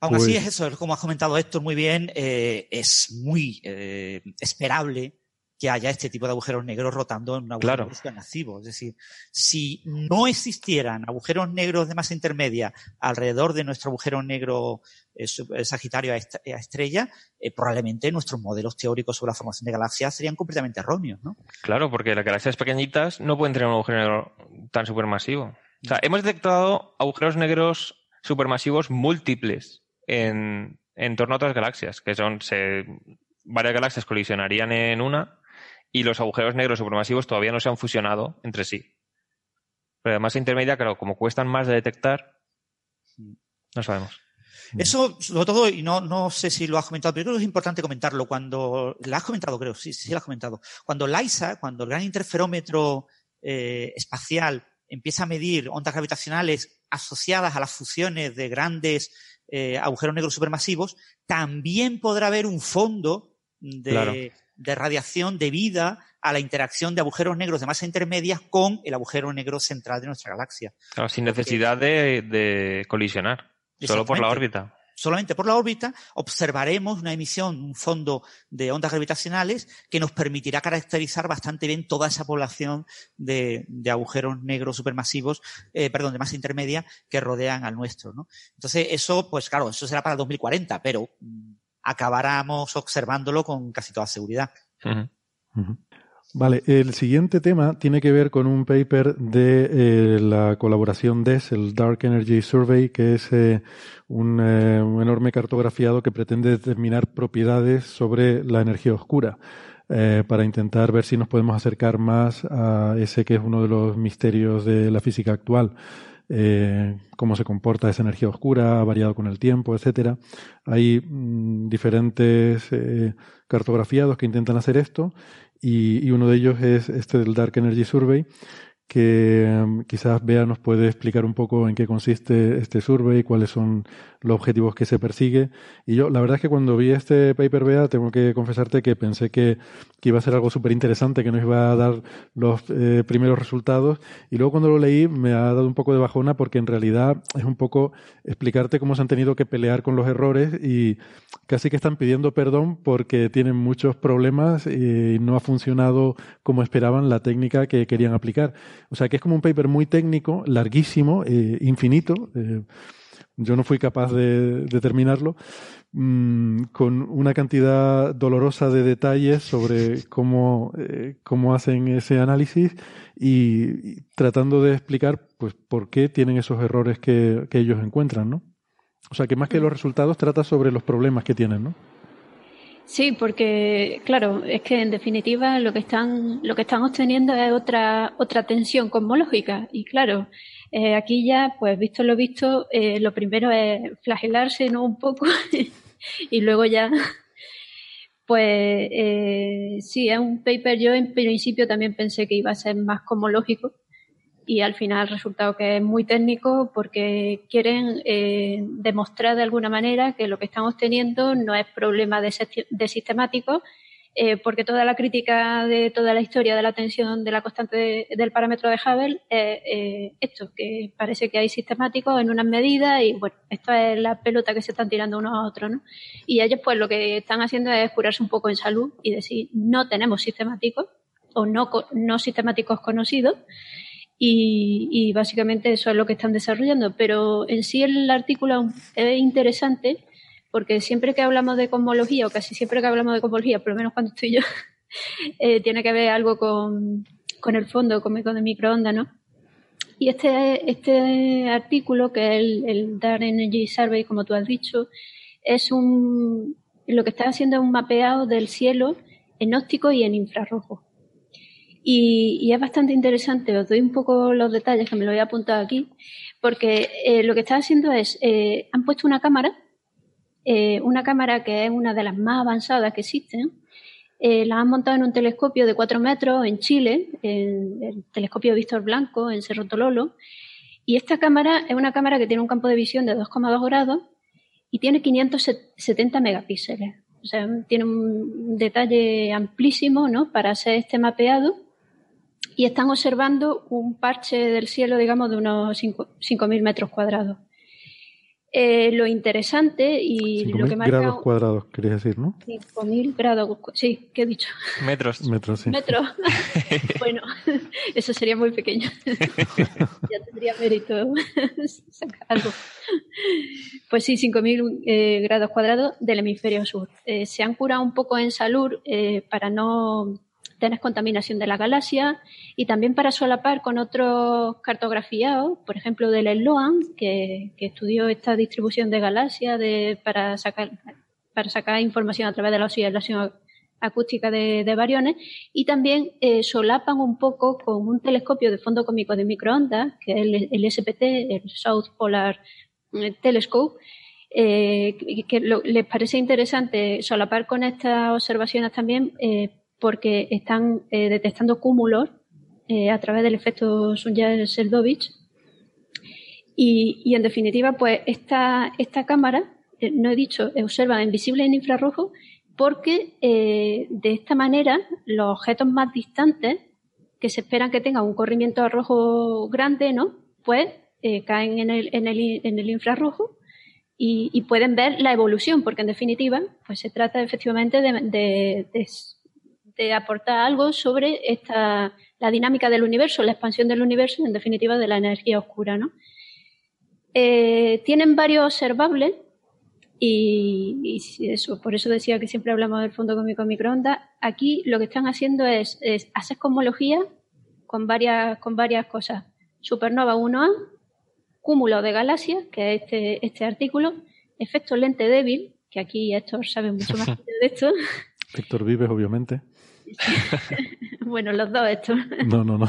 Aún así pues es eso, como has comentado Héctor muy bien, eh, es muy eh, esperable que haya este tipo de agujeros negros rotando en un agujero negro Es decir, si no existieran agujeros negros de masa intermedia alrededor de nuestro agujero negro eh, Sagitario a, estrella, probablemente nuestros modelos teóricos sobre la formación de galaxias serían completamente erróneos, ¿no? Claro, porque las galaxias pequeñitas no pueden tener un agujero negro tan supermasivo. O sea, hemos detectado agujeros negros supermasivos múltiples en, torno a otras galaxias, que son varias galaxias colisionarían en una y los agujeros negros supermasivos todavía no se han fusionado entre sí. Pero además intermedia, claro, como cuestan más de detectar, no sabemos. Eso, sobre todo, y no, no sé si lo has comentado, pero creo que es importante comentarlo. Cuando, lo has comentado, creo, sí, sí lo has comentado. Cuando LISA, cuando el gran interferómetro eh, espacial empieza a medir ondas gravitacionales asociadas a las fusiones de grandes eh, agujeros negros supermasivos, también podrá haber un fondo de, de radiación debida a la interacción de agujeros negros de masa intermedia con el agujero negro central de nuestra galaxia. Claro, sin necesidad de, colisionar, solo por la órbita solamente por la órbita, observaremos una emisión, un fondo de ondas gravitacionales que nos permitirá caracterizar bastante bien toda esa población de, agujeros negros supermasivos, eh, perdón, de masa intermedia que rodean al nuestro. ¿no? Entonces, eso, pues claro, eso será para el 2040, pero mm, acabáramos observándolo con casi toda seguridad. Vale, el siguiente tema tiene que ver con un paper de eh, la colaboración DES, el Dark Energy Survey, que es eh, un, eh, un, enorme cartografiado que pretende determinar propiedades sobre la energía oscura. para intentar ver si nos podemos acercar más a ese que es uno de los misterios de la física actual, eh, cómo se comporta esa energía oscura, ha variado con el tiempo, etcétera. Hay mm, diferentes eh, cartografiados que intentan hacer esto y, y, uno de ellos es este del Dark Energy Survey, que em, quizás Bea nos puede explicar un poco en qué consiste este survey, cuáles son los objetivos que se persigue. Y yo, la verdad es que cuando vi este paper, Bea, tengo que confesarte que pensé que, que iba a ser algo súper interesante, que nos iba a dar los eh, primeros resultados. Y luego cuando lo leí me ha dado un poco de bajona porque en realidad es un poco explicarte cómo se han tenido que pelear con los errores y casi que están pidiendo perdón porque tienen muchos problemas y no ha funcionado como esperaban la técnica que querían aplicar. O sea que es como un paper muy técnico, larguísimo, eh, infinito. Eh, yo no fui capaz de, terminarlo, mm, con una cantidad dolorosa de detalles sobre cómo, eh, cómo hacen ese análisis y, tratando de explicar pues por qué tienen esos errores que, que ellos encuentran, ¿no? O sea que más que los resultados trata sobre los problemas que tienen, ¿no? Sí, porque claro, es que en definitiva lo que están lo que están obteniendo es otra otra tensión cosmológica y claro, eh, aquí ya pues visto lo visto, eh, lo primero es flagelarse no un poco y luego ya pues eh, sí es un paper. Yo en principio también pensé que iba a ser más cosmológico y al final resultado que es muy técnico porque quieren demostrar de alguna manera que lo que estamos teniendo no es problema de, de sistemático, eh, porque toda la crítica de toda la historia de la tensión de la constante del parámetro de Hubble es eh, esto, que parece que hay sistemáticos en unas medidas y bueno, esto es la pelota que se están tirando unos a otros, ¿no? Y ellos pues lo que están haciendo es curarse un poco en salud y decir no tenemos sistemáticos o no, no sistemáticos conocidos y, básicamente eso es lo que están desarrollando. Pero en sí el artículo es interesante porque siempre que hablamos de cosmología, o casi siempre que hablamos de cosmología, por lo menos cuando estoy yo, eh, tiene que ver algo con, el fondo con de microondas, ¿no? Y este, este artículo, que es el, Dark Energy Survey, como tú has dicho, es un, lo que está haciendo es un mapeado del cielo en óptico y en infrarrojo. Y, es bastante interesante, os doy un poco los detalles que me lo he apuntado aquí, porque eh, lo que están haciendo es, eh, han puesto una cámara, eh, una cámara que es una de las más avanzadas que existen, la han montado en un telescopio de 4 metros en Chile, el telescopio Víctor Blanco, en Cerro Tololo, y esta cámara es una cámara que tiene un campo de visión de 2,2 grados y tiene 570 megapíxeles. O sea, tiene un detalle amplísimo ¿no? para hacer este mapeado y están observando un parche del cielo, digamos, de unos 5.000 metros cuadrados. Eh, lo interesante y lo que marca... grados cuadrados, querías decir, ¿no? 5.000 grados, sí, ¿qué he dicho? Metros. Metros, sí. Metros. bueno, eso sería muy pequeño. ya tendría mérito sacar algo. Pues sí, 5.000 eh, grados cuadrados del hemisferio sur. Eh, se han curado un poco en salud para no tener contaminación de la galaxia y también para solapar con otros cartografiados, por ejemplo del Sloan, que, estudió esta distribución de galaxias de, para, sacar, para sacar información a través de la oscilación acústica de, de bariones. Y también eh, solapan un poco con un telescopio de fondo cómico de microondas, que es el, el SPT, el South Polar eh, Telescope, eh, que les parece interesante solapar con estas observaciones también porque están detectando cúmulos a través del efecto Sunyaev-Seldovich y, y, en definitiva pues esta, esta cámara, no he dicho, observa invisible en infrarrojo porque eh, de esta manera los objetos más distantes que se esperan que tengan un corrimiento rojo grande, ¿no? Pues eh, caen en el, en, el, en el, infrarrojo y, pueden ver la evolución, porque en definitiva, pues se trata efectivamente de, de, aportar algo sobre esta, la dinámica del universo, la expansión del universo y en definitiva de la energía oscura, ¿no? Eh, tienen varios observables y, eso, por eso decía que siempre hablamos del fondo cómico microondas. Aquí lo que están haciendo es, hacer cosmología con varias, con varias cosas. Supernova 1A, cúmulo de galaxias, que es este, este artículo, efecto lente débil, que aquí Héctor sabe mucho más de esto. Héctor Vives, obviamente. bueno, los dos, Héctor. No, no, no.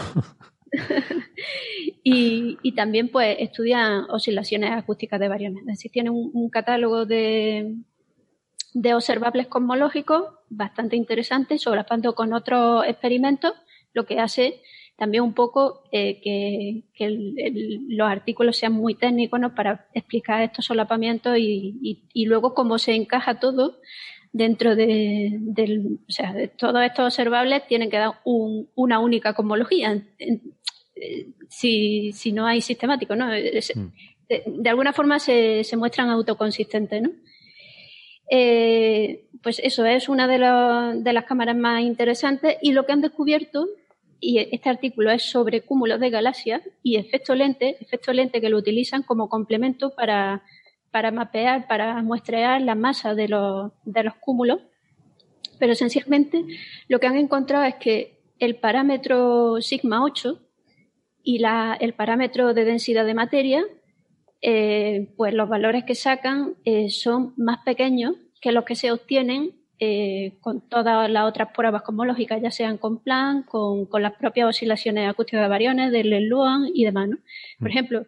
y, también pues estudian oscilaciones acústicas de variones. Es decir, tienen un, catálogo de, de, observables cosmológicos bastante interesante, solapando con otros experimentos, lo que hace también un poco eh, que, los artículos sean muy técnicos ¿no? para explicar estos solapamientos y, y, luego cómo se encaja todo dentro de, del, o sea, de todos estos observables tienen que dar una única cosmología. si, si, no hay sistemático, ¿no? Mm. De, alguna forma se, se, muestran autoconsistentes, ¿no? Eh, pues eso es una de, de las cámaras más interesantes y lo que han descubierto y este artículo es sobre cúmulos de galaxias y efecto lente, efecto lente que lo utilizan como complemento para para mapear, para muestrear la masa de los, de los cúmulos, pero esencialmente lo que han encontrado es que el parámetro sigma 8 y la, el parámetro de densidad de materia, eh, pues los valores que sacan eh, son más pequeños que los que se obtienen eh, con todas las otras pruebas cosmológicas, ya sean con Planck, con, con las propias oscilaciones acústicas de variones, del Luan y demás. ¿no? Por mm. ejemplo,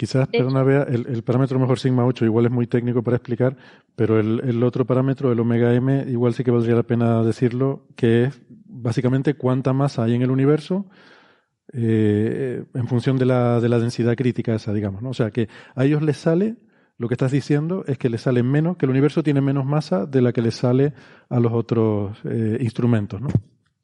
Quizás, perdona, vea, el, el, parámetro mejor sigma 8 igual es muy técnico para explicar, pero el, el, otro parámetro, el omega m, igual sí que valdría la pena decirlo, que es básicamente cuánta masa hay en el universo eh, en función de la, de la densidad crítica esa, digamos. ¿no? O sea, que a ellos les sale, lo que estás diciendo es que les sale menos, que el universo tiene menos masa de la que les sale a los otros eh, instrumentos, ¿no?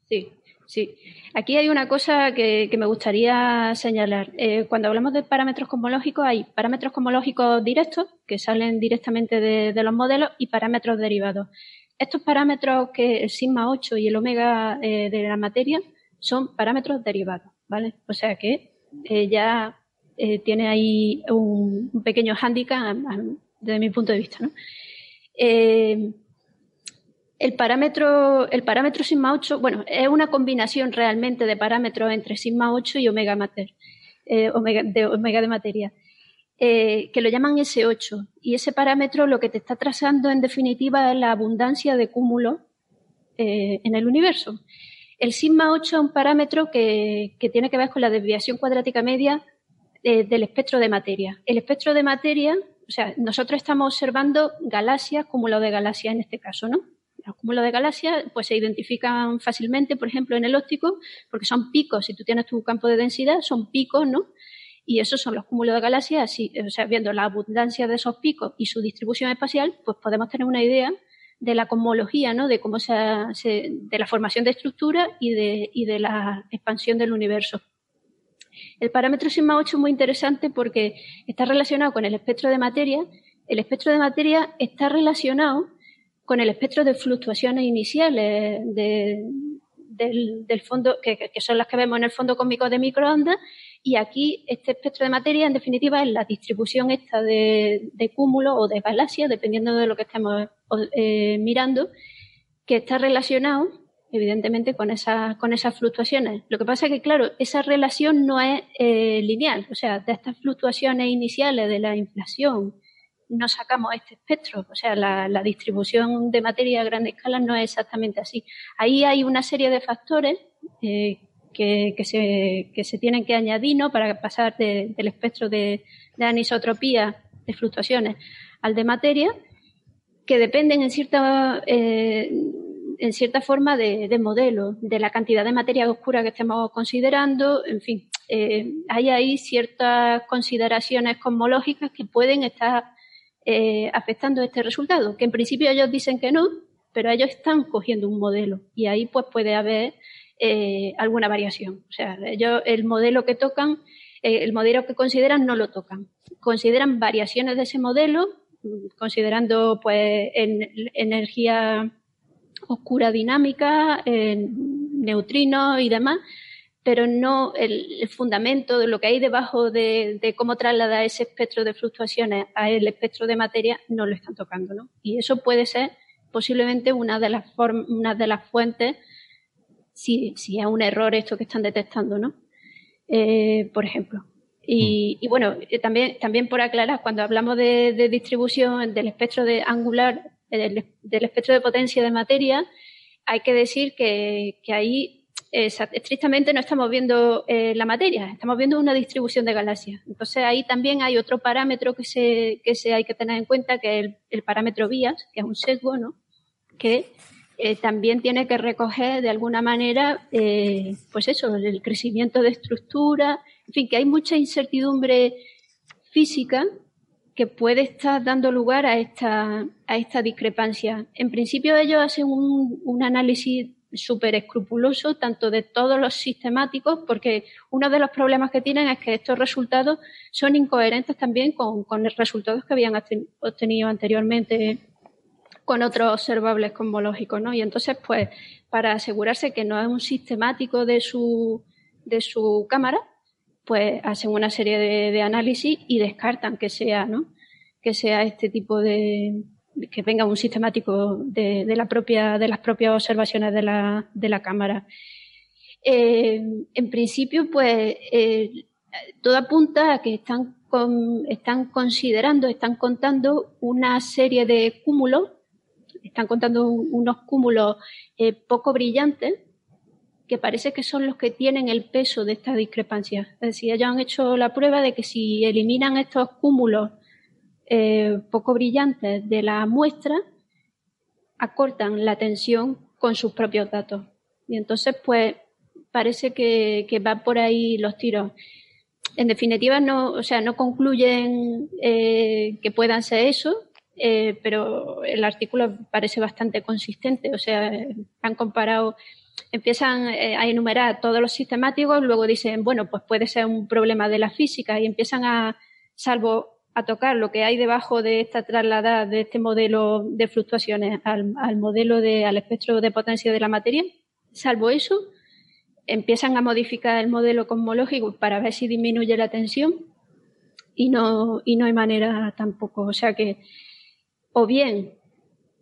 Sí, sí. Aquí hay una cosa que, me gustaría señalar. Eh, cuando hablamos de parámetros cosmológicos, hay parámetros cosmológicos directos que salen directamente de, los modelos y parámetros derivados. Estos parámetros, que el sigma 8 y el omega eh, de la materia, son parámetros derivados, ¿vale? O sea que eh, ya tiene ahí un, un pequeño hándicap desde mi punto de vista, ¿no? El parámetro, el parámetro sigma 8, bueno, es una combinación realmente de parámetros entre sigma 8 y omega mater, eh, omega, de, omega de materia, eh, que lo llaman S8. Y ese parámetro lo que te está trazando en definitiva es la abundancia de cúmulo eh, en el universo. El sigma 8 es un parámetro que, que, tiene que ver con la desviación cuadrática media del espectro de materia. El espectro de materia, o sea, nosotros estamos observando galaxias, cúmulo de galaxias en este caso, ¿no? Los cúmulos de galaxias pues se identifican fácilmente, por ejemplo, en el óptico, porque son picos. Si tú tienes tu campo de densidad, son picos, ¿no? Y esos son los cúmulos de galaxias. Así, o sea, viendo la abundancia de esos picos y su distribución espacial, pues podemos tener una idea de la cosmología, ¿no? De cómo se, de la formación de estructuras y de, y de la expansión del universo. El parámetro sigma 8 es muy interesante porque está relacionado con el espectro de materia. El espectro de materia está relacionado con el espectro de fluctuaciones iniciales del, fondo, que, son las que vemos en el fondo cósmico de microondas, y aquí este espectro de materia, en definitiva, es la distribución esta de, cúmulo o de galaxias, dependiendo de lo que estemos eh, mirando, que está relacionado, evidentemente, con, esa, con esas fluctuaciones. Lo que pasa es que, claro, esa relación no es eh, lineal, o sea, de estas fluctuaciones iniciales de la inflación, no sacamos este espectro. O sea, la, distribución de materia a gran escala no es exactamente así. Ahí hay una serie de factores eh, que, se, que se tienen que añadir ¿no? para pasar del espectro de, anisotropía de fluctuaciones al de materia, que dependen en cierta, eh, en cierta forma de, de modelo, de la cantidad de materia oscura que estemos considerando, en fin. Eh, hay ahí ciertas consideraciones cosmológicas que pueden estar eh, afectando este resultado, que en principio ellos dicen que no, pero ellos están cogiendo un modelo y ahí pues puede haber eh, alguna variación. O sea, ellos el modelo que tocan, el modelo que consideran no lo tocan. Consideran variaciones de ese modelo, considerando pues energía oscura dinámica, neutrinos y demás, pero no el, fundamento de lo que hay debajo de, cómo trasladar ese espectro de fluctuaciones al espectro de materia no lo están tocando, ¿no? Y eso puede ser posiblemente una de las una de las fuentes si, si es un error esto que están detectando, ¿no? Eh, por ejemplo. Y, mm. bueno, eh, también, también por aclarar, cuando hablamos de, distribución del espectro de angular, del, espectro de potencia de materia, hay que decir que, que ahí estrictamente no estamos viendo eh, la materia, estamos viendo una distribución de galaxias. Entonces ahí también hay otro parámetro que se, que se hay que tener en cuenta, que es el, parámetro vías, que es un sesgo, ¿no? Que eh, también tiene que recoger de alguna manera, eh, pues eso, el crecimiento de estructura, en fin, que hay mucha incertidumbre física que puede estar dando lugar a esta, a esta discrepancia. En principio ellos hacen un, un análisis súper escrupuloso, tanto de todos los sistemáticos, porque uno de los problemas que tienen es que estos resultados son incoherentes también con, los resultados que habían obtenido anteriormente con otros observables cosmológicos, ¿no? Y entonces, pues, para asegurarse que no es un sistemático de su, de su cámara, pues hacen una serie de, de análisis y descartan que sea, ¿no? Que sea este tipo de, que venga un sistemático de, la propia, de las propias observaciones de la, de la cámara. Eh, en principio, pues eh, todo apunta a que están, están considerando, están contando una serie de cúmulos, están contando unos cúmulos eh, poco brillantes que parece que son los que tienen el peso de esta discrepancia. Es decir, ellos han hecho la prueba de que si eliminan estos cúmulos eh, poco brillantes de la muestra acortan la tensión con sus propios datos. Y entonces, pues, parece que, que va por ahí los tiros. En definitiva, no, o sea, no concluyen eh, que puedan ser eso, eh, pero el artículo parece bastante consistente. O sea, han comparado, empiezan a enumerar todos los sistemáticos, luego dicen, bueno, pues puede ser un problema de la física y empiezan a, salvo a tocar lo que hay debajo de esta trasladada de este modelo de fluctuaciones al, modelo de, al espectro de potencia de la materia. Salvo eso, empiezan a modificar el modelo cosmológico para ver si disminuye la tensión y no, y no hay manera tampoco. O sea que, o bien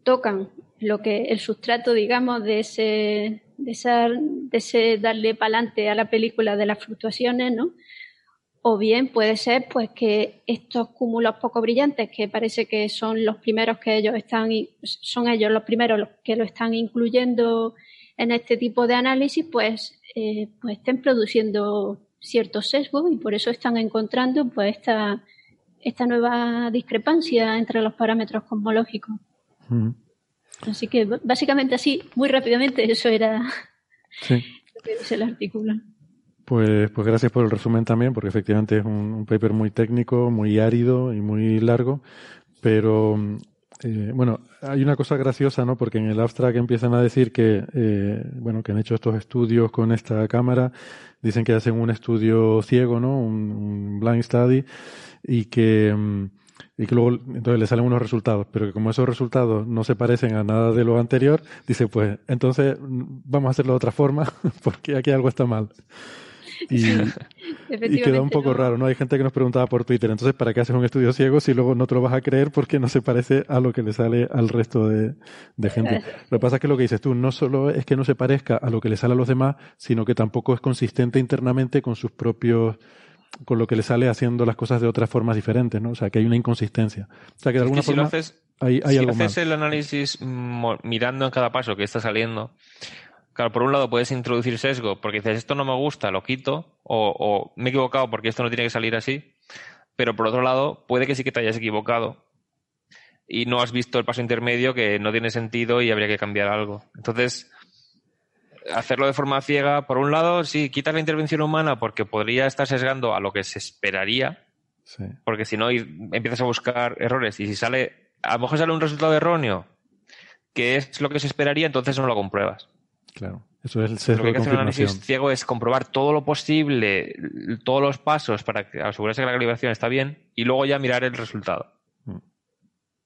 tocan lo que el sustrato, digamos, de ese, de, esa, de ese darle para adelante a la película de las fluctuaciones, ¿no? O bien puede ser pues que estos cúmulos poco brillantes que parece que son los primeros que ellos están son ellos los primeros los que lo están incluyendo en este tipo de análisis pues eh, pues estén produciendo ciertos sesgos y por eso están encontrando pues esta esta nueva discrepancia entre los parámetros cosmológicos. Mm. así que básicamente así muy rápidamente eso era lo que dice el artículo pues, pues gracias por el resumen también, porque efectivamente es un, paper muy técnico, muy árido y muy largo, pero eh, bueno, hay una cosa graciosa, ¿no? Porque en el abstract empiezan a decir que, eh, bueno, que han hecho estos estudios con esta cámara, dicen que hacen un estudio ciego, ¿no? Un, blind study y que mm, y que luego entonces le salen unos resultados, pero que como esos resultados no se parecen a nada de lo anterior, dice pues entonces mm, vamos a hacerlo de otra forma porque aquí algo está mal. Y, y queda un poco raro, ¿no? Hay gente que nos preguntaba por Twitter, entonces, ¿para qué haces un estudio ciego si luego no te lo vas a creer porque no se parece a lo que le sale al resto de, gente? Lo que pasa es que lo que dices tú no solo es que no se parezca a lo que le sale a los demás, sino que tampoco es consistente internamente con sus propios con lo que le sale haciendo las cosas de otras formas diferentes, ¿no? O sea, que hay una inconsistencia. O sea, que de alguna si forma lo haces, hay, hay si algo haces el análisis mirando en cada paso que está saliendo, claro, por un lado puedes introducir sesgo porque dices esto no me gusta, lo quito, o, o me he equivocado porque esto no tiene que salir así, pero por otro lado puede que sí que te hayas equivocado y no has visto el paso intermedio que no tiene sentido y habría que cambiar algo. Entonces, hacerlo de forma ciega, por un lado, sí, quitas la intervención humana porque podría estar sesgando a lo que se esperaría, Sí. porque si no empiezas a buscar errores y si sale, a lo mejor sale un resultado erróneo, que es lo que se esperaría, entonces no lo compruebas. Claro. Eso es el Lo sesgo que hay de que hacer un análisis ciego es comprobar todo lo posible, todos los pasos para que- asegurarse que la calibración está bien y luego ya mirar el resultado. Mm.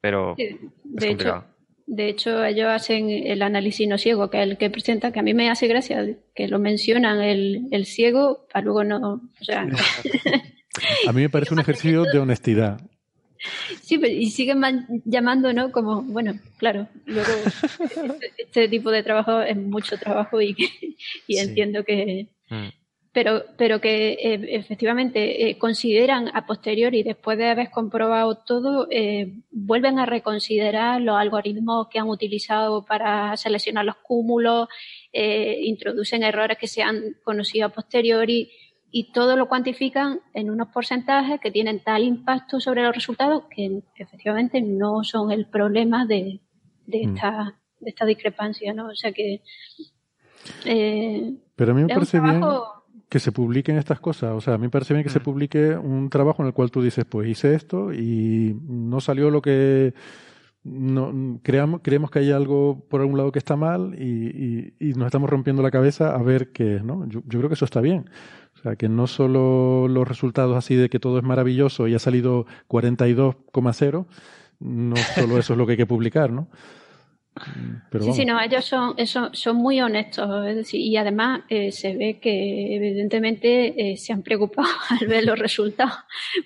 Pero Sí, es De hecho, de hecho, ellos hacen el análisis no ciego, que es el que presenta, que a mí me hace gracia que lo mencionan el, el ciego, para luego no. O sea, A mí me parece un ejercicio de honestidad. Sí, pero- y siguen man- llamando, ¿no? Como, bueno, claro, luego este, este tipo de trabajo es mucho trabajo y, y Sí. entiendo que. Mm. Pero, pero que eh, efectivamente eh, consideran a posteriori, después de haber comprobado todo, eh, vuelven a reconsiderar los algoritmos que han utilizado para seleccionar los cúmulos, eh, introducen errores que se han conocido a posteriori y todo lo cuantifican en unos porcentajes que tienen tal impacto sobre los resultados que efectivamente no son el problema de, de Mm. esta, de esta discrepancia, ¿no? O sea que eh, Pero a mí me parece bien que se publiquen estas cosas. O sea, a mí me parece bien que se Mm. publique un trabajo en el cual tú dices, pues hice esto y no salió lo que no creamos, creemos que hay algo por algún lado que está mal y, y- y nos estamos rompiendo la cabeza a ver qué es, ¿no? Yo, yo creo que eso está bien. O sea, que no solo los resultados así de que todo es maravilloso y ha salido 42,0, no solo eso es lo que hay que publicar, ¿no? Pero Sí, sí, no, ellos son, muy honestos, es decir, y además eh, se ve que evidentemente eh, se han preocupado al ver los resultados,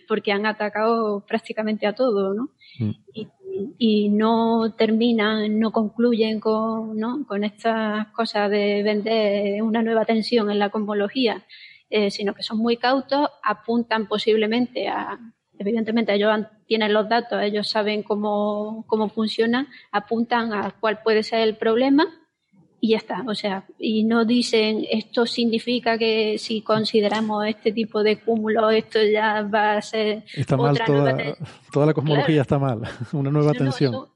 porque han atacado prácticamente a todo, ¿no? Mm. Y, y no terminan, no concluyen con, ¿no? con estas cosas de vender una nueva tensión en la cosmología, eh, sino que son muy cautos, apuntan posiblemente a, evidentemente ellos tienen los datos, ellos saben cómo, cómo funciona, apuntan a cuál puede ser el problema y ya está. O sea, y no dicen esto significa que si consideramos este tipo de cúmulo, esto ya va a ser Está mal toda, nueva toda la cosmología, Claro. está mal. Una nueva No, no, tensión. son,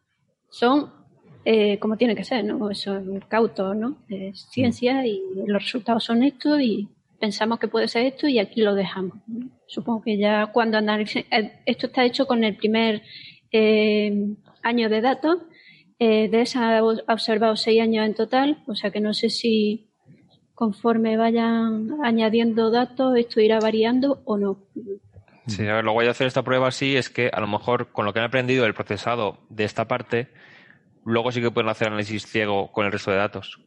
son, eh, como tiene que ser, ¿no? Son cautos, ¿no? Es ciencia y los resultados son estos y pensamos que puede ser esto y aquí lo dejamos. Supongo que ya cuando analicen, eh, esto está hecho con el primer eh, año de datos, eh, de esa ha observado seis años en total, o sea que no sé si conforme vayan añadiendo datos esto irá variando o no. Sí, a ver, lo guay de hacer esta prueba así es que a lo mejor con lo que han aprendido del procesado de esta parte, luego sí que pueden hacer análisis ciego con el resto de datos.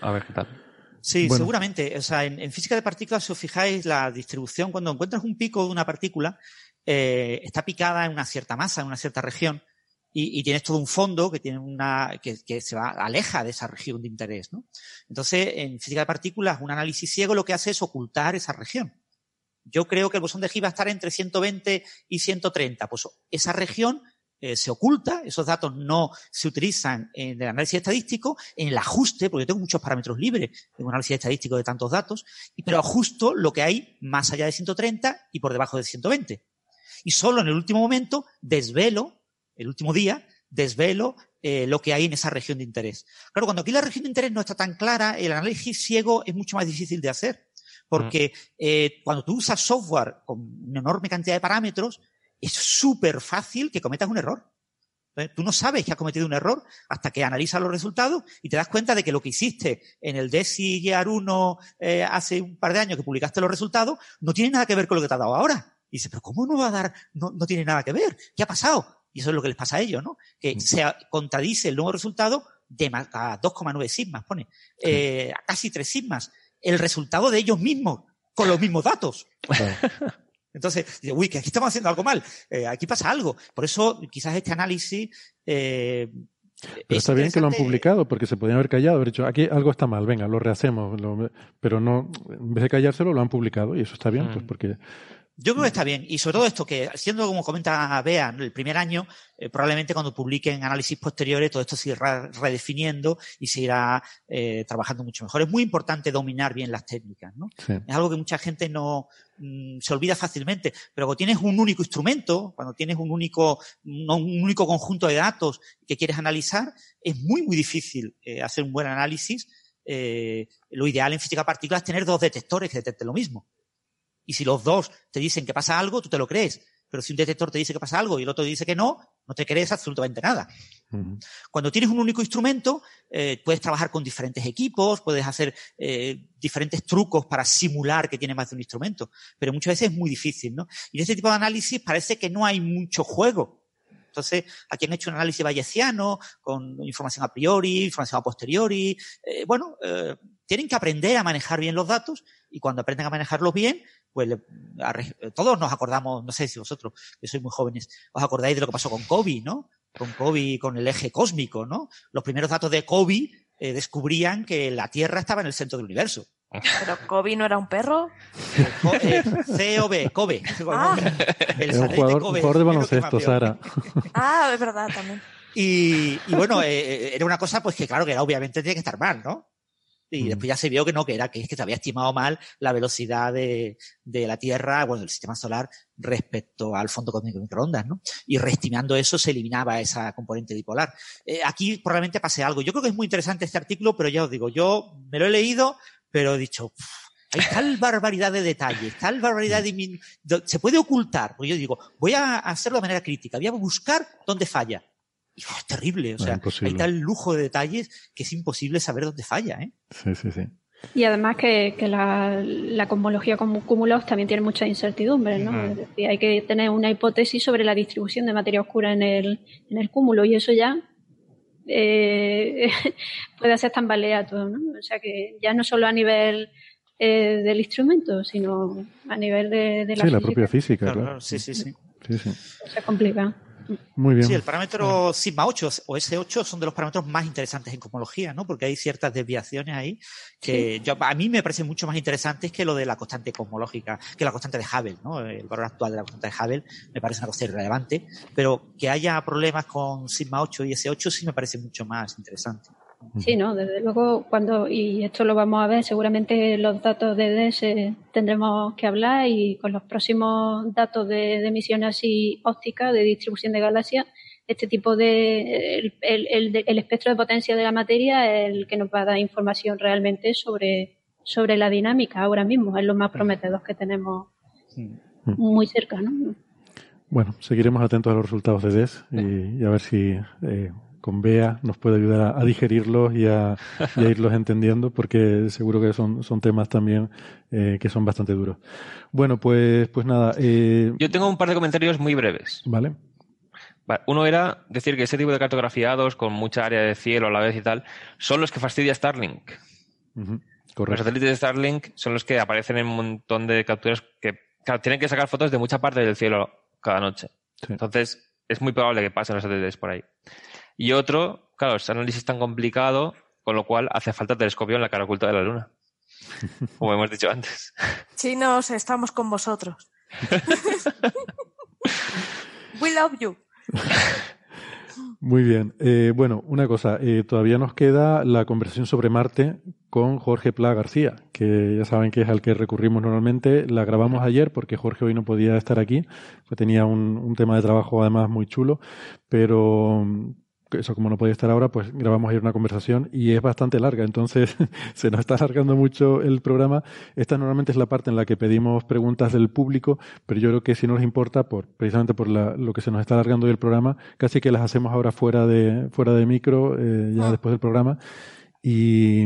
A ver qué tal. Sí, Bueno. seguramente. O sea, en, en física de partículas, si os fijáis, la distribución, cuando encuentras un pico de una partícula, eh, está picada en una cierta masa, en una cierta región, y, y tienes todo un fondo que tiene una, que, que se va, aleja de esa región de interés, ¿no? Entonces, en física de partículas, un análisis ciego lo que hace es ocultar esa región. Yo creo que el bosón de Higgs va a estar entre 120 y 130. Pues esa región eh, se oculta, esos datos no se utilizan en el análisis estadístico, en el ajuste, porque yo tengo muchos parámetros libres en un análisis estadístico de tantos datos, y, pero ajusto lo que hay más allá de 130 y por debajo de 120. Y solo en el último momento desvelo, el último día, desvelo eh, lo que hay en esa región de interés. Claro, cuando aquí la región de interés no está tan clara, el análisis ciego es mucho más difícil de hacer. Porque eh, cuando tú usas software con una enorme cantidad de parámetros, es súper fácil que cometas un error. Tú no sabes que has cometido un error hasta que analizas los resultados y te das cuenta de que lo que hiciste en el DESI GEAR 1 eh, hace un par de años que publicaste los resultados no tiene nada que ver con lo que te ha dado ahora. Y dices, pero ¿cómo no va a dar? No, no tiene nada que ver. ¿Qué ha pasado? Y eso es lo que les pasa a ellos, ¿no? Que se contradice el nuevo resultado de a 2,9 sigmas, pone. Eh, a casi 3 sigmas. El resultado de ellos mismos, con los mismos datos. Entonces, dice, uy, que aquí estamos haciendo algo mal, eh, aquí pasa algo. Por eso, quizás este análisis eh, Pero está bien que lo han publicado, porque se podían haber callado, haber dicho, aquí algo está mal, venga, lo rehacemos. pero no, en vez de callárselo, lo han publicado y eso está bien, pues mm. porque yo creo que está bien. Y sobre todo esto, que siendo como comenta Bea, el primer año, eh, probablemente cuando publiquen análisis posteriores, todo esto se irá redefiniendo y se irá eh, trabajando mucho mejor. Es muy importante dominar bien las técnicas, ¿no? Es algo que mucha gente no mm, se olvida fácilmente. Pero cuando tienes un único instrumento, cuando tienes un único, un único conjunto de datos que quieres analizar, es muy, muy difícil eh, hacer un buen análisis. lo ideal en física particular es tener dos detectores que detecten lo mismo. Y si los dos te dicen que pasa algo, tú te lo crees. Pero si un detector te dice que pasa algo y el otro te dice que no, no te crees absolutamente nada. Cuando tienes un único instrumento, eh, puedes trabajar con diferentes equipos, puedes hacer eh, diferentes trucos para simular que tiene más de un instrumento. Pero muchas veces es muy difícil, ¿no? Y en este tipo de análisis parece que no hay mucho juego. Entonces, aquí han hecho un análisis bayesiano con información a priori, información a posteriori. Eh, bueno, tienen que aprender a manejar bien los datos y cuando aprenden a manejarlos bien, pues todos nos acordamos, no sé si vosotros, que sois muy jóvenes, os acordáis de lo que pasó con Kobe, ¿no? Con Kobe, con el eje cósmico, ¿no? Los primeros datos de Kobe eh, descubrían que la Tierra estaba en el centro del universo. ¿Pero Kobe no era un perro? Eh, COB, Kobe. Ah. El un jugador, de, baloncesto, Sara. Ah, es verdad, también. Y, bueno, eh, era una cosa pues que claro que obviamente tiene que estar mal, ¿no? Y mm. después ya se vio que no, que era que es que se había estimado mal la velocidad de, de la Tierra, bueno, del sistema solar respecto al fondo cósmico de microondas, ¿no? Y reestimando eso se eliminaba esa componente dipolar. Eh, aquí probablemente pase algo. Yo creo que es muy interesante este artículo, pero ya os digo, yo me lo he leído, pero he dicho, hay tal barbaridad de detalles, tal barbaridad de... Se puede ocultar, porque yo digo, voy a hacerlo de manera crítica, voy a buscar dónde falla. Y es terrible, o sea, hay tal lujo de detalles que es imposible saber dónde falla, ¿eh? Sí, sí, sí. Y además que, la, la, cosmología como cúmulos también tiene mucha incertidumbre, ¿no? Es decir, hay que tener una hipótesis sobre la distribución de materia oscura en el, en el cúmulo y eso ya eh, puede hacer tambalear todo, ¿no? O sea que ya no solo a nivel eh, del instrumento, sino a nivel de, la Sí, la propia física, claro. Sí, sí, sí. sí, sí. Se complica. Muy bien. Sí, el parámetro sigma 8 o S8 son de los parámetros más interesantes en cosmología, ¿no? Porque hay ciertas desviaciones ahí que yo, a mí me parecen mucho más interesantes que lo de la constante cosmológica, que la constante de Hubble, ¿no? El valor actual de la constante de Hubble me parece una cosa irrelevante, pero que haya problemas con sigma 8 y S8 sí me parece mucho más interesante. Sí, no, desde luego cuando, y esto lo vamos a ver, seguramente los datos de DS tendremos que hablar y con los próximos datos de, de emisiones así ópticas, de distribución de galaxias, este tipo de, el, el, el, espectro de potencia de la materia es el que nos va a dar información realmente sobre, sobre la dinámica ahora mismo, es lo más prometedor que tenemos muy cerca, ¿no? Bueno, seguiremos atentos a los resultados de DES y, a ver si eh, con Bea nos puede ayudar a, digerirlos y a, irlos entendiendo, porque seguro que son, son temas también eh, que son bastante duros. Bueno, pues, pues nada. Eh, Yo tengo un par de comentarios muy breves. Vale. Uno era decir que ese tipo de cartografiados con mucha área de cielo a la vez y tal son los que fastidia Starlink. Los satélites de Starlink son los que aparecen en un montón de capturas que tienen que sacar fotos de mucha parte del cielo cada noche. Entonces, es muy probable que pasen los satélites por ahí. Y otro, claro, ese análisis es tan complicado, con lo cual hace falta telescopio en la cara oculta de la Luna. Como hemos dicho antes. Chinos, estamos con vosotros. We love you. Muy bien. Eh, bueno, una cosa, eh, todavía nos queda la conversación sobre Marte con Jorge Pla García, que ya saben que es al que recurrimos normalmente. La grabamos ayer porque Jorge hoy no podía estar aquí, tenía un, un tema de trabajo además muy chulo, pero eso como no podía estar ahora, pues grabamos ayer una conversación y es bastante larga, entonces se nos está alargando mucho el programa. Esta normalmente es la parte en la que pedimos preguntas del público, pero yo creo que si no les importa, por, precisamente por lo que se nos está alargando el programa, casi que las hacemos ahora fuera de, fuera de micro, eh, ya ah. después del programa. Y,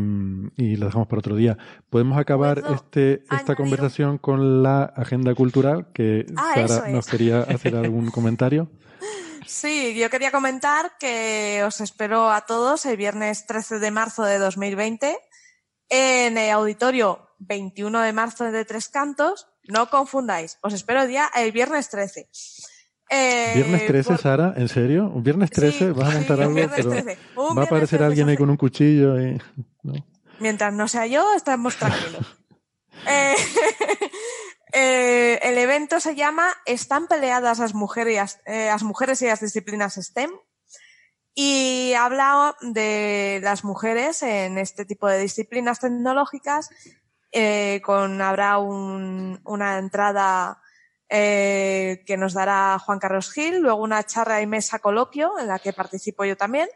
y las dejamos para otro día. Podemos acabar este, esta conversación con la agenda cultural, que ah, Sara nos quería hacer algún comentario. Sí, yo quería comentar que os espero a todos el viernes 13 de marzo de 2020 en el auditorio 21 de marzo de Tres Cantos. No confundáis, os espero el día el viernes 13. Eh, viernes 13, Sara, ¿en serio? ¿Un viernes 13? ¿Vas a montar algo? Pero va a aparecer alguien ahí con un cuchillo y... Mientras no sea yo, estamos tranquilos. Eh, eh, el evento se llama Están peleadas las mujeres, las mujeres y las disciplinas STEM y habla de las mujeres en este tipo de disciplinas tecnológicas. con habrá una entrada eh, que nos dará Juan Carlos Gil, luego una charla y mesa coloquio en la que participo yo también,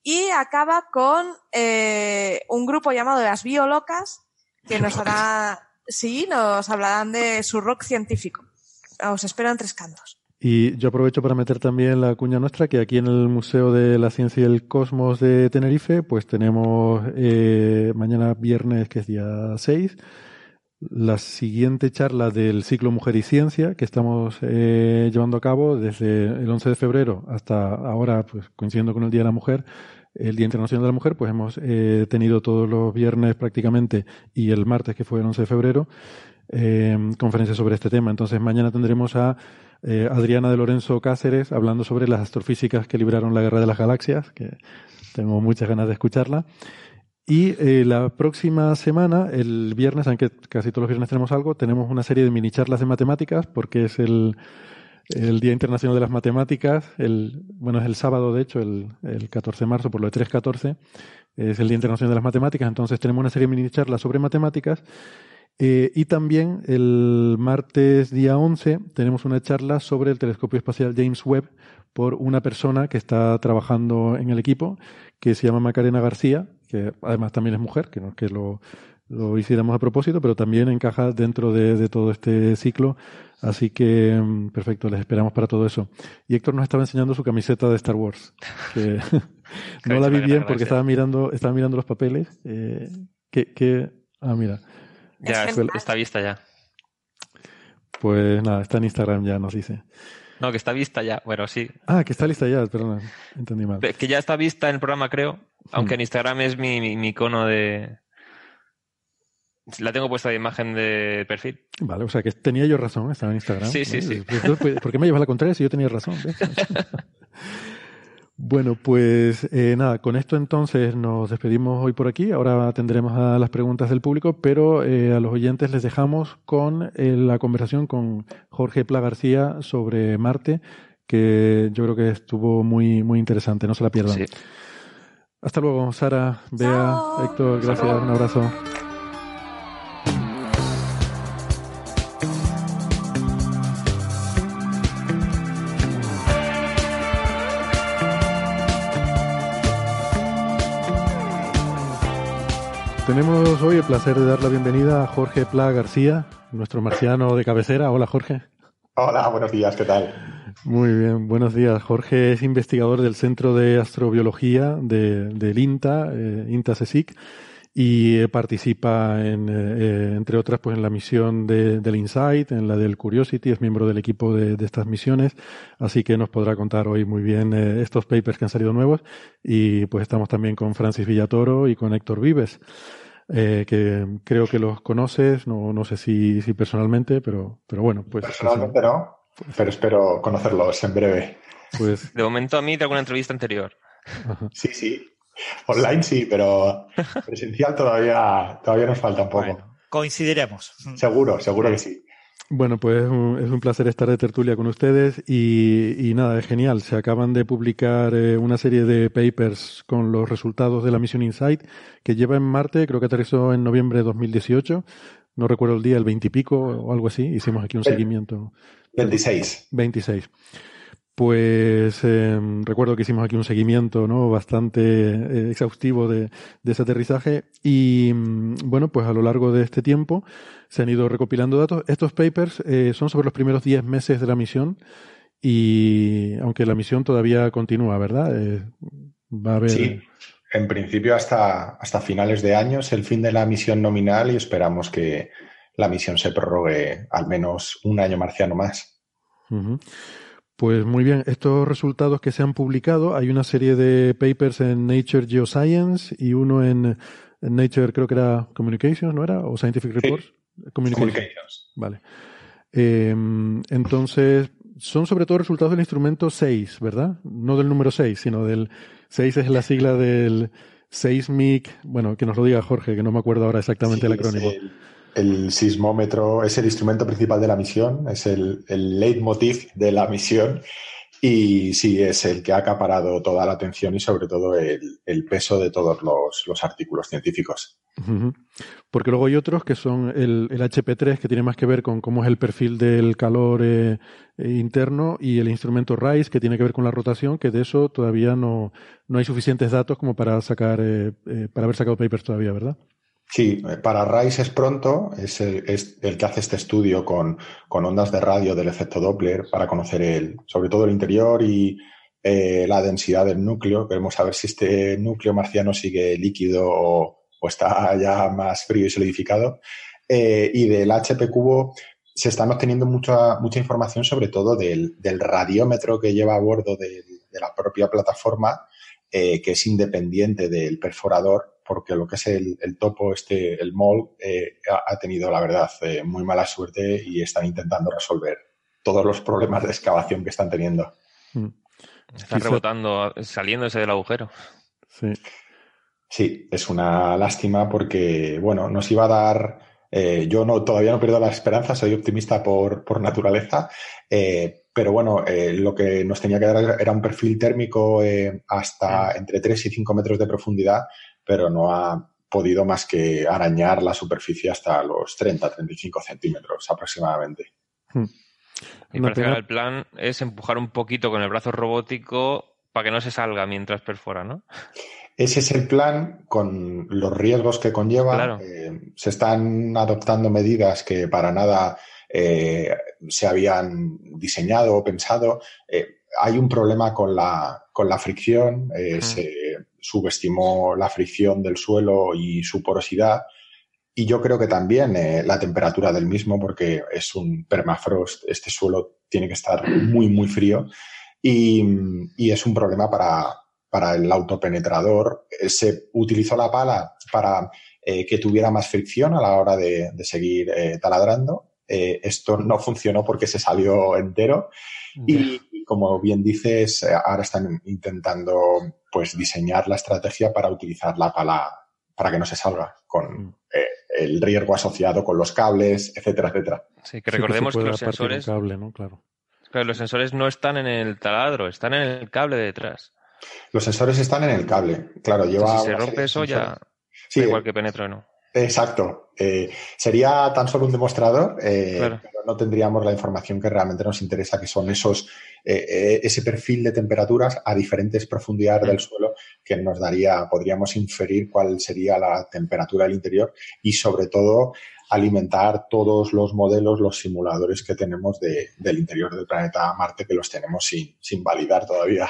y acaba con eh, un grupo llamado Las Biolocas, que nos hará, sí, nos hablarán de su rock científico. Os espero en Tres Cantos. Y yo aprovecho para meter también la cuña nuestra, que aquí en el Museo de la Ciencia y el Cosmos de Tenerife, pues tenemos eh, mañana viernes, que es día 6, la siguiente charla del ciclo Mujer y Ciencia que estamos eh, llevando a cabo desde el 11 de febrero hasta ahora, pues coincidiendo con el Día de la Mujer, el Día Internacional de la Mujer, pues hemos eh, tenido todos los viernes prácticamente y el martes, que fue el 11 de febrero, eh, conferencias sobre este tema. Entonces mañana tendremos a Adriana de Lorenzo Cáceres hablando sobre las astrofísicas que libraron la Guerra de las Galaxias, que tengo muchas ganas de escucharla. Y eh, la próxima semana, el viernes, aunque casi todos los viernes tenemos algo, tenemos una serie de mini charlas de matemáticas, porque es el, el Día Internacional de las Matemáticas. El, bueno, es el sábado, de hecho, el, el 14 de marzo, por lo de 3.14, es el Día Internacional de las Matemáticas. Entonces tenemos una serie de mini charlas sobre matemáticas. Eh, y también el martes día 11 tenemos una charla sobre el telescopio espacial James Webb por una persona que está trabajando en el equipo, que se llama Macarena García, que además también es mujer, que no que lo, lo hiciéramos a propósito, pero también encaja dentro de, todo este ciclo. Así que, mm, perfecto, les esperamos para todo eso. Y Héctor nos estaba enseñando su camiseta de Star Wars, que no la vi bien porque estaba mirando, estaba mirando los papeles. Eh, que, ah, mira. Ya, está vista ya. Pues nada, está en Instagram ya, nos dice. No, que está vista ya. Bueno, sí. Ah, que está lista ya, perdón, entendí mal. Que ya está vista en el programa, creo. Aunque en Instagram es mi, mi, icono de. La tengo puesta de imagen de perfil. Vale, o sea que tenía yo razón, estaba en Instagram. Sí, sí, sí. Pues, ¿Por qué me llevas la contraria si yo tenía razón? Bueno, pues eh, nada, con esto entonces nos despedimos hoy por aquí. Ahora atenderemos a las preguntas del público, pero eh, a los oyentes les dejamos con eh, la conversación con Jorge Pla García sobre Marte, que yo creo que estuvo muy, muy interesante. No se la pierdan. Hasta luego, Sara, Bea, Héctor, gracias, un abrazo. Tenemos hoy el placer de dar la bienvenida a Jorge Pla García, nuestro marciano de cabecera. Hola, Jorge. Hola, buenos días, ¿qué tal? Muy bien, buenos días. Jorge es investigador del Centro de Astrobiología de, del INTA, eh, INTA CSIC, y participa, en, eh, entre otras, pues en la misión de, del InSight, en la del Curiosity, es miembro del equipo de, de estas misiones, así que nos podrá contar hoy muy bien eh, estos papers que han salido nuevos, y pues estamos también con Francis Villatoro y con Héctor Vives eh, que creo que los conoces, no, no sé si, si personalmente, pero, pero bueno, pues... Personalmente no, pero espero conocerlos en breve. Pues... De momento a mí de alguna entrevista anterior. Sí, sí. Online sí, pero presencial todavía, todavía nos falta un poco. coincidiremos. Seguro, seguro que sí. Bueno, pues es un placer estar de tertulia con ustedes y, nada, es genial. Se acaban de publicar eh, una serie de papers con los resultados de la misión InSight que lleva en Marte, creo que aterrizó en noviembre de 2018. No recuerdo el día, el 20 y pico o algo así. Hicimos aquí un seguimiento. 26. 26 pues em, recuerdo que hicimos aquí un seguimiento ¿no? bastante eh, exhaustivo de, ese aterrizaje y mm, bueno, pues a lo largo de este tiempo se han ido recopilando datos. Estos papers eh, son sobre los primeros 10 meses de la misión y aunque la misión todavía continúa, ¿verdad? Eh, va a haber... Sí, en principio hasta, hasta finales de año es el fin de la misión nominal y esperamos que la misión se prorrogue al menos un año marciano más. Pues muy bien, estos resultados que se han publicado, hay una serie de papers en Nature Geoscience y uno en, Nature, creo que era Communications, ¿no era? ¿O Scientific Reports? Communications. Vale. Em, entonces, son sobre todo resultados del instrumento 6, ¿verdad? No del número 6, sino del 6 es la sigla del Seismic, bueno, que nos lo diga Jorge, que no me acuerdo ahora exactamente el acrónimo. El, sismómetro es el instrumento principal de la misión, es el, el leitmotiv de la misión y sí, es el que ha acaparado toda la atención y sobre todo el, peso de todos los, artículos científicos. Porque luego hay otros que son el, HP3, que tiene más que ver con cómo es el perfil del calor eh, eh, interno, y el instrumento RISE, que tiene que ver con la rotación, que de eso todavía no, no hay suficientes datos como para sacar, eh, para haber sacado papers todavía, ¿verdad? Sí, para RISE es pronto, es el, que hace este estudio con, ondas de radio del efecto Doppler para conocer el, sobre todo el interior y eh, la densidad del núcleo. Queremos saber si este núcleo marciano sigue líquido o, está ya más frío y solidificado. Eh, y del HP cubo se están obteniendo mucha, mucha información sobre todo del, radiómetro que lleva a bordo de, la propia plataforma, eh, que es independiente del perforador porque lo que es el, topo, este, el MOL, eh, ha, tenido, la verdad, eh, muy mala suerte y están intentando resolver todos los problemas de excavación que están teniendo. Mm. Están rebotando, saliéndose del agujero. Sí. Sí, es una lástima porque, bueno, nos iba a dar. Eh, yo no, todavía no pierdo la esperanza, soy optimista por, por naturaleza, pero bueno, lo que nos tenía que dar era un perfil térmico hasta entre 3 y 5 metros de profundidad pero no ha podido más que arañar la superficie hasta los 30-35 centímetros aproximadamente. Hmm. Y parece que el plan es empujar un poquito con el brazo robótico para que no se salga mientras perfora, ¿no? Ese es el plan con los riesgos que conlleva. Eh, se están adoptando medidas que para nada eh, se habían diseñado o pensado. Eh, hay un problema con la, con la fricción. Se subestimó la fricción del suelo y su porosidad. Y yo creo que también eh, la temperatura del mismo, porque es un permafrost, este suelo tiene que estar muy, muy frío. Y, es un problema para, para el autopenetrador. Eh, se utilizó la pala para eh, que tuviera más fricción a la hora de, seguir taladrando. esto no funcionó porque se salió entero. Y, como bien dices, ahora están intentando pues diseñar la estrategia para utilizar la pala para que no se salga con mm. eh, el riesgo asociado con los cables, etcétera, etcétera. Sí, que recordemos que, los sensores. ¿no? Claro. Pero los sensores no están en el taladro, están en el cable detrás. Los sensores están en el cable, claro, lleva. si se rompe eso ya. igual que penetre o no. Exacto. Eh, sería tan solo un demostrador, eh, pero no tendríamos la información que realmente nos interesa, que son esos, eh, ese perfil de temperaturas a diferentes profundidades del mm. suelo que nos daría, podríamos inferir cuál sería la temperatura del interior y sobre todo alimentar todos los modelos, los simuladores que tenemos del interior del planeta Marte, que los tenemos sin, sin validar todavía.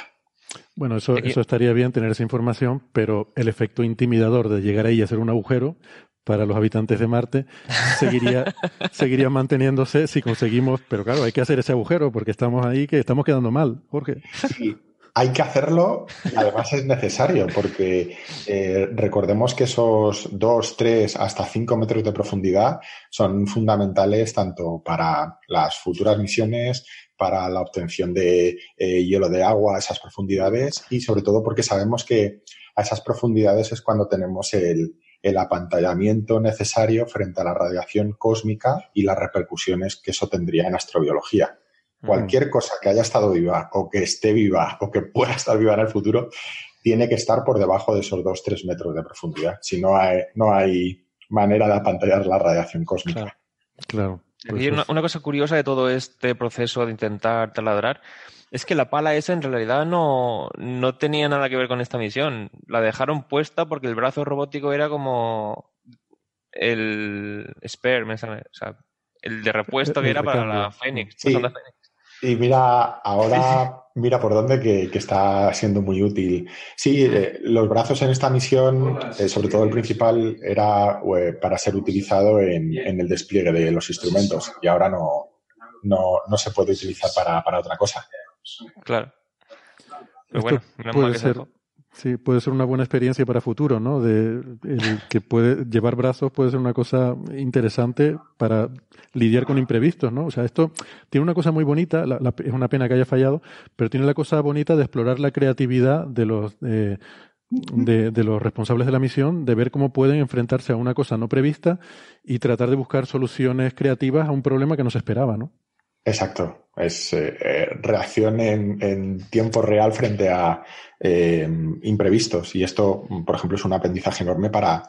Bueno, eso, eso estaría bien tener esa información, pero el efecto intimidador de llegar ahí y hacer un agujero, para los habitantes de Marte seguiría, seguiría manteniéndose si conseguimos, pero claro, hay que hacer ese agujero porque estamos ahí que estamos quedando mal, Jorge. Sí, hay que hacerlo y además es necesario porque eh, recordemos que esos 2, 3 hasta 5 metros de profundidad son fundamentales tanto para las futuras misiones, para la obtención de eh, hielo de agua a esas profundidades y sobre todo porque sabemos que a esas profundidades es cuando tenemos el, el apantallamiento necesario frente a la radiación cósmica y las repercusiones que eso tendría en astrobiología. Cualquier cosa que haya estado viva o que esté viva o que pueda estar viva en el futuro tiene que estar por debajo de esos 2-3 metros de profundidad. Si no hay, no hay manera de apantallar la radiación cósmica. Claro. una, una, cosa curiosa de todo este proceso de intentar taladrar es que la pala esa en realidad no, no tenía nada que ver con esta misión. La dejaron puesta porque el brazo robótico era como el spare, o sea, el de repuesto que era para la Fénix. Y mira, ahora mira por dónde que, está siendo muy útil. Sí, eh, los brazos en esta misión, eh, sobre todo el principal, era eh, para ser utilizado en, el despliegue de los instrumentos y ahora no, no, no se puede utilizar para, para otra cosa. Claro. Pero bueno, puede, ser, Sí, puede ser una buena experiencia para futuro, ¿no? De el que puede llevar brazos puede ser una cosa interesante para lidiar con imprevistos, ¿no? O sea, esto tiene una cosa muy bonita, es una pena que haya fallado, pero tiene la cosa bonita de explorar la creatividad de los eh, de, de, los responsables de la misión, de ver cómo pueden enfrentarse a una cosa no prevista y tratar de buscar soluciones creativas a un problema que no se esperaba, ¿no? Exacto, es eh, eh, reacción en, tiempo real frente a eh, imprevistos y esto, por ejemplo, es un aprendizaje enorme para,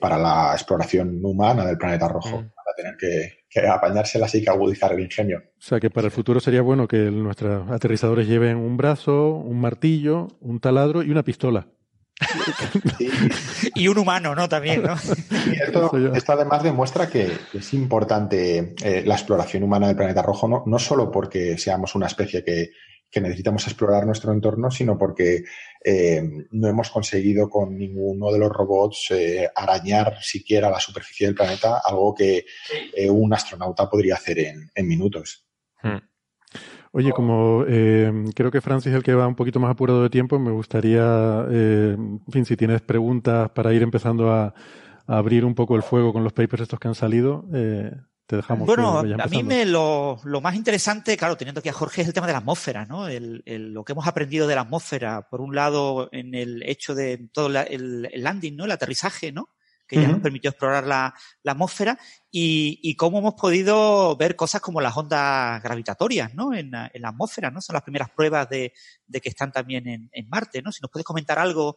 para la exploración humana del planeta rojo, mm. para tener que, que apañárselas y que agudizar el ingenio. O sea que para el futuro sería bueno que nuestros aterrizadores lleven un brazo, un martillo, un taladro y una pistola. Y un humano, ¿no? También, ¿no? esto, además demuestra que es importante eh, la exploración humana del planeta rojo, no, no solo porque seamos una especie que, necesitamos explorar nuestro entorno, sino porque eh, no hemos conseguido con ninguno de los robots eh, arañar siquiera la superficie del planeta, algo que un astronauta podría hacer en, minutos. Hmm. Oye, como eh, creo que Francis es el que va un poquito más apurado de tiempo, me gustaría, eh, en fin, si tienes preguntas para ir empezando a, abrir un poco el fuego con los papers estos que han salido, eh, te dejamos. Bueno, a mí me lo, más interesante, claro, teniendo aquí a Jorge, es el tema de la atmósfera, ¿no? lo que hemos aprendido de la atmósfera, por un lado, en el hecho de todo el, el landing, ¿no? El aterrizaje, ¿no? Que ya nos permitió explorar la, atmósfera y, cómo hemos podido ver cosas como las ondas gravitatorias ¿no? en, la atmósfera, ¿no? Son las primeras pruebas de, que están también en, Marte, ¿no? Si nos puedes comentar algo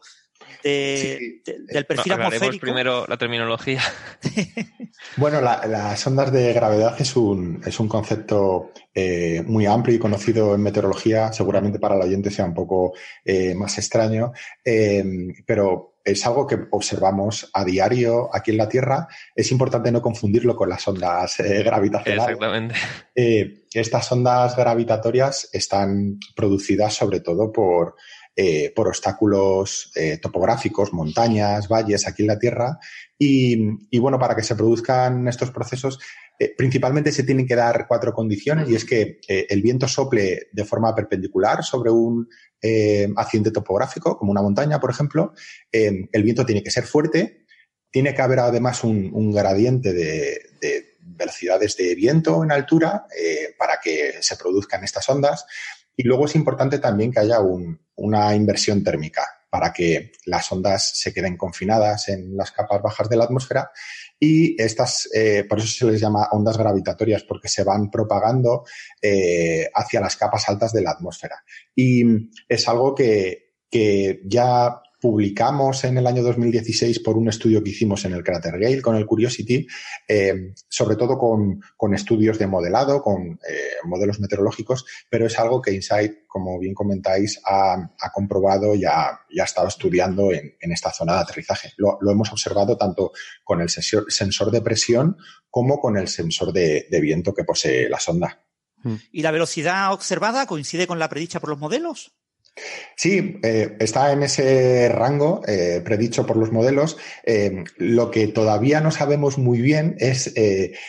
de, del perfil atmosférico. primero la terminología. bueno, las ondas de gravedad es un, es un concepto eh, muy amplio y conocido en meteorología. Seguramente para el oyente sea un poco eh, más extraño, eh, pero es algo que observamos a diario aquí en la Tierra. Es importante no confundirlo con las ondas eh, gravitacionales. Exactamente. Eh, estas ondas gravitatorias están producidas sobre todo por, eh, por obstáculos topográficos, montañas, valles aquí en la Tierra. Y, bueno, para que se produzcan estos procesos, principalmente se tienen que dar cuatro condiciones y es que el viento sople de forma perpendicular sobre un eh, accidente topográfico, como una montaña, por ejemplo, eh, el viento tiene que ser fuerte, tiene que haber además un, gradiente de, velocidades de viento en altura eh, para que se produzcan estas ondas. Y luego es importante también que haya una inversión térmica para que las ondas se queden confinadas en las capas bajas de la atmósfera y estas, eh, por eso se les llama ondas gravitatorias, porque se van propagando eh, hacia las capas altas de la atmósfera. Y es algo que, que ya publicamos en el año 2016 por un estudio que hicimos en el Crater Gale con el Curiosity, eh, sobre todo con, con, estudios de modelado, con eh, modelos meteorológicos, pero es algo que Insight, como bien comentáis, ha, comprobado y ha, ha, estado estudiando en, en, esta zona de aterrizaje. Lo, hemos observado tanto con el sensor, de presión como con el sensor de, de viento que posee la sonda. ¿Y la velocidad observada coincide con la predicha por los modelos? Sí, eh, está en ese rango eh, predicho por los modelos. Eh, lo que todavía no sabemos muy bien es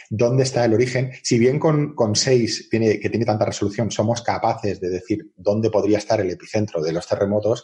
dónde está el origen. Si bien con, con 6, tiene, que tiene tanta resolución, somos capaces de decir dónde podría estar el epicentro de los terremotos,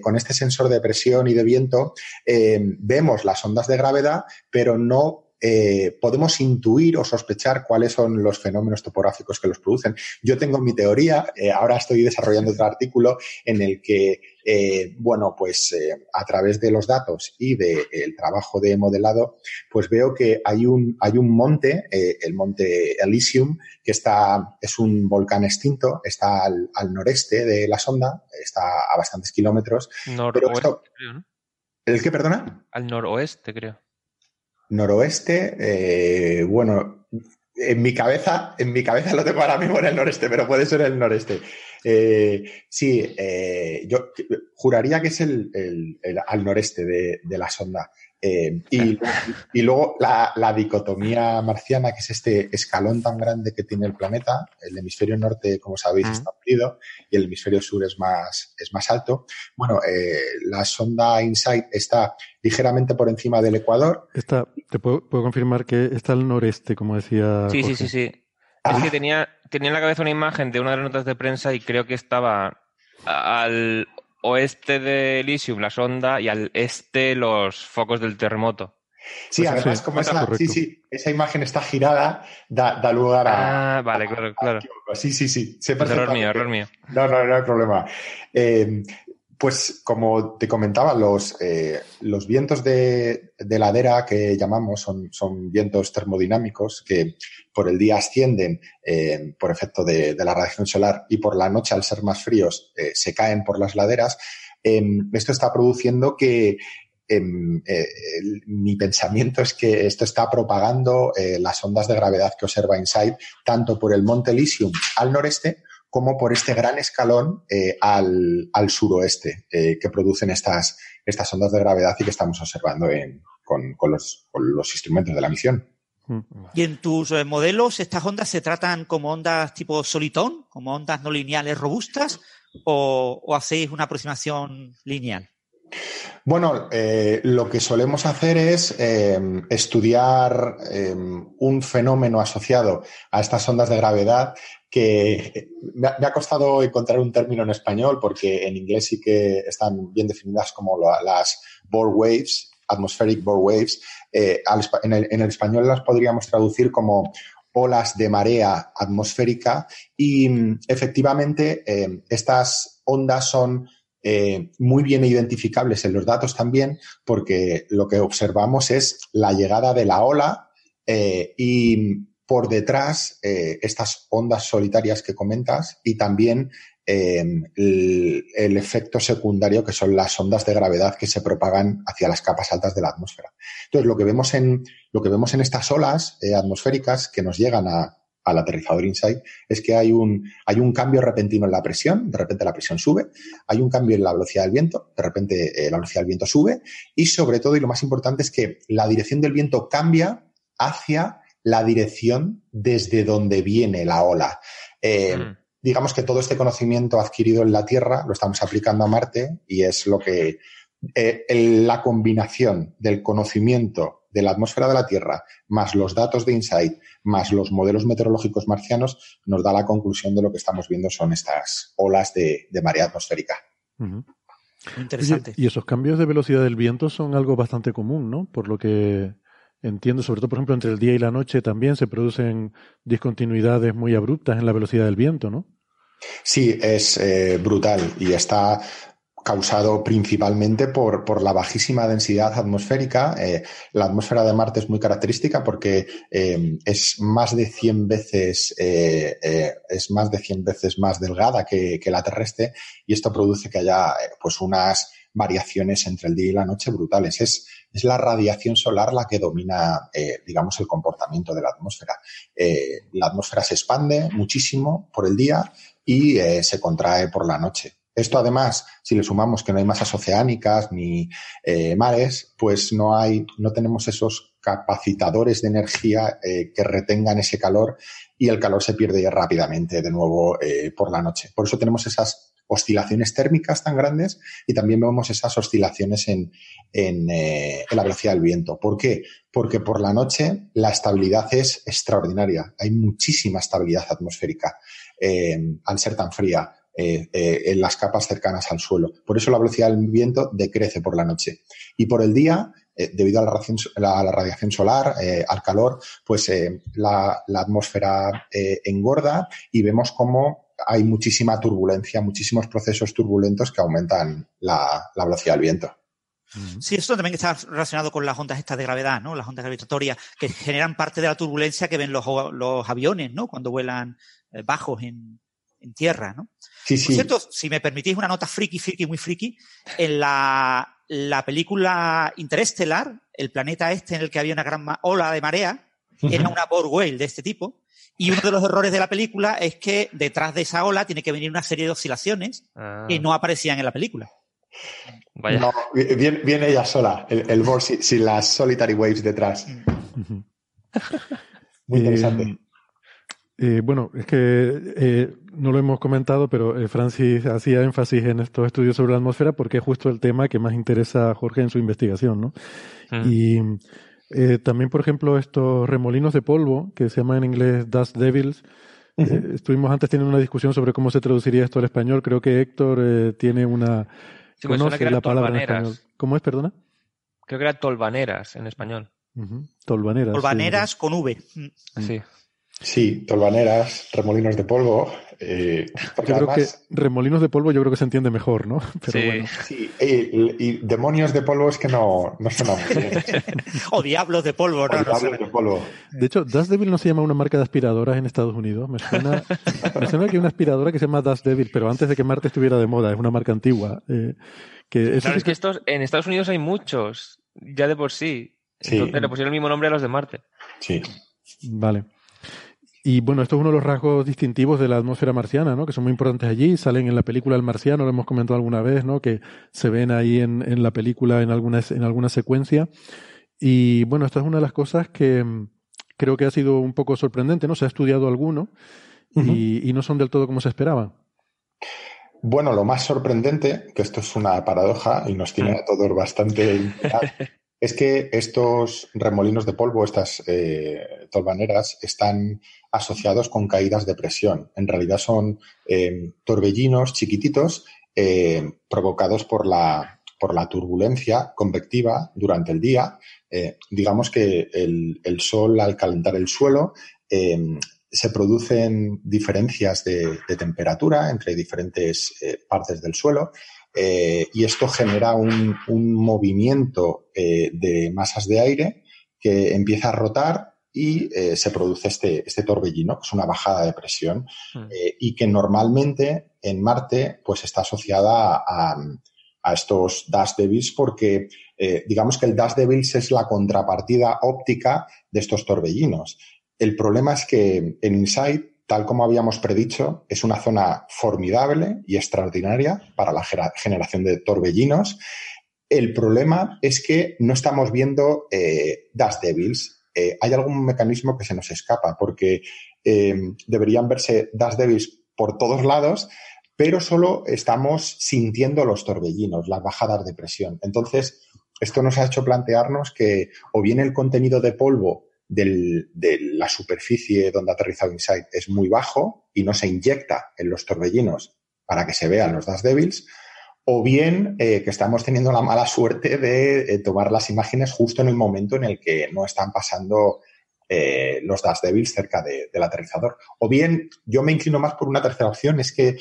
con este sensor de presión y de viento vemos las ondas de gravedad, pero no eh, podemos intuir o sospechar cuáles son los fenómenos topográficos que los producen. Yo tengo mi teoría, eh, ahora estoy desarrollando otro artículo en el que, eh, bueno, pues a través de los datos y del trabajo de modelado, pues veo que hay un, hay un monte, el monte Elysium, que está, es un volcán extinto, está al, noreste de la sonda, está a bastantes kilómetros. Noroeste, creo, ¿no? ¿El qué, perdona? Al noroeste, creo noroeste, eh, bueno, en mi cabeza, en mi cabeza lo tengo ahora mismo en el noreste, pero puede ser el noreste. Eh, sí, eh, yo juraría que es el, al noreste de, la sonda. Eh, y, luego la, dicotomía marciana, que es este escalón tan grande que tiene el planeta. El hemisferio norte, como sabéis, está hundido y el hemisferio sur es más, es más alto. Bueno, eh, la sonda InSight está ligeramente por encima del Ecuador. Está, te puedo, confirmar que está al noreste, como decía. Sí, sí, sí, sí. Es que ah. tenía, tenía en la cabeza una imagen de una de las notas de prensa y creo que estaba al oeste de Elysium la sonda y al este los focos del terremoto. Sí, pues además, como esa, sí, sí, esa imagen está girada, da, lugar a. Ah, vale, claro, claro. Sí, sí, sí. error mío, error mío. No, no, no hay problema. Eh, pues como te comentaba, los, eh, los vientos de, ladera que llamamos son, son, vientos termodinámicos que por el día ascienden eh, por efecto de, la radiación solar y por la noche, al ser más fríos, eh, se caen por las laderas. Em, esto está produciendo que em, mi pensamiento es que esto está propagando las ondas de gravedad que observa InSight tanto por el monte Elysium al noreste como por este gran escalón eh, al, suroeste eh, que producen estas, estas ondas de gravedad y que estamos observando con, los, instrumentos de la misión. ¿Y en tus eh, modelos estas ondas se tratan como ondas tipo solitón, como ondas no lineales robustas, o hacéis una aproximación lineal? Bueno, eh, lo que solemos hacer es eh, estudiar eh, un fenómeno asociado a estas ondas de gravedad que me ha, costado encontrar un término en español porque en inglés sí que están bien definidas como las Bohr waves, atmospheric Bohr waves. en, el, en el español las podríamos traducir como olas de marea atmosférica y mm, efectivamente estas ondas son eh, muy bien identificables en los datos también, porque lo que observamos es la llegada de la ola eh, y por detrás eh, estas ondas solitarias que comentas y también el, el, efecto secundario que son las ondas de gravedad que se propagan hacia las capas altas de la atmósfera. Entonces, lo que vemos en, lo que vemos en estas olas atmosféricas que nos llegan a, al aterrizador Insight es que hay un, hay un cambio repentino en la presión, de repente la presión sube, hay un cambio en la velocidad del viento, de repente eh, la velocidad del viento sube y sobre todo, y lo más importante es que la dirección del viento cambia hacia la dirección desde donde viene la ola. Eh, mm. Digamos que todo este conocimiento adquirido en la Tierra lo estamos aplicando a Marte y es lo que eh, la combinación del conocimiento de la atmósfera de la Tierra, más los datos de InSight, más los modelos meteorológicos marcianos, nos da la conclusión de lo que estamos viendo son estas olas de, marea atmosférica. interesante. y esos cambios de velocidad del viento son algo bastante común, ¿no? Por lo que entiendo, sobre todo, por ejemplo, entre el día y la noche también se producen discontinuidades muy abruptas en la velocidad del viento, ¿no? Sí, es eh, brutal y está causado principalmente por, por, la bajísima densidad atmosférica. Eh, la atmósfera de Marte es muy característica porque eh, es más de 100 veces es más de 100 veces más delgada que, que, la terrestre y esto produce que haya pues unas variaciones entre el día y la noche brutales. Es, es la radiación solar la que domina, digamos, el comportamiento de la atmósfera. la atmósfera se expande muchísimo por el día y se contrae por la noche. Esto además, si le sumamos que no hay masas oceánicas ni eh, mares, pues no hay, no tenemos esos capacitadores de energía eh, que retengan ese calor y el calor se pierde rápidamente de nuevo eh, por la noche. Por eso tenemos esas oscilaciones térmicas tan grandes y también vemos esas oscilaciones en, en, la velocidad del viento. ¿Por qué? Porque por la noche la estabilidad es extraordinaria. Hay muchísima estabilidad atmosférica al ser tan fría. Eh, eh, en las capas cercanas al suelo. Por eso la velocidad del viento decrece por la noche. Y por el día, eh, debido a la, radiación solar, al calor, pues la, atmósfera engorda y vemos cómo hay muchísima turbulencia, muchísimos procesos turbulentos que aumentan la, velocidad del viento. Sí, esto también está relacionado con las ondas estas de gravedad, ¿no? Las ondas gravitatorias que generan parte de la turbulencia que ven los, los aviones, ¿no? Cuando vuelan bajos en, en tierra, ¿no? Sí, Por cierto, si me permitís una nota friki, friki, muy friki, en la, la película Interestelar, el planeta este en el que había una gran ola de marea, era una Borg whale de este tipo. Y uno de los errores de la película es que detrás de esa ola tiene que venir una serie de oscilaciones que ah. no aparecían en la película. No, viene, ella sola, el, el Borg sin, las solitary waves detrás. Mm. Muy interesante. Eh, eh, bueno, es que eh, no lo hemos comentado, pero eh, Francis hacía énfasis en estos estudios sobre la atmósfera porque es justo el tema que más interesa a Jorge en su investigación, ¿no? Mm. Y también, por ejemplo, estos remolinos de polvo, que se llaman en inglés dust devils, Eh, estuvimos antes teniendo una discusión sobre cómo se traduciría esto al español. Creo que Héctor eh, tiene una... conoce la palabra en español. ¿Cómo es, perdona? Creo que era tolvaneras en español. Tolvaneras. Tolvaneras con V. Sí. Sí, tolvaneras, remolinos de polvo. Eh, yo creo que remolinos de polvo yo creo que se entiende mejor, ¿no? sí. sí. Y, demonios de polvo es que no, no suena muy bien. o diablos de polvo, ¿no? diablos de polvo. De hecho, Dust Devil no se llama una marca de aspiradoras en Estados Unidos. Me suena, me suena que hay una aspiradora que se llama Dust Devil, pero antes de que Marte estuviera de moda, es una marca antigua. Eh, que claro, es que estos, en Estados Unidos hay muchos, ya de por sí. Entonces le pusieron el mismo nombre a los de Marte. Sí. Vale. Y bueno, esto es uno de los rasgos distintivos de la atmósfera marciana, ¿no? Que son muy importantes allí, salen en la película El Marciano, lo hemos comentado alguna vez, ¿no? Que se ven ahí en, en la película en alguna, en alguna secuencia. Y bueno, esta es una de las cosas que mm, creo que ha sido un poco sorprendente, ¿no? Se ha estudiado alguno y, y, no son del todo como se esperaba. Bueno, lo más sorprendente, que esto es una paradoja y nos tiene a todos bastante es que estos remolinos de polvo, estas eh, tolvaneras, están asociados con caídas de presión. En realidad son eh, torbellinos chiquititos eh, provocados por la, por la turbulencia convectiva durante el día. digamos que el, sol, al calentar el suelo, se producen diferencias de, de, temperatura entre diferentes partes del suelo eh, y esto genera un, movimiento eh, de masas de aire que empieza a rotar y eh, se produce este, este torbellino, que es una bajada de presión, hmm. y que normalmente en Marte pues está asociada a, a estos dust devils porque digamos que el dust devils es la contrapartida óptica de estos torbellinos. El problema es que en Insight tal como habíamos predicho, es una zona formidable y extraordinaria para la generación de torbellinos. El problema es que no estamos viendo eh, dust devils. Eh, hay algún mecanismo que se nos escapa porque eh, deberían verse dust devils por todos lados, pero solo estamos sintiendo los torbellinos, las bajadas de presión. Entonces, esto nos ha hecho plantearnos que o bien el contenido de polvo de la superficie donde ha aterrizado Insight es muy bajo y no se inyecta en los torbellinos para que se vean los Dust Devils, o bien eh, que estamos teniendo la mala suerte de eh, tomar las imágenes justo en el momento en el que no están pasando eh, los Dust Devils cerca del aterrizador. O bien, yo me inclino más por una tercera opción, es que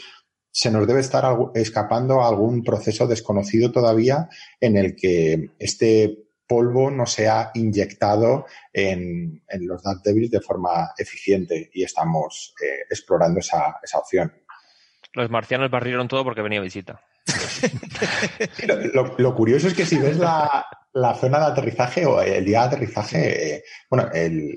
se nos debe estar escapando algún proceso desconocido todavía en el que este polvo no se ha inyectado en, los Dark Devils de forma eficiente y estamos explorando esa, esa opción. Los marcianos barrieron todo porque venía visita. Lo, curioso es que si ves la, zona de aterrizaje o el día de aterrizaje, eh, bueno,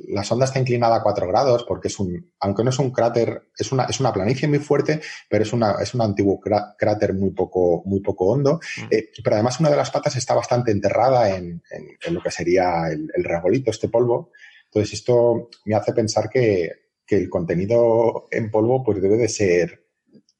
la sonda está inclinada a 4 grados porque es un, aunque no es un cráter, es una, es una planicie muy fuerte, pero es, una, es un antiguo cráter muy poco, muy poco hondo. Eh, pero además una de las patas está bastante enterrada en, lo que sería el, el, regolito, este polvo. Entonces esto me hace pensar que, que el contenido en polvo pues debe de ser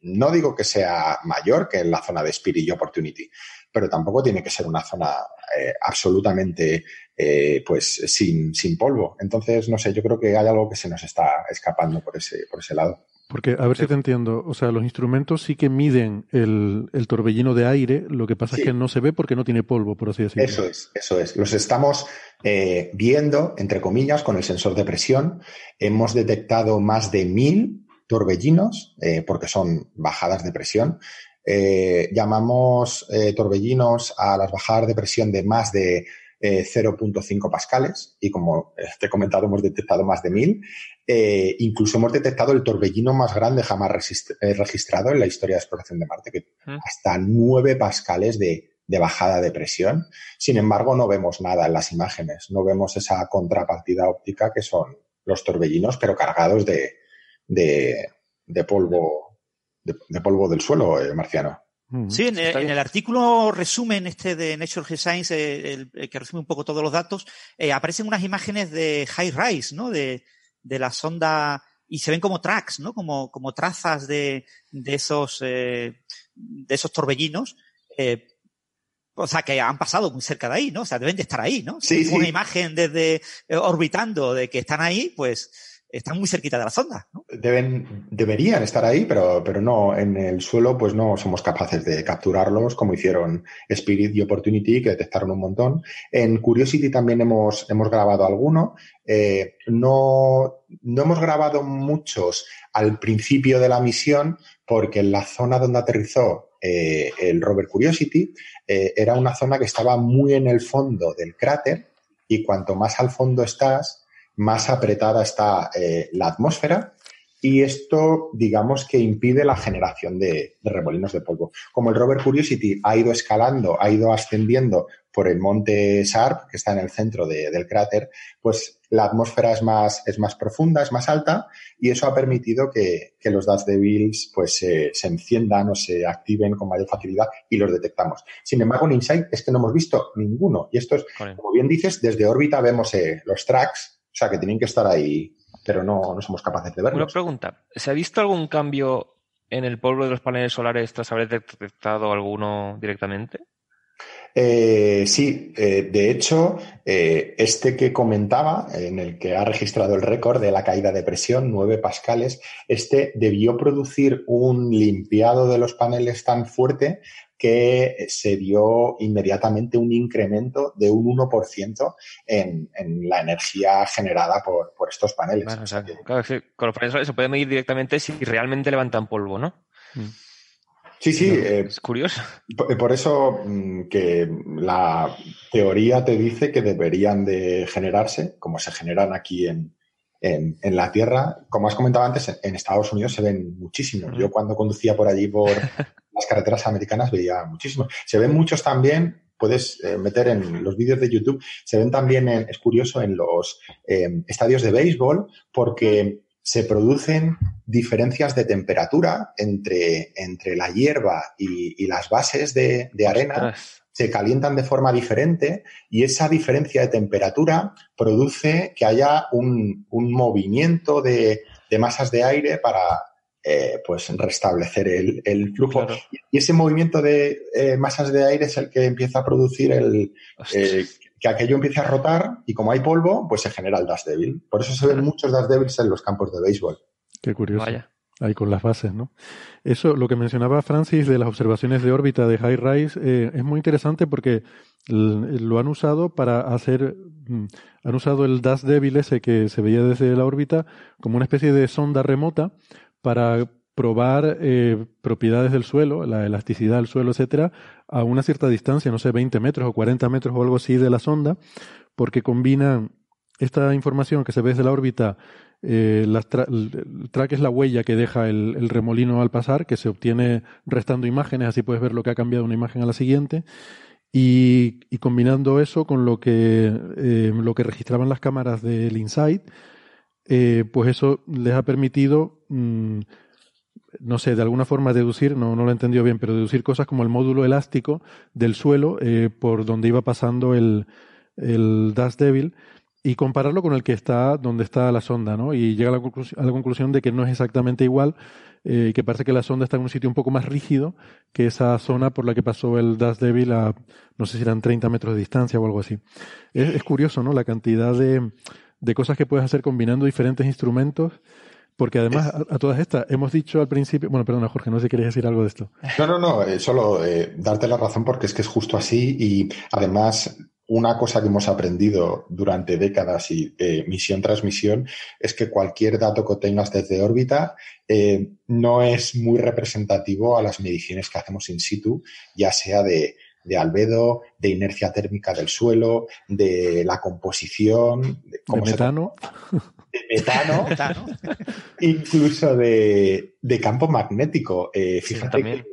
no digo que sea mayor que en la zona de Spirit y Opportunity, pero tampoco tiene que ser una zona eh, absolutamente eh, pues sin, sin, polvo. Entonces, no sé, yo creo que hay algo que se nos está escapando por ese, por ese lado. Porque, a ver si te entiendo, o sea, los instrumentos sí que miden el, torbellino de aire, lo que pasa es que no se ve porque no tiene polvo, por así decirlo. Eso es, eso es. Los estamos eh, viendo, entre comillas, con el sensor de presión. Hemos detectado más de mil torbellinos, eh, porque son bajadas de presión. Eh, llamamos eh, torbellinos a las bajadas de presión de más de 0.5 pascales y como te he comentado hemos detectado más de 1000. incluso hemos detectado el torbellino más grande jamás registrado en la historia de exploración de Marte, que mm. hasta 9 pascales de, bajada de presión. Sin embargo, no vemos nada en las imágenes, no vemos esa contrapartida óptica que son los torbellinos, pero cargados de, de, polvo de, polvo del suelo eh, marciano. Sí, en, el artículo resumen este de Nature Geoscience, eh, el, que resume un poco todos los datos, eh, aparecen unas imágenes de high rise, ¿no? De, de la sonda y se ven como tracks, ¿no? Como, como trazas de, de esos de esos torbellinos. o sea, que han pasado muy cerca de ahí, ¿no? O sea, deben de estar ahí, ¿no? Sí, Una imagen desde orbitando de que están ahí, pues están muy cerquita de la sonda. ¿no? Deben, deberían estar ahí, pero, pero no, en el suelo pues no somos capaces de capturarlos como hicieron Spirit y Opportunity, que detectaron un montón. En Curiosity también hemos, hemos grabado alguno. Eh, no, no hemos grabado muchos al principio de la misión porque en la zona donde aterrizó eh, el rover Curiosity eh, era una zona que estaba muy en el fondo del cráter y cuanto más al fondo estás, más apretada está eh, la atmósfera y esto, digamos que impide la generación de, remolinos de polvo. Como el rover Curiosity ha ido escalando, ha ido ascendiendo por el monte Sharp, que está en el centro del cráter, pues la atmósfera es más, es más profunda, es más alta, y eso ha permitido que, los Dust Devils pues, se enciendan o se activen con mayor facilidad y los detectamos. Sin embargo, en Insight es que no hemos visto ninguno. Y esto es, como bien dices, desde órbita vemos eh, los tracks, sea, que tienen que estar ahí pero no, no somos capaces de verlo. Una pregunta, ¿se ha visto algún cambio en el polvo de los paneles solares tras haber detectado alguno directamente? Eh, sí, eh, de hecho, eh, este que comentaba, en el que ha registrado el récord de la caída de presión, 9 pascales, este debió producir un limpiado de los paneles tan fuerte que se dio inmediatamente un incremento de un 1% en, en la energía generada por, estos paneles. claro, con los paneles se puede medir directamente si realmente levantan polvo, ¿no? Mm. Sí, sí. Eh, es curioso. Por, eso mm, que la teoría te dice que deberían de generarse, como se generan aquí en, en, la Tierra. Como has comentado antes, en, Estados Unidos se ven muchísimos. Yo cuando conducía por allí, por las carreteras americanas, veía muchísimos. Se ven muchos también, puedes eh, meter en los vídeos de YouTube, se ven también, es curioso, en los em, estadios de béisbol, porque se producen diferencias de temperatura entre, entre la hierba y, las bases de, arena se calientan de forma diferente y esa diferencia de temperatura produce que haya un, movimiento de, masas de aire para eh, pues restablecer el, flujo. Y ese movimiento de eh, masas de aire es el que empieza a producir el eh, que aquello empiece a rotar y como hay polvo, pues se genera el dust devil. Por eso se ven muchos dust devils en los campos de béisbol. Qué curioso. Ahí con las bases, ¿no? Eso, lo que mencionaba Francis de las observaciones de órbita de High Rise, eh, es muy interesante porque lo han usado para hacer, mm, han usado el Dust Devil ese que se veía desde la órbita como una especie de sonda remota para probar eh, propiedades del suelo, la elasticidad del suelo, etcétera, a una cierta distancia, no sé, 20 metros o 40 metros o algo así de la sonda, porque combinan esta información que se ve desde la órbita eh, el track es la huella que deja el, remolino al pasar, que se obtiene restando imágenes, así puedes ver lo que ha cambiado una imagen a la siguiente. Y, combinando eso con lo que, eh, lo que registraban las cámaras del Insight, eh, pues eso les ha permitido, mm, no sé, de alguna forma deducir, no, no lo he entendido bien, pero deducir cosas como el módulo elástico del suelo por donde iba pasando el, el Dust Devil y compararlo con el que está donde está la sonda, ¿no? Y llega a la, conclusión, a la conclusión de que no es exactamente igual, eh, que parece que la sonda está en un sitio un poco más rígido que esa zona por la que pasó el Dust Devil a, no sé si eran 30 metros de distancia o algo así. Es, curioso, ¿no? La cantidad de, de, cosas que puedes hacer combinando diferentes instrumentos. Porque además, a, todas estas, hemos dicho al principio, bueno, perdona Jorge, no sé si querías decir algo de esto. No, no, no, eh, solo eh, darte la razón porque es que es justo así y además una cosa que hemos aprendido durante décadas y eh, misión tras misión es que cualquier dato que tengas desde órbita no es muy representativo a las mediciones que hacemos in situ, ya sea de, albedo, de inercia térmica del suelo, de la composición. De, metano. de metano, incluso de, campo magnético. Eh, fíjate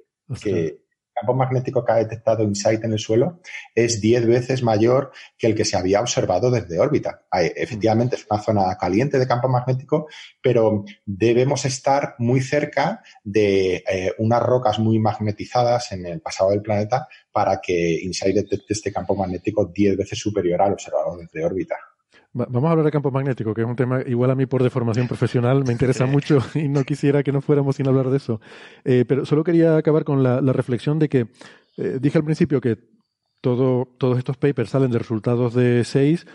que campo magnético que ha detectado InSight en el suelo es 10 veces mayor que el que se había observado desde órbita. Efectivamente, es una zona caliente de campo magnético, pero debemos estar muy cerca de eh, unas rocas muy magnetizadas en el pasado del planeta para que InSight detecte este campo magnético 10 veces superior al observado desde órbita. Vamos a hablar de campo magnético, que es un tema igual a mí por deformación profesional, me interesa mucho y no quisiera que no fuéramos sin hablar de eso. Eh, pero solo quería acabar con la, reflexión de que eh, dije al principio que todo, todos estos papers salen de resultados de seis,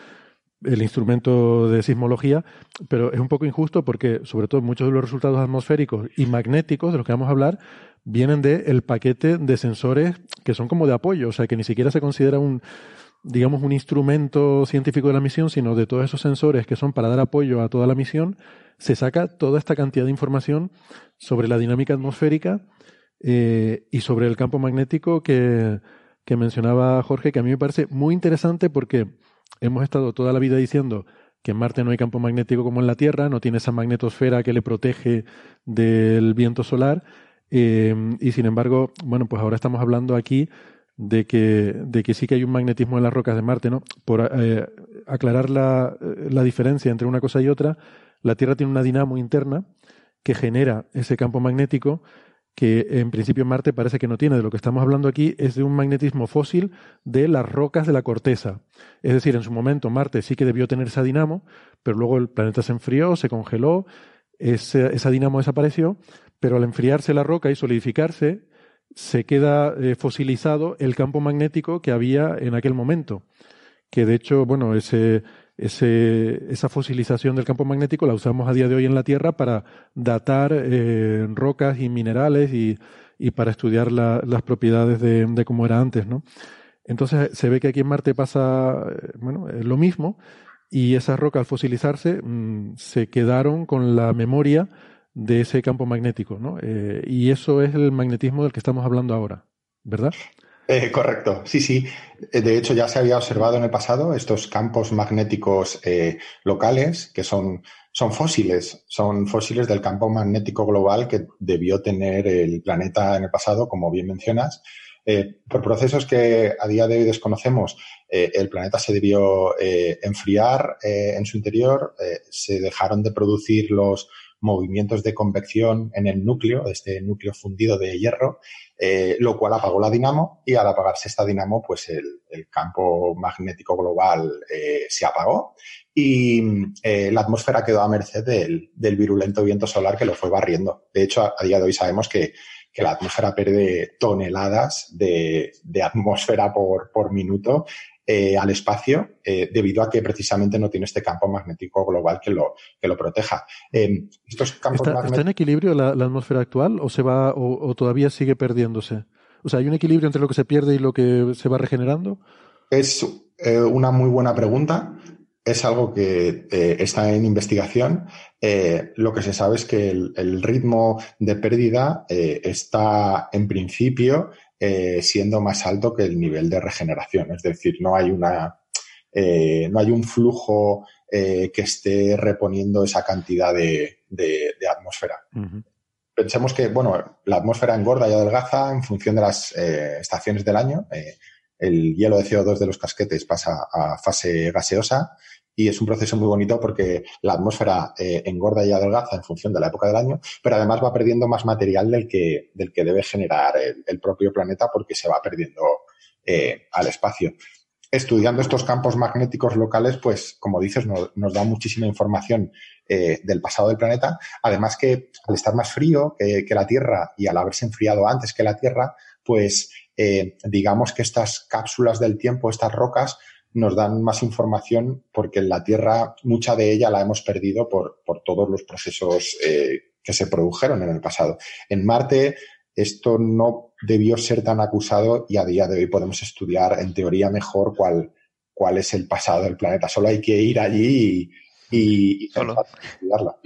el instrumento de sismología, pero es un poco injusto porque, sobre todo, muchos de los resultados atmosféricos y magnéticos de los que vamos a hablar vienen del el paquete de sensores que son como de apoyo, o sea, que ni siquiera se considera un, digamos, un instrumento científico de la misión, sino de todos esos sensores que son para dar apoyo a toda la misión, se saca toda esta cantidad de información sobre la dinámica atmosférica eh, y sobre el campo magnético que, que mencionaba Jorge, que a mí me parece muy interesante porque hemos estado toda la vida diciendo que en Marte no hay campo magnético como en la Tierra, no tiene esa magnetosfera que le protege del viento solar, eh, y sin embargo, bueno, pues ahora estamos hablando aquí de que, de que sí que hay un magnetismo en las rocas de Marte, ¿no? Por eh, aclarar la, la, diferencia entre una cosa y otra, la Tierra tiene una dinamo interna que genera ese campo magnético que en principio Marte parece que no tiene. De lo que estamos hablando aquí es de un magnetismo fósil de las rocas de la corteza. Es decir, en su momento Marte sí que debió tener esa dinamo, pero luego el planeta se enfrió, se congeló, esa dinamo desapareció, pero al enfriarse la roca y solidificarse, se queda eh, fosilizado el campo magnético que había en aquel momento. Que de hecho, bueno, esa fosilización del campo magnético la usamos a día de hoy en la Tierra para datar eh, rocas y minerales y, para estudiar la, las propiedades de, de, cómo era antes, ¿no? Entonces se ve que aquí en Marte pasa, eh, bueno, lo mismo y esas rocas al fosilizarse mmm, se quedaron con la memoria de ese campo magnético, ¿no? Eh, y eso es el magnetismo del que estamos hablando ahora, ¿verdad? Eh, correcto, sí, sí. Eh, de hecho, ya se había observado en el pasado estos campos magnéticos eh, locales que son, son fósiles, son fósiles del campo magnético global que debió tener el planeta en el pasado, como bien mencionas. Por procesos que a día de hoy desconocemos, el planeta se debió enfriar en su interior, se dejaron de producir los movimientos de convección en el núcleo, este núcleo fundido de hierro, eh, lo cual apagó la dinamo y al apagarse esta dinamo, pues el, campo magnético global eh, se apagó y eh, la atmósfera quedó a merced del, del, virulento viento solar que lo fue barriendo. De hecho, a, a día de hoy sabemos que, que, la atmósfera pierde toneladas de, de atmósfera por, por minuto eh, al espacio eh, debido a que precisamente no tiene este campo magnético global que lo, que lo proteja. Eh, estos campos ¿Está, ¿Está, en equilibrio la, la, atmósfera actual o se va o, o, todavía sigue perdiéndose? O sea, ¿hay un equilibrio entre lo que se pierde y lo que se va regenerando? Es eh, una muy buena pregunta. Es algo que eh, está en investigación. Eh, lo que se sabe es que el, el ritmo de pérdida está en principio eh, siendo más alto que el nivel de regeneración. Es decir, no hay una, eh, no hay un flujo eh, que esté reponiendo esa cantidad de, de, de atmósfera. Uh -huh. Pensemos que, bueno, la atmósfera engorda y adelgaza en función de las estaciones del año. El hielo de CO2 de los casquetes pasa a fase gaseosa y es un proceso muy bonito porque la atmósfera eh, engorda y adelgaza en función de la época del año, pero además va perdiendo más material del que, del que debe generar el, propio planeta porque se va perdiendo eh, al espacio. Estudiando estos campos magnéticos locales, pues, como dices, nos, da muchísima información eh, del pasado del planeta. Además que al estar más frío que, la Tierra y al haberse enfriado antes que la Tierra, pues digamos que estas cápsulas del tiempo, estas rocas, nos dan más información porque en la Tierra mucha de ella la hemos perdido por, por todos los procesos eh, que se produjeron en el pasado. En Marte esto no debió ser tan acusado y a día de hoy podemos estudiar en teoría mejor cuál, cuál es el pasado del planeta. Solo hay que ir allí y, y, y estudiarlo.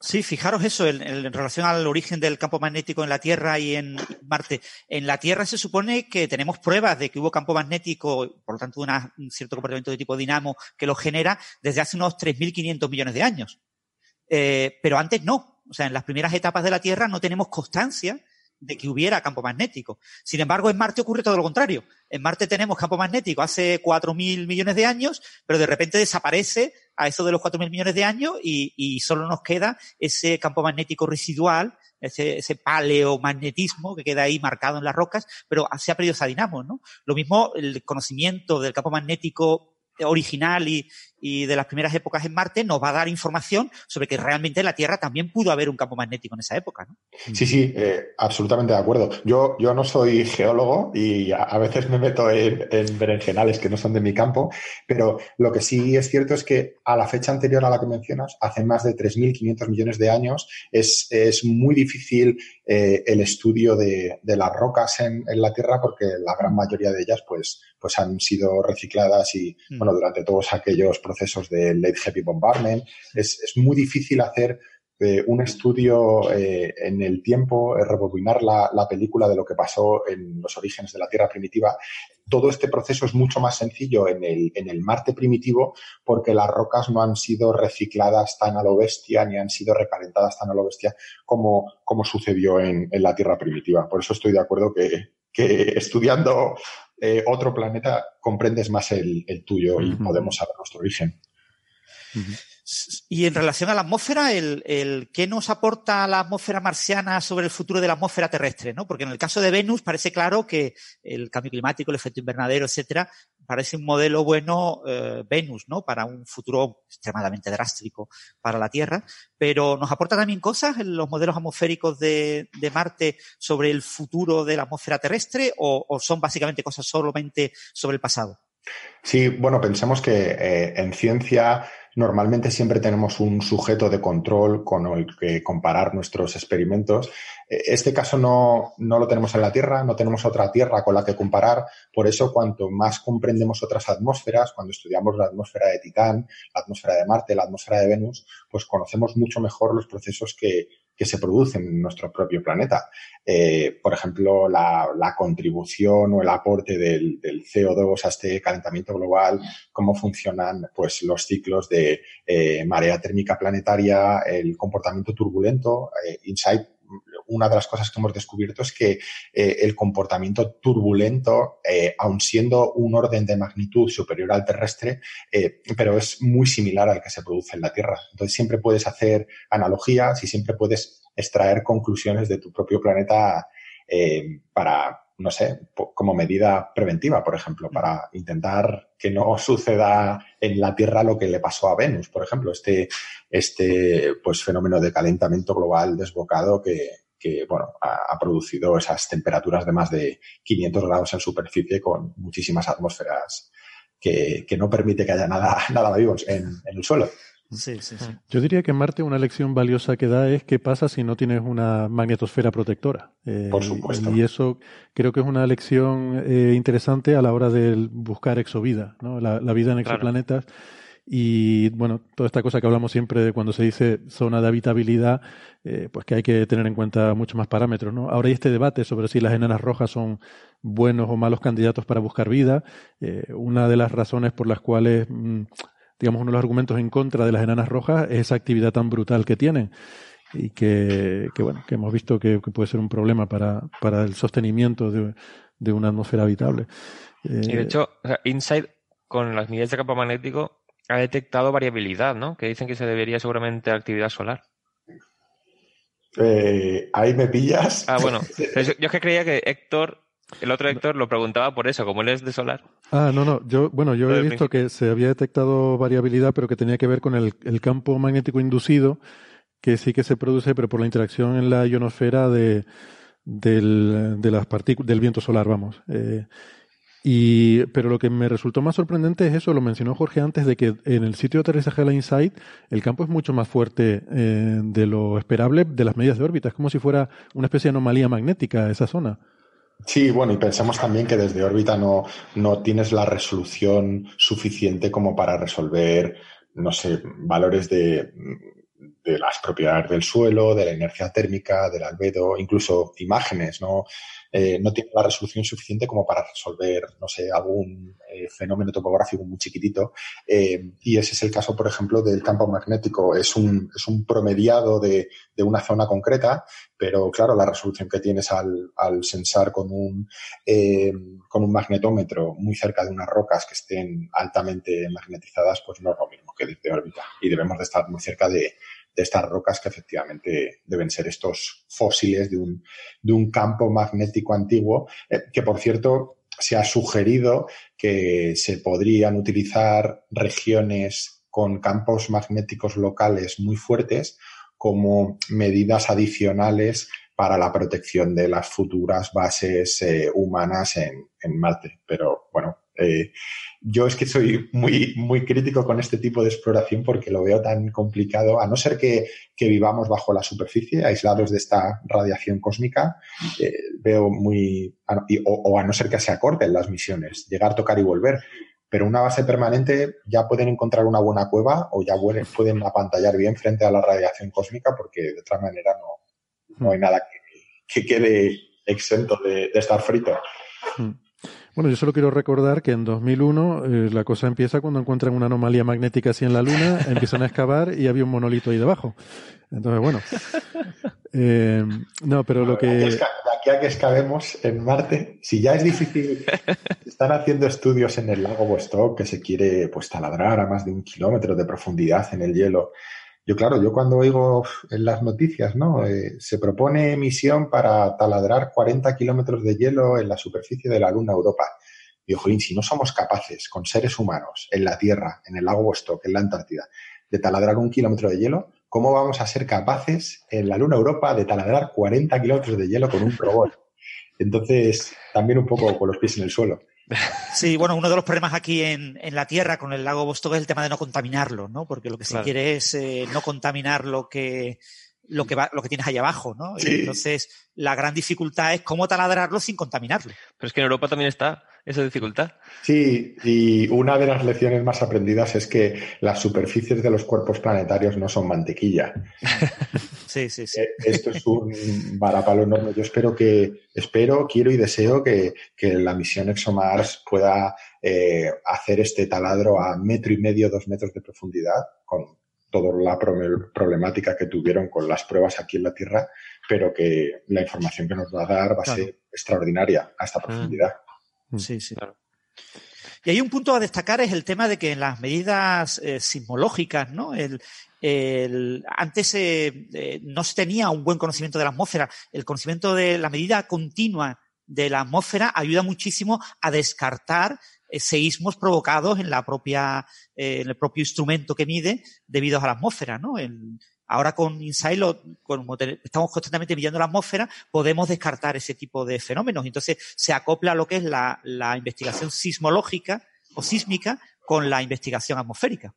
Sí, fijaros eso en, en, relación al origen del campo magnético en la Tierra y en Marte. En la Tierra se supone que tenemos pruebas de que hubo campo magnético, por lo tanto un cierto comportamiento de tipo dinamo que lo genera desde hace unos 3.500 millones de años. Eh, pero antes no. O sea, en las primeras etapas de la Tierra no tenemos constancia de que hubiera campo magnético. Sin embargo, en Marte ocurre todo lo contrario. En Marte tenemos campo magnético hace 4.000 millones de años, pero de repente desaparece a eso de los 4.000 millones de años y, y, solo nos queda ese campo magnético residual, ese, ese, paleomagnetismo que queda ahí marcado en las rocas, pero se ha perdido esa dinamo, ¿no? Lo mismo el conocimiento del campo magnético original y, y de las primeras épocas en Marte nos va a dar información sobre que realmente en la Tierra también pudo haber un campo magnético en esa época. ¿no? Sí, sí, eh, absolutamente de acuerdo. Yo, yo no soy geólogo y a, veces me meto en, en, berenjenales que no son de mi campo, pero lo que sí es cierto es que a la fecha anterior a la que mencionas, hace más de 3.500 millones de años, es, es muy difícil eh, el estudio de, de las rocas en, en, la Tierra porque la gran mayoría de ellas pues, pues han sido recicladas y, mm. bueno, durante todos aquellos procesos de late heavy bombardment, es, es muy difícil hacer eh, un estudio eh, en el tiempo, eh, rebobinar la, la, película de lo que pasó en los orígenes de la Tierra primitiva. Todo este proceso es mucho más sencillo en el, en el Marte primitivo porque las rocas no han sido recicladas tan a lo bestia ni han sido recalentadas tan a lo bestia como, como sucedió en, en la Tierra primitiva. Por eso estoy de acuerdo que, que estudiando eh, otro planeta comprendes más el, el tuyo y podemos saber nuestro origen. Y en relación a la atmósfera, el, el, ¿qué nos aporta la atmósfera marciana sobre el futuro de la atmósfera terrestre? ¿no? Porque en el caso de Venus parece claro que el cambio climático, el efecto invernadero, etcétera, parece un modelo bueno eh, Venus, ¿no? Para un futuro extremadamente drástico para la Tierra. Pero ¿nos aporta también cosas en los modelos atmosféricos de, Marte sobre el futuro de la atmósfera terrestre o, o son básicamente cosas solamente sobre el pasado? Sí, bueno, pensemos que eh, en ciencia normalmente siempre tenemos un sujeto de control con el que comparar nuestros experimentos. Eh, este caso no, no, lo tenemos en la Tierra, no tenemos otra Tierra con la que comparar. Por eso, cuanto más comprendemos otras atmósferas, cuando estudiamos la atmósfera de Titán, la atmósfera de Marte, la atmósfera de Venus, pues conocemos mucho mejor los procesos que, que se producen en nuestro propio planeta. Eh, por ejemplo, la, la, contribución o el aporte del, del, CO2 a este calentamiento global, cómo funcionan pues, los ciclos de eh, marea térmica planetaria, el comportamiento turbulento. Eh, Insight una de las cosas que hemos descubierto es que eh, el comportamiento turbulento, eh, aun siendo un orden de magnitud superior al terrestre, eh, pero es muy similar al que se produce en la Tierra. Entonces siempre puedes hacer analogías y siempre puedes extraer conclusiones de tu propio planeta para, no sé, como medida preventiva, por ejemplo, para intentar que no suceda en la Tierra lo que le pasó a Venus, por ejemplo, este, este pues, fenómeno de calentamiento global desbocado que, que bueno, ha, ha, producido esas temperaturas de más de 500 grados en superficie con muchísimas atmósferas que, que no permite que haya nada, nada vivo en, en el suelo. Sí, sí, sí. Yo diría que en Marte una lección valiosa que da es qué pasa si no tienes una magnetosfera protectora. Eh, Por supuesto. Y eso creo que es una lección eh, interesante a la hora de buscar exovida, ¿no? la, la vida en exoplanetas. Claro. Y bueno, toda esta cosa que hablamos siempre de cuando se dice zona de habitabilidad, eh, pues que hay que tener en cuenta muchos más parámetros. ¿no? Ahora hay este debate sobre si las enanas rojas son buenos o malos candidatos para buscar vida. Eh, una de las razones por las cuales, mm, digamos, uno de los argumentos en contra de las enanas rojas es esa actividad tan brutal que tienen y que, que bueno, que hemos visto que, que, puede ser un problema para, para el sostenimiento de, de una atmósfera habitable. Eh, y de hecho, o sea, Inside, con las medidas de campo magnético, ha detectado variabilidad, ¿no? Que dicen que se debería seguramente a actividad solar. Eh, ahí me pillas. Ah, bueno. yo, es que creía que Héctor, el otro Héctor, lo preguntaba por eso, como él es de solar. Ah, no, no. Yo, bueno, yo he visto que se había detectado variabilidad, pero que tenía que ver con el, el campo magnético inducido, que sí que se produce, pero por la interacción en la ionosfera de, del, de las partículas, del viento solar, vamos. Eh, y, pero lo que me resultó más sorprendente es eso, lo mencionó Jorge antes, de que en el sitio de aterrizaje de la InSight el campo es mucho más fuerte eh, de lo esperable de las medidas de órbita. Es como si fuera una especie de anomalía magnética esa zona. Sí, bueno, y pensamos también que desde órbita no, no tienes la resolución suficiente como para resolver, no sé, valores de, de las propiedades del suelo, de la inercia térmica, del albedo, incluso imágenes, ¿no? eh, no tiene la resolución suficiente como para resolver, no sé, algún eh, fenómeno topográfico muy chiquitito. Eh, y ese es el caso, por ejemplo, del campo magnético. Es un, es un promediado de, de una zona concreta, pero claro, la resolución que tienes al, al sensar con un, con un magnetómetro muy cerca de unas rocas que estén altamente magnetizadas, pues no es lo mismo que desde órbita. Y debemos de estar muy cerca de, de estas rocas que efectivamente deben ser estos fósiles de un, de un campo magnético antiguo, eh, que por cierto se ha sugerido que se podrían utilizar regiones con campos magnéticos locales muy fuertes como medidas adicionales para la protección de las futuras bases eh, humanas en, Marte. Pero bueno, eh, yo es que soy muy, muy crítico con este tipo de exploración porque lo veo tan complicado, a no ser que, vivamos bajo la superficie, aislados de esta radiación cósmica, eh, veo muy, o, a no ser que se acorten las misiones, llegar, tocar y volver. Pero una base permanente ya pueden encontrar una buena cueva o ya pueden apantallar bien frente a la radiación cósmica porque de otra manera no, no hay nada que, quede exento de, estar frito. Bueno, yo solo quiero recordar que en 2001 eh, la cosa empieza cuando encuentran una anomalía magnética así en la Luna, empiezan a excavar y había un monolito ahí debajo. Entonces, bueno. Eh, no, pero lo que... De aquí a que excavemos en Marte, si ya es difícil, están haciendo estudios en el lago Vostok que se quiere pues taladrar a más de un kilómetro de profundidad en el hielo yo, claro, yo cuando oigo en las noticias, ¿no? Eh, se propone misión para taladrar 40 kilómetros de hielo en la superficie de la Luna Europa. Y jolín, si no somos capaces, con seres humanos, en la Tierra, en el lago Vostok, en la Antártida, de taladrar un kilómetro de hielo, ¿cómo vamos a ser capaces en la Luna Europa de taladrar 40 kilómetros de hielo con un robot? Entonces, también un poco con los pies en el suelo. Sí, bueno, uno de los problemas aquí en, la Tierra con el lago Vostok es el tema de no contaminarlo, ¿no? Porque lo que se quiere es eh, no contaminar lo que lo que va, lo que tienes ahí abajo, ¿no? entonces, la gran dificultad es cómo taladrarlo sin contaminarlo. Pero es que en Europa también está esa dificultad. Sí, y una de las lecciones más aprendidas es que las superficies de los cuerpos planetarios no son mantequilla. Sí, sí, sí. Eh, esto es un varapalo enorme. Yo espero que, espero, quiero y deseo que, la misión ExoMars pueda eh, hacer este taladro a metro y medio, dos metros de profundidad, con toda la problemática que tuvieron con las pruebas aquí en la Tierra, pero que la información que nos va a dar va a ser extraordinaria a esta profundidad. Mm. Sí, sí. Claro. Y hay un punto a destacar es el tema de que en las medidas eh, sismológicas, ¿no? El, antes eh, no se tenía un buen conocimiento de la atmósfera. El conocimiento de la medida continua de la atmósfera ayuda muchísimo a descartar eh, seísmos provocados en la propia, en el propio instrumento que mide debido a la atmósfera, ¿no? Ahora con Insight, como estamos constantemente midiendo la atmósfera, podemos descartar ese tipo de fenómenos. Entonces se acopla lo que es la investigación sismológica o sísmica con la investigación atmosférica.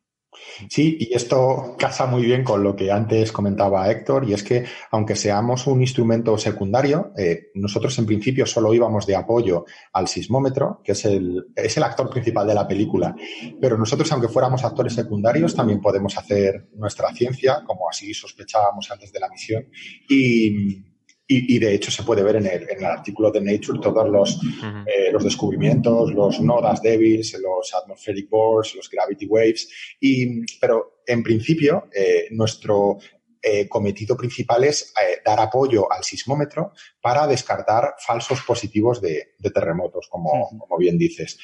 Sí, y esto casa muy bien con lo que antes comentaba Héctor, y es que aunque seamos un instrumento secundario, eh, nosotros en principio solo íbamos de apoyo al sismómetro, que es el, es el actor principal de la película, pero nosotros, aunque fuéramos actores secundarios, también podemos hacer nuestra ciencia, como así sospechábamos antes de la misión, y, y, de hecho se puede ver en el, en el artículo de Nature todos los, eh, los descubrimientos, los nodas débiles, los atmospheric bores, los gravity waves. Y, pero en principio, eh, nuestro eh, cometido principal es dar apoyo al sismómetro para descartar falsos positivos de, de terremotos, como, como, bien dices.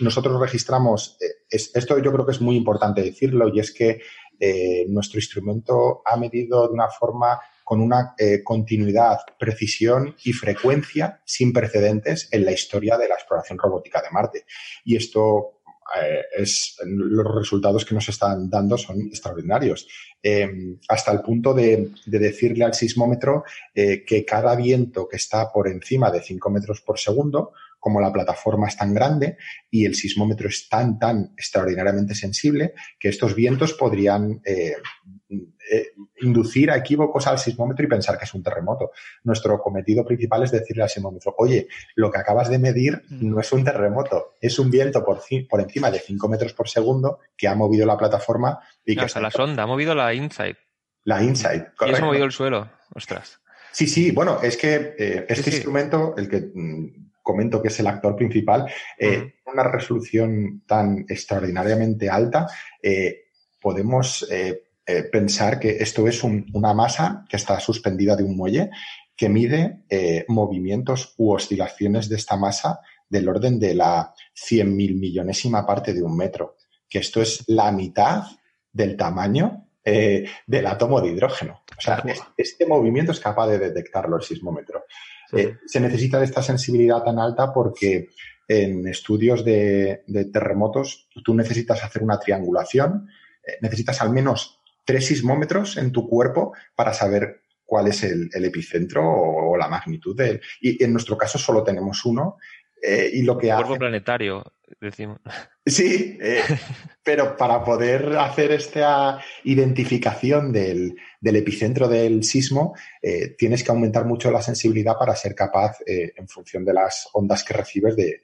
nosotros registramos, esto yo creo que es muy importante decirlo, y es que nuestro instrumento ha medido de una forma con una eh, continuidad, precisión y frecuencia sin precedentes en la historia de la exploración robótica de Marte. Y esto eh, es los resultados que nos están dando son extraordinarios. Em, hasta el punto de, decirle al sismómetro eh, que cada viento que está por encima de 5 metros por segundo, como la plataforma es tan grande y el sismómetro es tan, tan extraordinariamente sensible, que estos vientos podrían eh, inducir a equívocos al sismómetro y pensar que es un terremoto. Nuestro cometido principal es decirle al sismómetro, oye, lo que acabas de medir mm. no es un terremoto, es un viento por, por encima de 5 metros por segundo que ha movido la plataforma y que... O sea, la sonda, ha movido la InSight. La InSight, Y ha movido el suelo, ostras. Sí, sí, bueno, es que eh, este instrumento, el que mm, comento que es el actor principal, eh, una resolución tan extraordinariamente alta, podemos eh, pensar que esto es una masa que está suspendida de un muelle que mide eh, movimientos u oscilaciones de esta masa del orden de la cien mil millonésima parte de un metro, que esto es la mitad del tamaño eh, del átomo de hidrógeno. O sea, este movimiento es capaz de detectarlo el sismómetro. Eh, se necesita de esta sensibilidad tan alta porque en estudios de, terremotos tú necesitas hacer una triangulación, eh, necesitas al menos tres sismómetros en tu cuerpo para saber cuál es el, epicentro o, la magnitud de él. Y en nuestro caso solo tenemos uno. Eh, y lo que Cuerpo planetario, decimos. Sí, eh, pero para poder hacer esta identificación del, epicentro del sismo, eh, tienes que aumentar mucho la sensibilidad para ser capaz, en función de las ondas que recibes, de,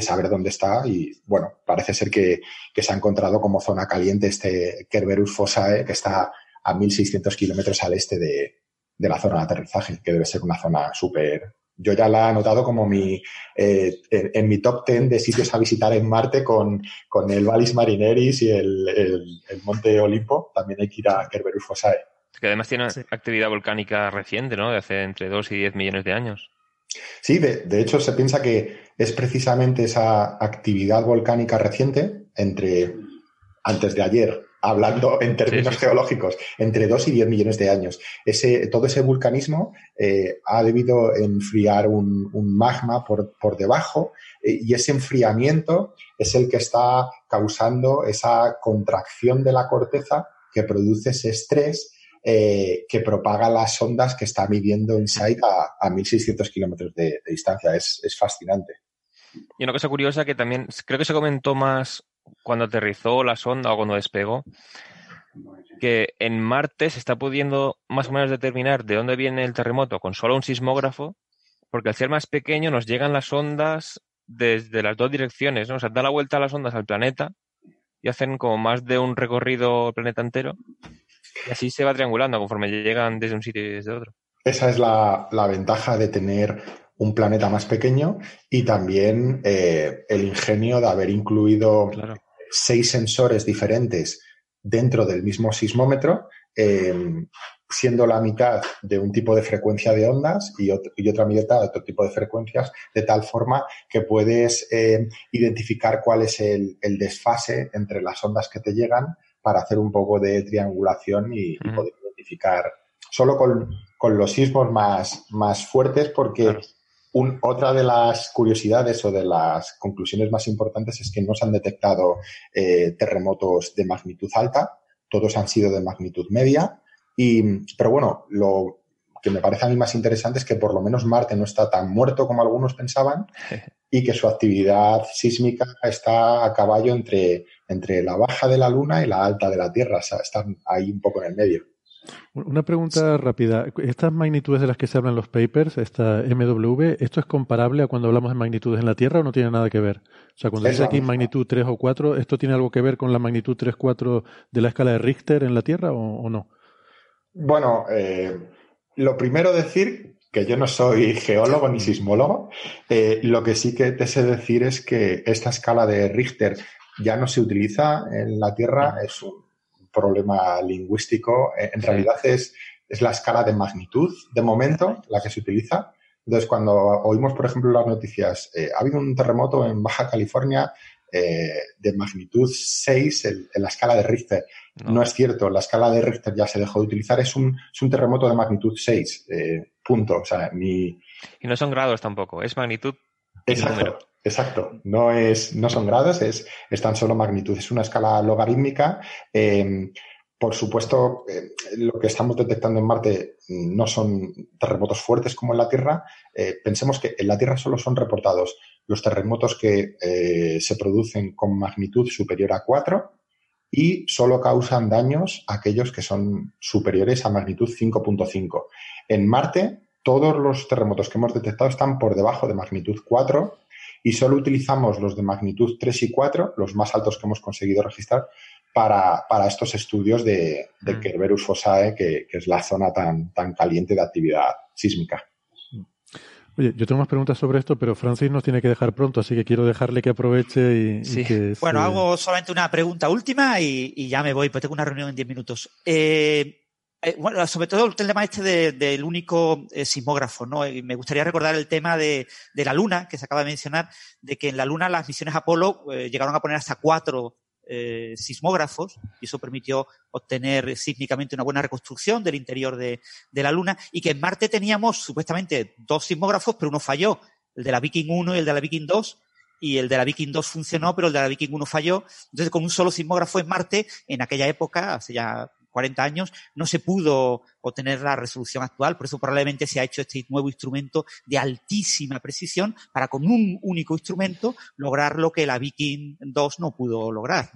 saber dónde está. Y bueno, parece ser que, se ha encontrado como zona caliente este Kerberus fossae, que está a 1.600 kilómetros al este de, de la zona de aterrizaje, que debe ser una zona súper... Yo ya la he anotado como mi, eh, en, mi top 10 de sitios a visitar en Marte con, con el Valis Marineris y el, el, Monte Olimpo. También hay que ir a Kerberus Fossae. Que además tiene actividad volcánica reciente, ¿no? De hace entre 2 y 10 millones de años. Sí, de, de, hecho se piensa que es precisamente esa actividad volcánica reciente entre antes de ayer hablando en términos geológicos, entre 2 y 10 millones de años. Ese, todo ese vulcanismo eh, ha debido enfriar un, magma por, por debajo eh, y ese enfriamiento es el que está causando esa contracción de la corteza que produce ese estrés eh, que propaga las ondas que está midiendo InSight a, a 1.600 kilómetros de, distancia. Es, es fascinante. Y una cosa curiosa que también creo que se comentó más cuando aterrizó la sonda o cuando despegó, que en Marte se está pudiendo más o menos determinar de dónde viene el terremoto con solo un sismógrafo, porque al ser más pequeño nos llegan las ondas desde las dos direcciones, ¿no? O sea, da la vuelta a las ondas al planeta y hacen como más de un recorrido el planeta entero. Y así se va triangulando conforme llegan desde un sitio y desde otro. Esa es la, la ventaja de tener un planeta más pequeño y también eh, el ingenio de haber incluido seis sensores diferentes dentro del mismo sismómetro, em, siendo la mitad de un tipo de frecuencia de ondas y, otra mitad de otro tipo de frecuencias, de tal forma que puedes em, identificar cuál es el, desfase entre las ondas que te llegan para hacer un poco de triangulación y, poder identificar solo con, los sismos más, más fuertes porque otra de las curiosidades o de las conclusiones más importantes es que no se han detectado eh, terremotos de magnitud alta, todos han sido de magnitud media. Y, pero bueno, lo que me parece a mí más interesante es que por lo menos Marte no está tan muerto como algunos pensaban y que su actividad sísmica está a caballo entre, entre la baja de la Luna y la alta de la Tierra, o sea, están ahí un poco en el medio. Una pregunta rápida. Estas magnitudes de las que se hablan los papers, esta MW, ¿esto es comparable a cuando hablamos de magnitudes en la Tierra o no tiene nada que ver? O sea, cuando dice aquí magnitud 3 o 4, ¿esto tiene algo que ver con la magnitud 3 4 de la escala de Richter en la Tierra o, no? Bueno, eh, lo primero decir que yo no soy geólogo ni sismólogo. Eh, lo que sí que te sé decir es que esta escala de Richter ya no se utiliza en la Tierra, es un problema lingüístico. Eh, en realidad es, es la escala de magnitud de momento la que se utiliza. Entonces, cuando oímos, por ejemplo, las noticias, eh, ha habido un terremoto en Baja California eh, de magnitud 6 en, la escala de Richter. No. es cierto, la escala de Richter ya se dejó de utilizar, es un, es un terremoto de magnitud 6, punto. O sea, ni... Y no son grados tampoco, es magnitud. Exacto. Exacto, no, es, no son grados, es, es tan solo magnitud, es una escala logarítmica. Em, por supuesto, eh, lo que estamos detectando en Marte no son terremotos fuertes como en la Tierra. Eh, pensemos que en la Tierra solo son reportados los terremotos que eh, se producen con magnitud superior a 4 y solo causan daños aquellos que son superiores a magnitud 5.5. En Marte, todos los terremotos que hemos detectado están por debajo de magnitud 4 y solo utilizamos los de magnitud 3 y 4, los más altos que hemos conseguido registrar, para, estos estudios de, de mm. Kerberus Fossae, que, es la zona tan, tan caliente de actividad sísmica. Oye, yo tengo más preguntas sobre esto, pero Francis nos tiene que dejar pronto, así que quiero dejarle que aproveche y, que... Bueno, hago solamente una pregunta última y, ya me voy, pues tengo una reunión en 10 minutos. Eh, eh, bueno, sobre todo el tema este del único eh, sismógrafo, ¿no? Y me gustaría recordar el tema de, la Luna, que se acaba de mencionar, de que en la Luna las misiones Apolo eh, llegaron a poner hasta cuatro eh, sismógrafos y eso permitió obtener sísmicamente una buena reconstrucción del interior de, de, la Luna y que en Marte teníamos supuestamente dos sismógrafos, pero uno falló, el de la Viking 1 y el de la Viking 2 y el de la Viking 2 funcionó, pero el de la Viking 1 falló. Entonces, con un solo sismógrafo en Marte, en aquella época, hace ya 40 años, no se pudo obtener la resolución actual. Por eso probablemente se ha hecho este nuevo instrumento de altísima precisión para con un único instrumento lograr lo que la Viking 2 no pudo lograr.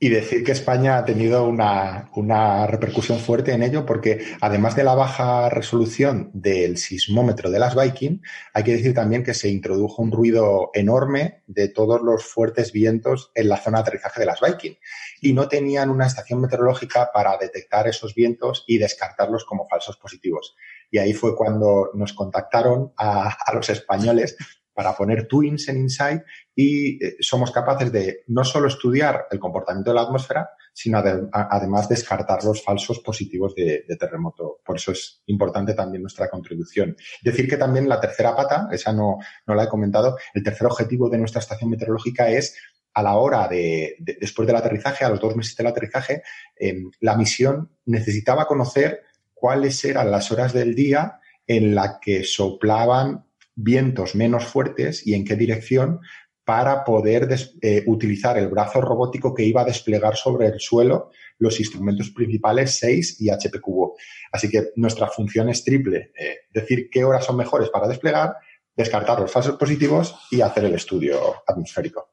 Y decir que España ha tenido una, una, repercusión fuerte en ello porque además de la baja resolución del sismómetro de las Viking, hay que decir también que se introdujo un ruido enorme de todos los fuertes vientos en la zona de aterrizaje de las Viking. Y no tenían una estación meteorológica para detectar esos vientos y descartarlos como falsos positivos. Y ahí fue cuando nos contactaron a, a los españoles para poner twins en Insight y eh, somos capaces de no solo estudiar el comportamiento de la atmósfera, sino además descartar los falsos positivos de, terremoto. Por eso es importante también nuestra contribución. Decir que también la tercera pata, esa no, no la he comentado, el tercer objetivo de nuestra estación meteorológica es a la hora de, después del aterrizaje, a los dos meses del aterrizaje, em, la misión necesitaba conocer cuáles eran las horas del día en la que soplaban vientos menos fuertes y en qué dirección para poder eh, utilizar el brazo robótico que iba a desplegar sobre el suelo los instrumentos principales 6 y HPQO. Así que nuestra función es triple, eh, decir qué horas son mejores para desplegar, descartar los falsos positivos y hacer el estudio atmosférico.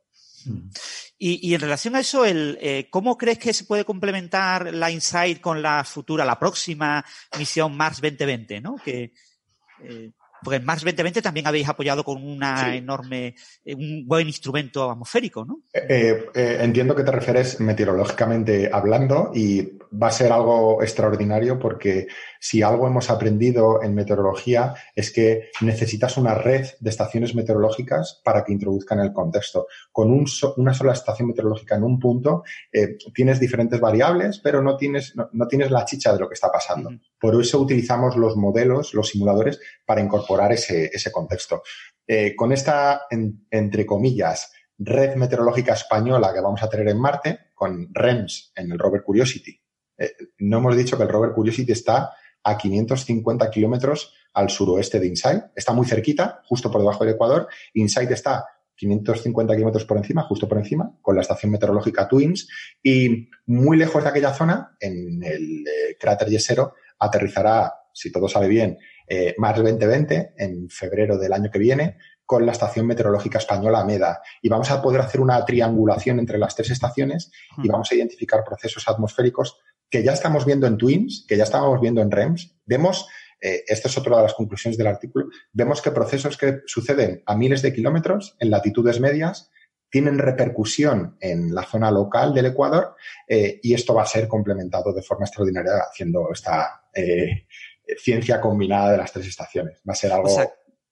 Y, en relación a eso, el, eh, ¿cómo crees que se puede complementar la InSight con la futura, la próxima misión Mars 2020? ¿no? Que, porque en Mars 2020 también habéis apoyado con una enorme, eh, un buen instrumento atmosférico, ¿no? Eh, eh, entiendo que te refieres meteorológicamente hablando y va a ser algo extraordinario porque si algo hemos aprendido en meteorología es que necesitas una red de estaciones meteorológicas para que introduzcan el contexto. Con una sola estación meteorológica en un punto tienes diferentes variables, pero no tienes, no, tienes la chicha de lo que está pasando. Por eso utilizamos los modelos, los simuladores, para incorporar ese, contexto. Eh, con esta, entre comillas, red meteorológica española que vamos a tener en Marte, con REMS en el rover Curiosity, eh, no hemos dicho que el rover Curiosity está a 550 kilómetros al suroeste de InSight. Está muy cerquita, justo por debajo del Ecuador. InSight está 550 kilómetros por encima, justo por encima, con la estación meteorológica Twins. Y muy lejos de aquella zona, en el eh, cráter Yesero, aterrizará, si todo sale bien, eh, Mars 2020 en febrero del año que viene con la estación meteorológica española MEDA. Y vamos a poder hacer una triangulación entre las tres estaciones y vamos a identificar procesos atmosféricos que ya estamos viendo en Twins, que ya estábamos viendo en REMS. Vemos, eh, esta es otra de las conclusiones del artículo, vemos que procesos que suceden a miles de kilómetros en latitudes medias tienen repercusión en la zona local del Ecuador eh, y esto va a ser complementado de forma extraordinaria haciendo esta eh, ciencia combinada de las tres estaciones. Va a ser algo...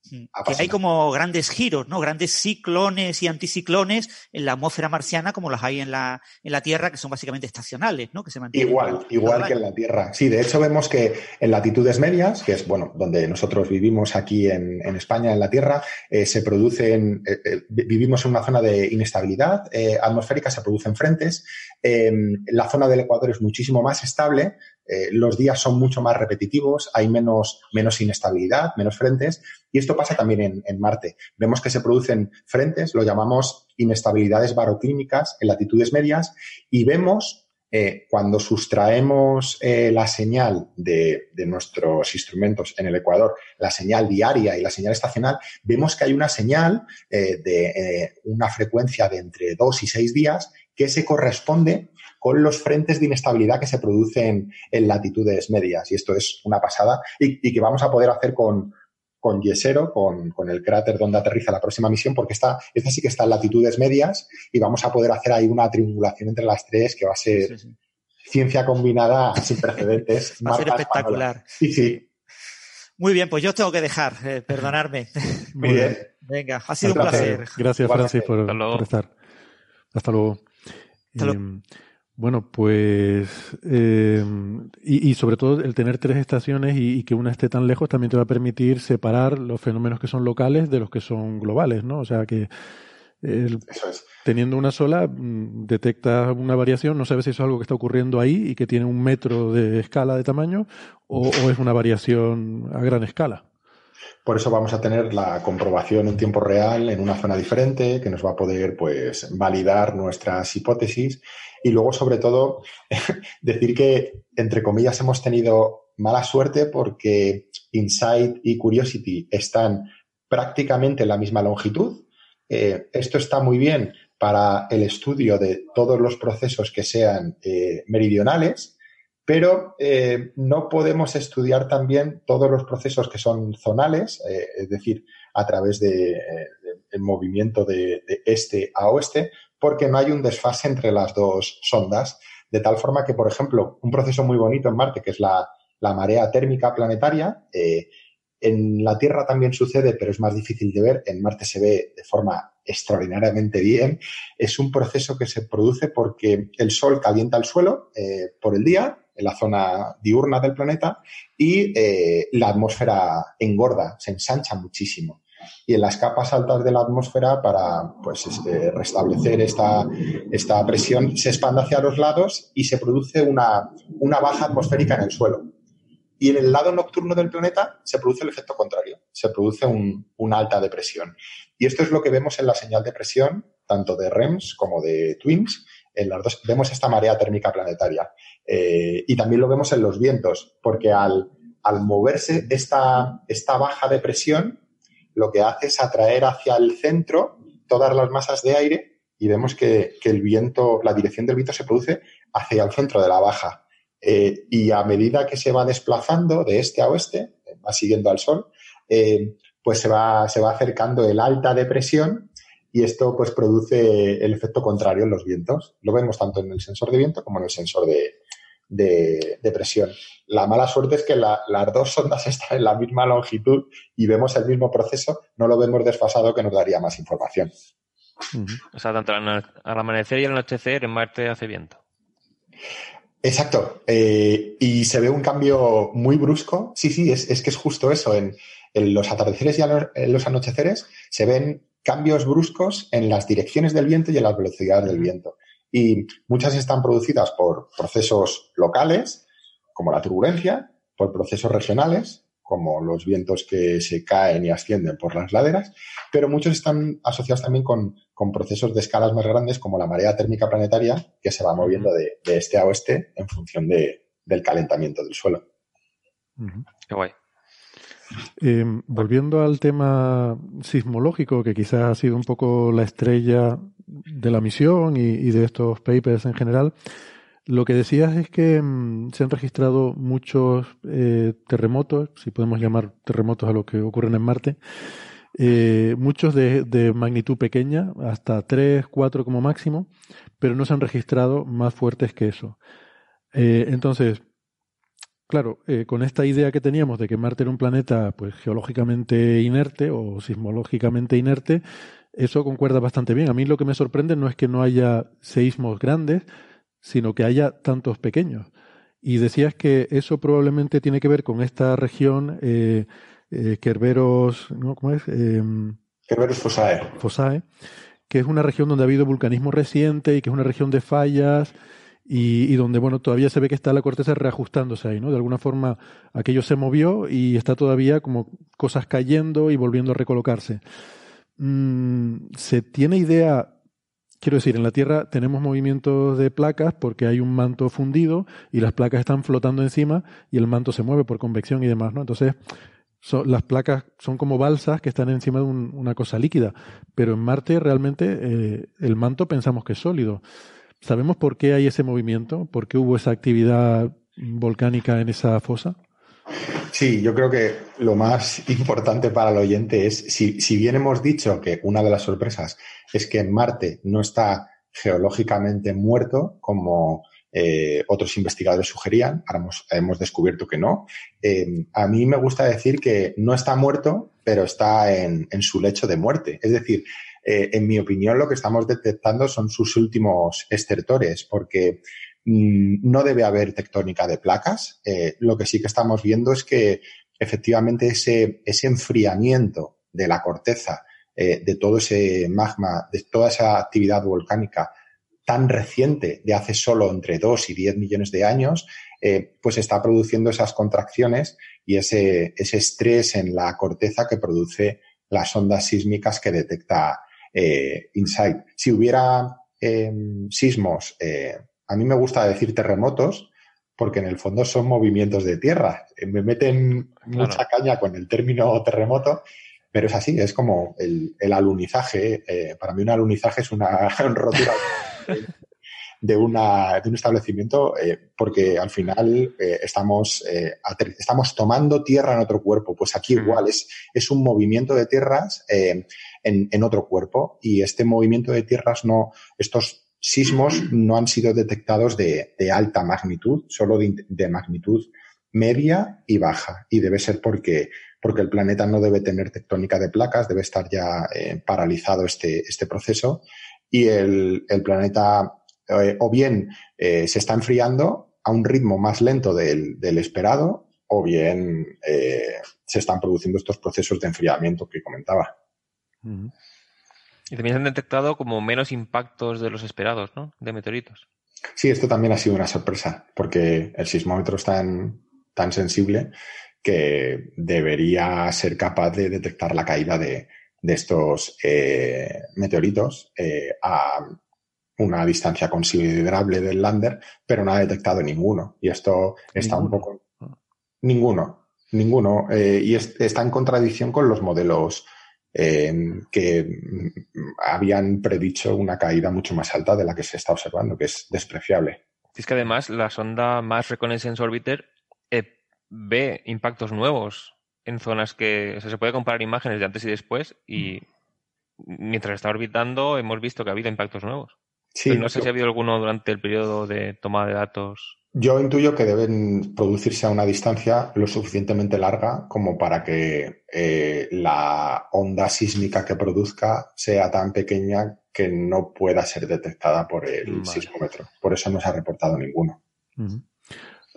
que hay como grandes giros, ¿no? Grandes ciclones y anticiclones en la atmósfera marciana como las hay en la, en la Tierra, que son básicamente estacionales, ¿no? Que se mantienen igual, igual que en la Tierra. Sí, de hecho vemos que en latitudes medias, que es, bueno, donde nosotros vivimos aquí en, en España, en la Tierra, eh, se producen, eh, eh, vivimos en una zona de inestabilidad atmosférica, se producen frentes. Em, la zona del Ecuador es muchísimo más estable, eh, los días son mucho más repetitivos, hay menos, menos inestabilidad, menos frentes, y esto pasa también en, Marte. Vemos que se producen frentes, lo llamamos inestabilidades baroclínicas en latitudes medias, y vemos eh, cuando sustraemos eh, la señal de, de, nuestros instrumentos en el Ecuador, la señal diaria y la señal estacional, vemos que hay una señal de una frecuencia de entre dos y seis días que se corresponde con los frentes de inestabilidad que se producen en latitudes medias. Y esto es una pasada y, que vamos a poder hacer con, con Yesero, con, el cráter donde aterriza la próxima misión, porque esta, esta sí que está en latitudes medias y vamos a poder hacer ahí una triangulación entre las tres que va a ser ciencia combinada sin precedentes. va a ser espectacular. Sí, sí. Muy bien, pues yo os tengo que dejar, eh, perdonarme. Muy bien. Venga, ha sido un, placer. Gracias, Francis, por, estar. Hasta luego. Hasta luego. Em, bueno, pues. Eh, y, sobre todo el tener tres estaciones y, que una esté tan lejos también te va a permitir separar los fenómenos que son locales de los que son globales, ¿no? O sea que. Eso es. teniendo una sola, mm, detecta una variación, no sabes si eso es algo que está ocurriendo ahí y que tiene un metro de escala de tamaño o, es una variación a gran escala. Por eso vamos a tener la comprobación en tiempo real en una zona diferente que nos va a poder pues, validar nuestras hipótesis y luego, sobre todo, decir que, entre comillas, hemos tenido mala suerte porque Insight y Curiosity están prácticamente en la misma longitud. Eh, esto está muy bien para el estudio de todos los procesos que sean eh, meridionales, pero eh, no podemos estudiar también todos los procesos que son zonales, es decir, a través del de, movimiento de, este a oeste, porque no hay un desfase entre las dos sondas, de tal forma que, por ejemplo, un proceso muy bonito en Marte, que es la, la marea térmica planetaria, en la Tierra también sucede, pero es más difícil de ver. En Marte se ve de forma extraordinariamente bien. Es un proceso que se produce porque el Sol calienta el suelo eh, por el día en la zona diurna del planeta y eh, la atmósfera engorda, se ensancha muchísimo. Y en las capas altas de la atmósfera, para pues, este, restablecer esta, esta presión, se expande hacia los lados y se produce una, una baja atmosférica en el suelo. Y en el lado nocturno del planeta se produce el efecto contrario, se produce una alta depresión. Y esto es lo que vemos en la señal de presión, tanto de REMS como de TWINS. En las dos vemos esta marea térmica planetaria. Eh, y también lo vemos en los vientos, porque al, al moverse esta, esta baja de presión, lo que hace es atraer hacia el centro todas las masas de aire y vemos que, que el viento, la dirección del viento se produce hacia el centro de la baja. Eh, y a medida que se va desplazando de este a oeste, va siguiendo al Sol, eh, pues se va, se va acercando el alta depresión y esto pues produce el efecto contrario en los vientos. Lo vemos tanto en el sensor de viento como en el sensor de, de, presión. La mala suerte es que las dos ondas están en la misma longitud y vemos el mismo proceso, no lo vemos desfasado que nos daría más información. O sea, tanto al amanecer y al anochecer en Marte hace viento. Exacto. Eh, y se ve un cambio muy brusco. Sí, sí, es, que es justo eso. En, los atardeceres y en los anocheceres se ven cambios bruscos en las direcciones del viento y en las velocidades del viento. Y muchas están producidas por procesos locales, como la turbulencia, por procesos regionales, como los vientos que se caen y ascienden por las laderas, pero muchos están asociados también con, procesos de escalas más grandes, como la marea térmica planetaria, que se va moviendo de, este a oeste en función del calentamiento del suelo. Qué guay. Eh, volviendo al tema sismológico, que quizás ha sido un poco la estrella de la misión y de estos papers en general, lo que decías es que mm, se han registrado muchos eh, terremotos, si podemos llamar terremotos a lo que ocurren en Marte, eh, muchos de, magnitud pequeña, hasta 3, 4 como máximo, pero no se han registrado más fuertes que eso. Eh, entonces, claro, con esta idea que teníamos de que Marte era un planeta pues geológicamente inerte o sismológicamente inerte, eso concuerda bastante bien. A mí lo que me sorprende no es que no haya seísmos grandes, sino que haya tantos pequeños. Y decías que eso probablemente tiene que ver con esta región eh, eh Kerberos, ¿no? ¿cómo es? Eh, Kerberos Fosae. Fosae, que es una región donde ha habido vulcanismo reciente y que es una región de fallas y, donde, bueno, todavía se ve que está la corteza reajustándose ahí, ¿no? De alguna forma aquello se movió y está todavía como cosas cayendo y volviendo a recolocarse. Mm, ¿Se tiene idea Quiero decir, en la Tierra tenemos movimientos de placas porque hay un manto fundido y las placas están flotando encima y el manto se mueve por convección y demás, ¿no? Entonces, las placas son como balsas que están encima de una cosa líquida, pero en Marte realmente eh, el manto pensamos que es sólido. ¿Sabemos por qué hay ese movimiento? ¿Por qué hubo esa actividad volcánica en esa fosa? Sí, yo creo que lo más importante para el oyente es, si, bien hemos dicho que una de las sorpresas es que Marte no está geológicamente muerto, como eh, otros investigadores sugerían, ahora hemos, descubierto que no, eh, a mí me gusta decir que no está muerto, pero está en su lecho de muerte. Es decir, eh, en mi opinión, lo que estamos detectando son sus últimos estertores, porque Mm, no debe haber tectónica de placas. Eh, lo que sí que estamos viendo es que efectivamente ese, enfriamiento de la corteza eh, de todo ese magma, de toda esa actividad volcánica tan reciente, de hace solo entre 2 y 10 millones de años, pues está produciendo esas contracciones y ese estrés en la corteza que produce las ondas sísmicas que detecta eh, InSight. Si hubiera em, sismos, eh, a mí me gusta decir terremotos, porque en el fondo son movimientos de tierra. Me meten mucha caña con el término terremoto, pero es así, es como el, alunizaje. para mí un alunizaje es una rotura de, una, de un establecimiento eh, porque al final eh, estamos, eh, estamos tomando tierra en otro cuerpo. Pues aquí igual es, es un movimiento de tierras en, otro cuerpo y este movimiento de tierras no, estos sismos no han sido detectados de, alta magnitud, solo de, magnitud media y baja. Y debe ser porque, porque el planeta no debe tener tectónica de placas, debe estar ya paralizado este, este proceso y el, planeta eh, o bien eh, se está enfriando a un ritmo más lento del, esperado o bien eh, se están produciendo estos procesos de enfriamiento que comentaba. Y también se han detectado como menos impactos de los esperados, ¿no? De meteoritos. Sí, esto también ha sido una sorpresa, porque el sismómetro es tan, tan sensible que debería ser capaz de detectar la caída de, de estos eh, meteoritos eh, a una distancia considerable del lander, pero no ha detectado ninguno. Y esto está un poco... Ninguno, ninguno. Eh, y está en contradicción con los modelos que habían predicho una caída mucho más alta de la que se está observando, que es despreciable. Es que además la sonda Mars Reconnaissance Orbiter ve impactos nuevos en zonas que se puede comparar imágenes de antes y después y mientras está orbitando hemos visto que ha habido impactos nuevos. Sí, no sé si ha habido alguno durante el periodo de toma de datos. Yo intuyo que deben producirse a una distancia lo suficientemente larga como para que eh, la onda sísmica que produzca sea tan pequeña que no pueda ser detectada por el sismómetro. Por eso no se ha reportado ninguno.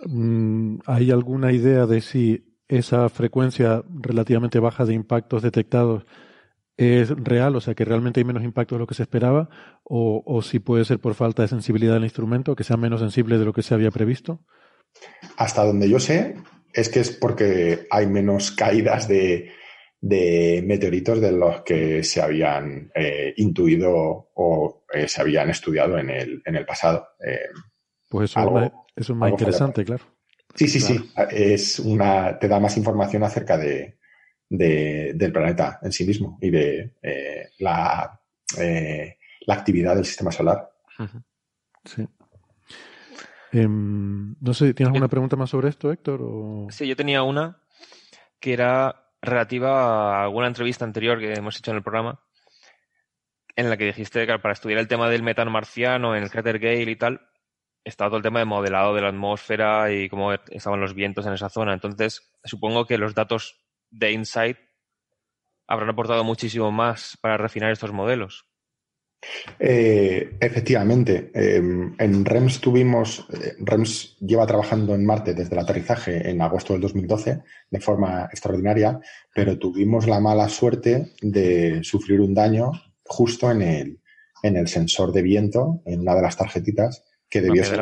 Mm, ¿Hay alguna idea de si esa frecuencia relativamente baja de impactos detectados es real, o sea que realmente hay menos impactos de lo que se esperaba, o, si puede ser por falta de sensibilidad del instrumento, que sea menos sensible de lo que se había previsto? Hasta donde yo sé, es que es porque hay menos caídas de, meteoritos de los que se habían eh, intuido o eh, se habían estudiado en el, en el pasado. Eh, pues eso, es más interesante, claro. Sí, sí, sí. Es una, te da más información acerca de, del planeta en sí mismo y de eh, la, eh, la, actividad del sistema solar. Sí. Em, no sé, ¿tienes alguna pregunta más sobre esto, Héctor? O... Sí, yo tenía una que era relativa a alguna entrevista anterior que hemos hecho en el programa, en la que dijiste que para estudiar el tema del metano marciano en el cráter Gale y tal, estaba todo el tema de modelado de la atmósfera y cómo estaban los vientos en esa zona. Entonces, supongo que los datos de Insight habrán aportado muchísimo más para refinar estos modelos. Eh, efectivamente, em, en REMS tuvimos, eh, REMS lleva trabajando en Marte desde el aterrizaje en agosto del 2012 de forma extraordinaria, pero tuvimos la mala suerte de sufrir un daño justo en el, en el sensor de viento, en una de las tarjetitas, que debió ser,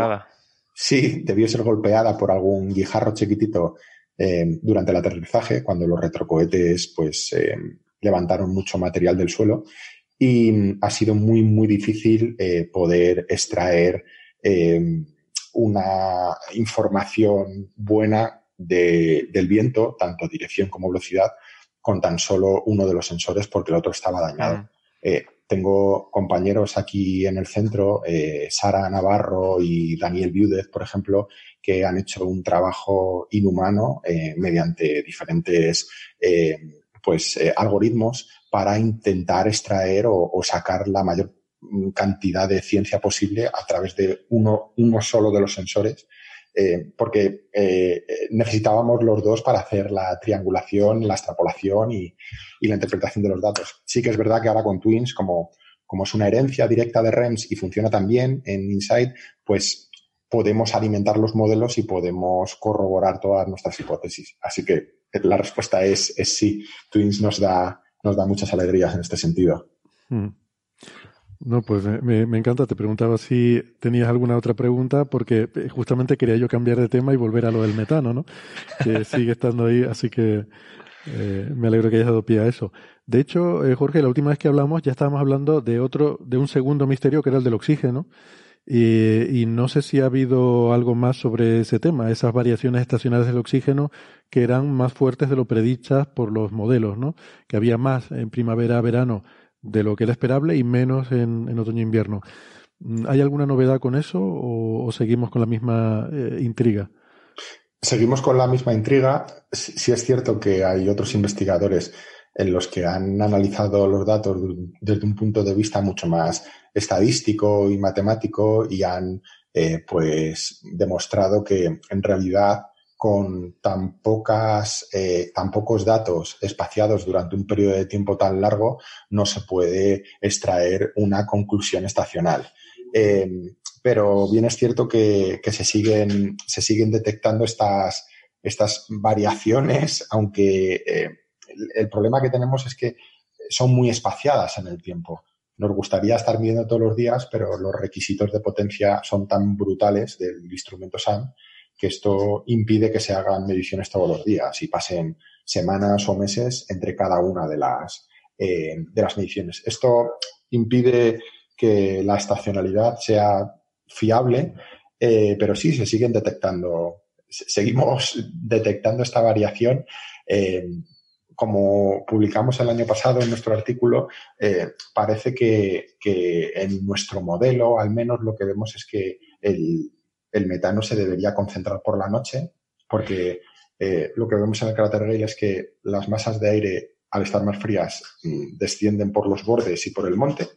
sí, debió ser golpeada por algún guijarro chiquitito eh, durante el aterrizaje, cuando los retrocohetes pues, eh, levantaron mucho material del suelo. Y ha sido muy, muy difícil eh, poder extraer una información buena del viento, tanto dirección como velocidad, con tan solo uno de los sensores porque el otro estaba dañado. Tengo compañeros aquí en el centro, eh, Sara Navarro y Daniel Viudez, por ejemplo, que han hecho un trabajo inhumano eh, mediante diferentes eh, pues, algoritmos para intentar extraer o, sacar la mayor cantidad de ciencia posible a través de uno, uno solo de los sensores porque necesitábamos los dos para hacer la triangulación, la extrapolación y, y, la interpretación de los datos. Sí que es verdad que ahora con Twins, como, como es una herencia directa de REMS y funciona también en Insight, pues podemos alimentar los modelos y podemos corroborar todas nuestras hipótesis. Así que la respuesta es, sí. Twins nos da nos da muchas alegrías en este sentido. Hmm. No, pues me, encanta. Te preguntaba si tenías alguna otra pregunta, porque eh, justamente quería yo cambiar de tema y volver a lo del metano, ¿no? Que sigue estando ahí, así que eh, me alegro que hayas dado pie a eso. De hecho, eh, Jorge, la última vez que hablamos ya estábamos hablando de otro, de un segundo misterio que era el del oxígeno. Y, y, no sé si ha habido algo más sobre ese tema, esas variaciones estacionales del oxígeno que eran más fuertes de lo predichas por los modelos, ¿no? Que había más en primavera, verano de lo que era esperable y menos en, en otoño-invierno. Mm, ¿Hay alguna novedad con eso o, seguimos con la misma eh, intriga? Seguimos con la misma intriga. Sí, es cierto que hay otros investigadores en los que han analizado los datos desde un punto de vista mucho más estadístico y matemático y han eh, pues demostrado que en realidad con tan, pocas, eh, tan pocos datos espaciados durante un periodo de tiempo tan largo, no se puede extraer una conclusión estacional. Eh, pero bien es cierto que, se, siguen, se siguen detectando estas, estas variaciones, aunque el, problema que tenemos es que son muy espaciadas en el tiempo. Nos gustaría estar midiendo todos los días, pero los requisitos de potencia son tan brutales del instrumento SAM que esto impide que se hagan mediciones todos los días y pasen semanas o meses entre cada una de las, eh, de las mediciones. Esto impide que la estacionalidad sea fiable, eh, pero sí se siguen detectando, seguimos detectando esta variación. Eh, como publicamos el año pasado en nuestro artículo, parece que, que en nuestro modelo, al menos lo que vemos es que el, el metano se debería concentrar por la noche, porque eh, lo que vemos en el cráter Gale es que las masas de aire, al estar más frías, mm, descienden por los bordes y por el monte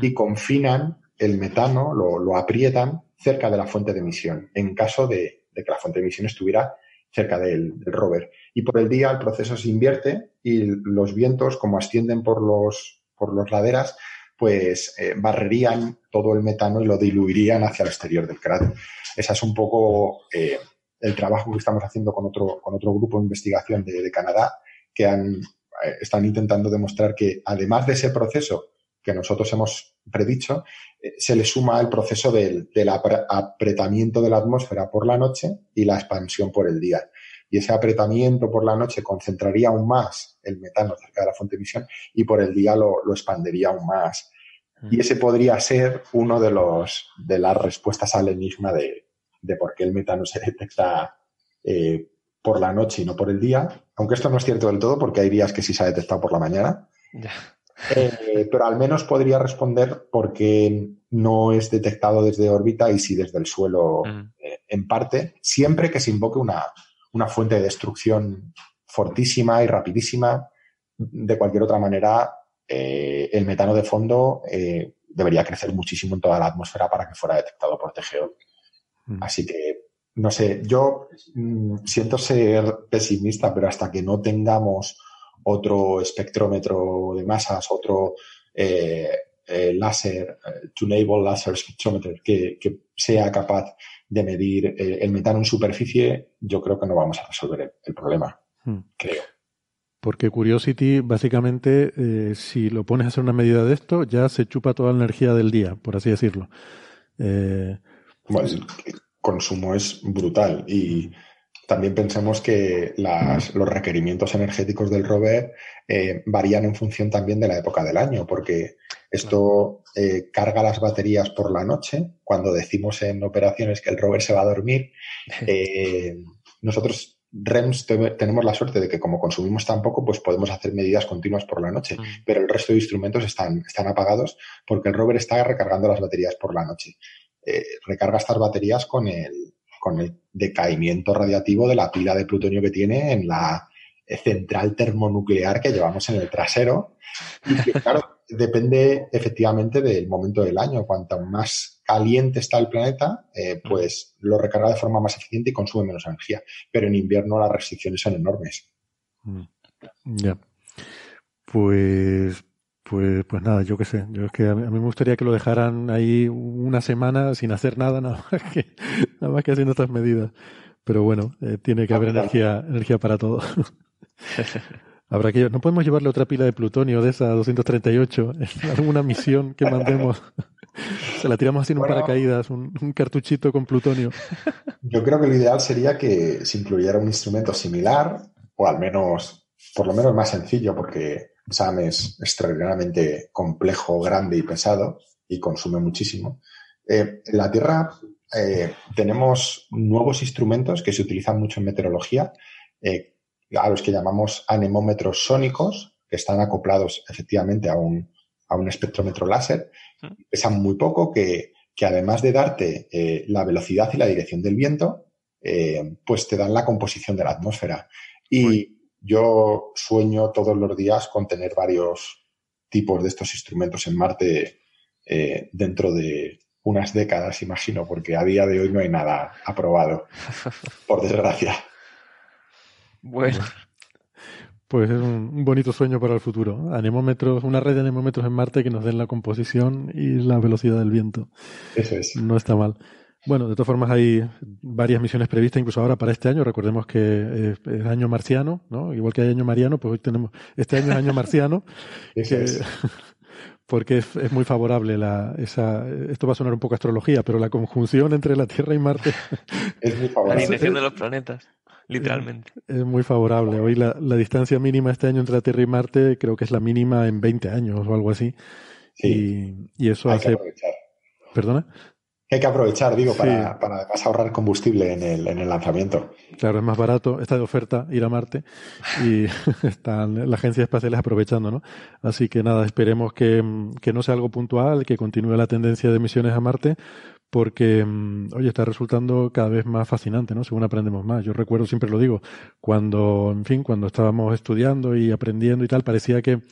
y mm. confinan el metano, lo, aprietan cerca de la fuente de emisión, en caso de, que la fuente de emisión estuviera cerca del, rover. Y por el día el proceso se invierte y los vientos, como ascienden por los, por las laderas, pues eh, barrerían todo el metano y lo diluirían hacia el exterior del cráter. Ese es un poco eh, el trabajo que estamos haciendo con otro, con otro grupo de investigación de, Canadá, que han, eh, están intentando demostrar que además de ese proceso que nosotros hemos predicho, se le suma el proceso del, del apretamiento de la atmósfera por la noche y la expansión por el día y ese apretamiento por la noche concentraría aún más el metano cerca de la fuente de emisión y por el día lo, expandería aún más. Y ese podría ser uno de los de las respuestas al enigma de, por qué el metano se detecta eh, por la noche y no por el día. Aunque esto no es cierto del todo, porque hay días que sí se ha detectado por la mañana. Eh, pero al menos podría responder por qué no es detectado desde órbita y sí desde el suelo eh, en parte, siempre que se invoque una, una fuente de destrucción fortísima y rapidísima. De cualquier otra manera, eh, el metano de fondo debería crecer muchísimo en toda la atmósfera para que fuera detectado por TGO. Mm. Así que, no sé, yo mm, siento ser pesimista, pero hasta que no tengamos otro espectrómetro de masas, otro eh, láser, tunable laser spectrometer, que, que sea capaz de medir eh, el metano en superficie, yo creo que no vamos a resolver el, problema. Hmm. Creo. Porque Curiosity, básicamente, eh, si lo pones a hacer una medida de esto, ya se chupa toda la energía del día, por así decirlo. Eh, el consumo es brutal y también pensemos que los requerimientos energéticos del rover varían en función también de la época del año, porque esto eh, carga las baterías por la noche. Cuando decimos en operaciones que el rover se va a dormir, eh, nosotros REMS tenemos la suerte de que como consumimos tan poco, pues podemos hacer medidas continuas por la noche, mm. pero el resto de instrumentos están, están apagados porque el rover está recargando las baterías por la noche. Eh, recarga estas baterías con el, con el decaimiento radiativo de la pila de plutonio que tiene en la central termonuclear que llevamos en el trasero. Y que, claro, depende efectivamente del momento del año. Cuanto más caliente está el planeta, eh, pues lo recarga de forma más eficiente y consume menos energía. Pero en invierno las restricciones son enormes. Mm. Ya. Pues, pues, pues nada, yo qué sé. Yo es que a mí, me gustaría que lo dejaran ahí una semana sin hacer nada, nada más que, nada más que haciendo estas medidas. Pero bueno, eh, tiene que haber energía, energía para todo. Habrá que no podemos llevarle otra pila de plutonio de esa 238 en alguna misión que mandemos. Se la tiramos así en un paracaídas, un, cartuchito con plutonio. Yo creo que lo ideal sería que se incluyera un instrumento similar, o al menos, por lo menos más sencillo, porque SAM es extraordinariamente complejo, grande y pesado y consume muchísimo. Eh, en la Tierra eh, tenemos nuevos instrumentos que se utilizan mucho en meteorología, eh, a los que llamamos anemómetros sónicos, que están acoplados efectivamente a un, a un espectrómetro láser. Pesan muy poco, que, además de darte la velocidad y la dirección del viento, pues te dan la composición de la atmósfera. Y yo sueño todos los días con tener varios tipos de estos instrumentos en Marte dentro de, unas décadas, imagino, porque a día de hoy no hay nada aprobado, por desgracia. Bueno. Pues es un bonito sueño para el futuro. Anemómetros, una red de anemómetros en Marte que nos den la composición y la velocidad del viento. Eso es. No está mal. Bueno, de todas formas hay varias misiones previstas, incluso ahora para este año. Recordemos que es, año marciano, ¿no? Igual que hay año mariano, pues hoy tenemos, este año es año marciano. Es. porque es, muy favorable la, esa, esto va a sonar un poco astrología, pero la conjunción entre la Tierra y Marte es muy favorable. La alineación de los planetas, literalmente. Es, muy favorable. Hoy la, distancia mínima este año entre la Tierra y Marte creo que es la mínima en 20 años o algo así. Sí. Y, eso hace... ¿Perdona? Hay que aprovechar, digo, para, para además ahorrar combustible en el, en el lanzamiento. Claro, es más barato, está de oferta ir a Marte y están las agencias espaciales aprovechando, ¿no? Así que nada, esperemos que, que no sea algo puntual, que continúe la tendencia de misiones a Marte, porque, mm, oye, está resultando cada vez más fascinante, ¿no? Según aprendemos más. Yo recuerdo, siempre lo digo, cuando, en fin, cuando estábamos estudiando y aprendiendo y tal, parecía que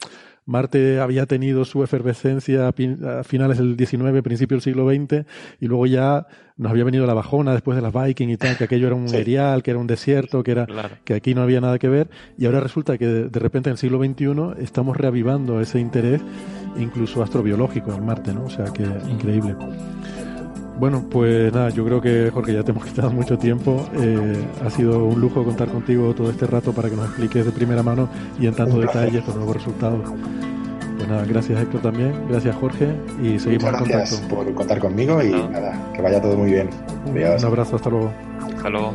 Marte había tenido su efervescencia a finales del XIX, principio del siglo XX, y luego ya nos había venido la bajona después de las Viking y tal, que aquello era un sí. que era un desierto, que era que aquí no había nada que ver, y ahora resulta que de, repente en el siglo XXI estamos reavivando ese interés, incluso astrobiológico en Marte, ¿no? O sea que increíble. Bueno, pues nada, yo creo que Jorge ya te hemos quitado mucho tiempo. Eh, ha sido un lujo contar contigo todo este rato para que nos expliques de primera mano y en tanto detalle estos nuevos resultados. Pues nada, gracias Héctor también, gracias Jorge y seguimos Muchas gracias por contar conmigo y nada, que vaya todo muy bien. Un abrazo, hasta luego. Hasta luego.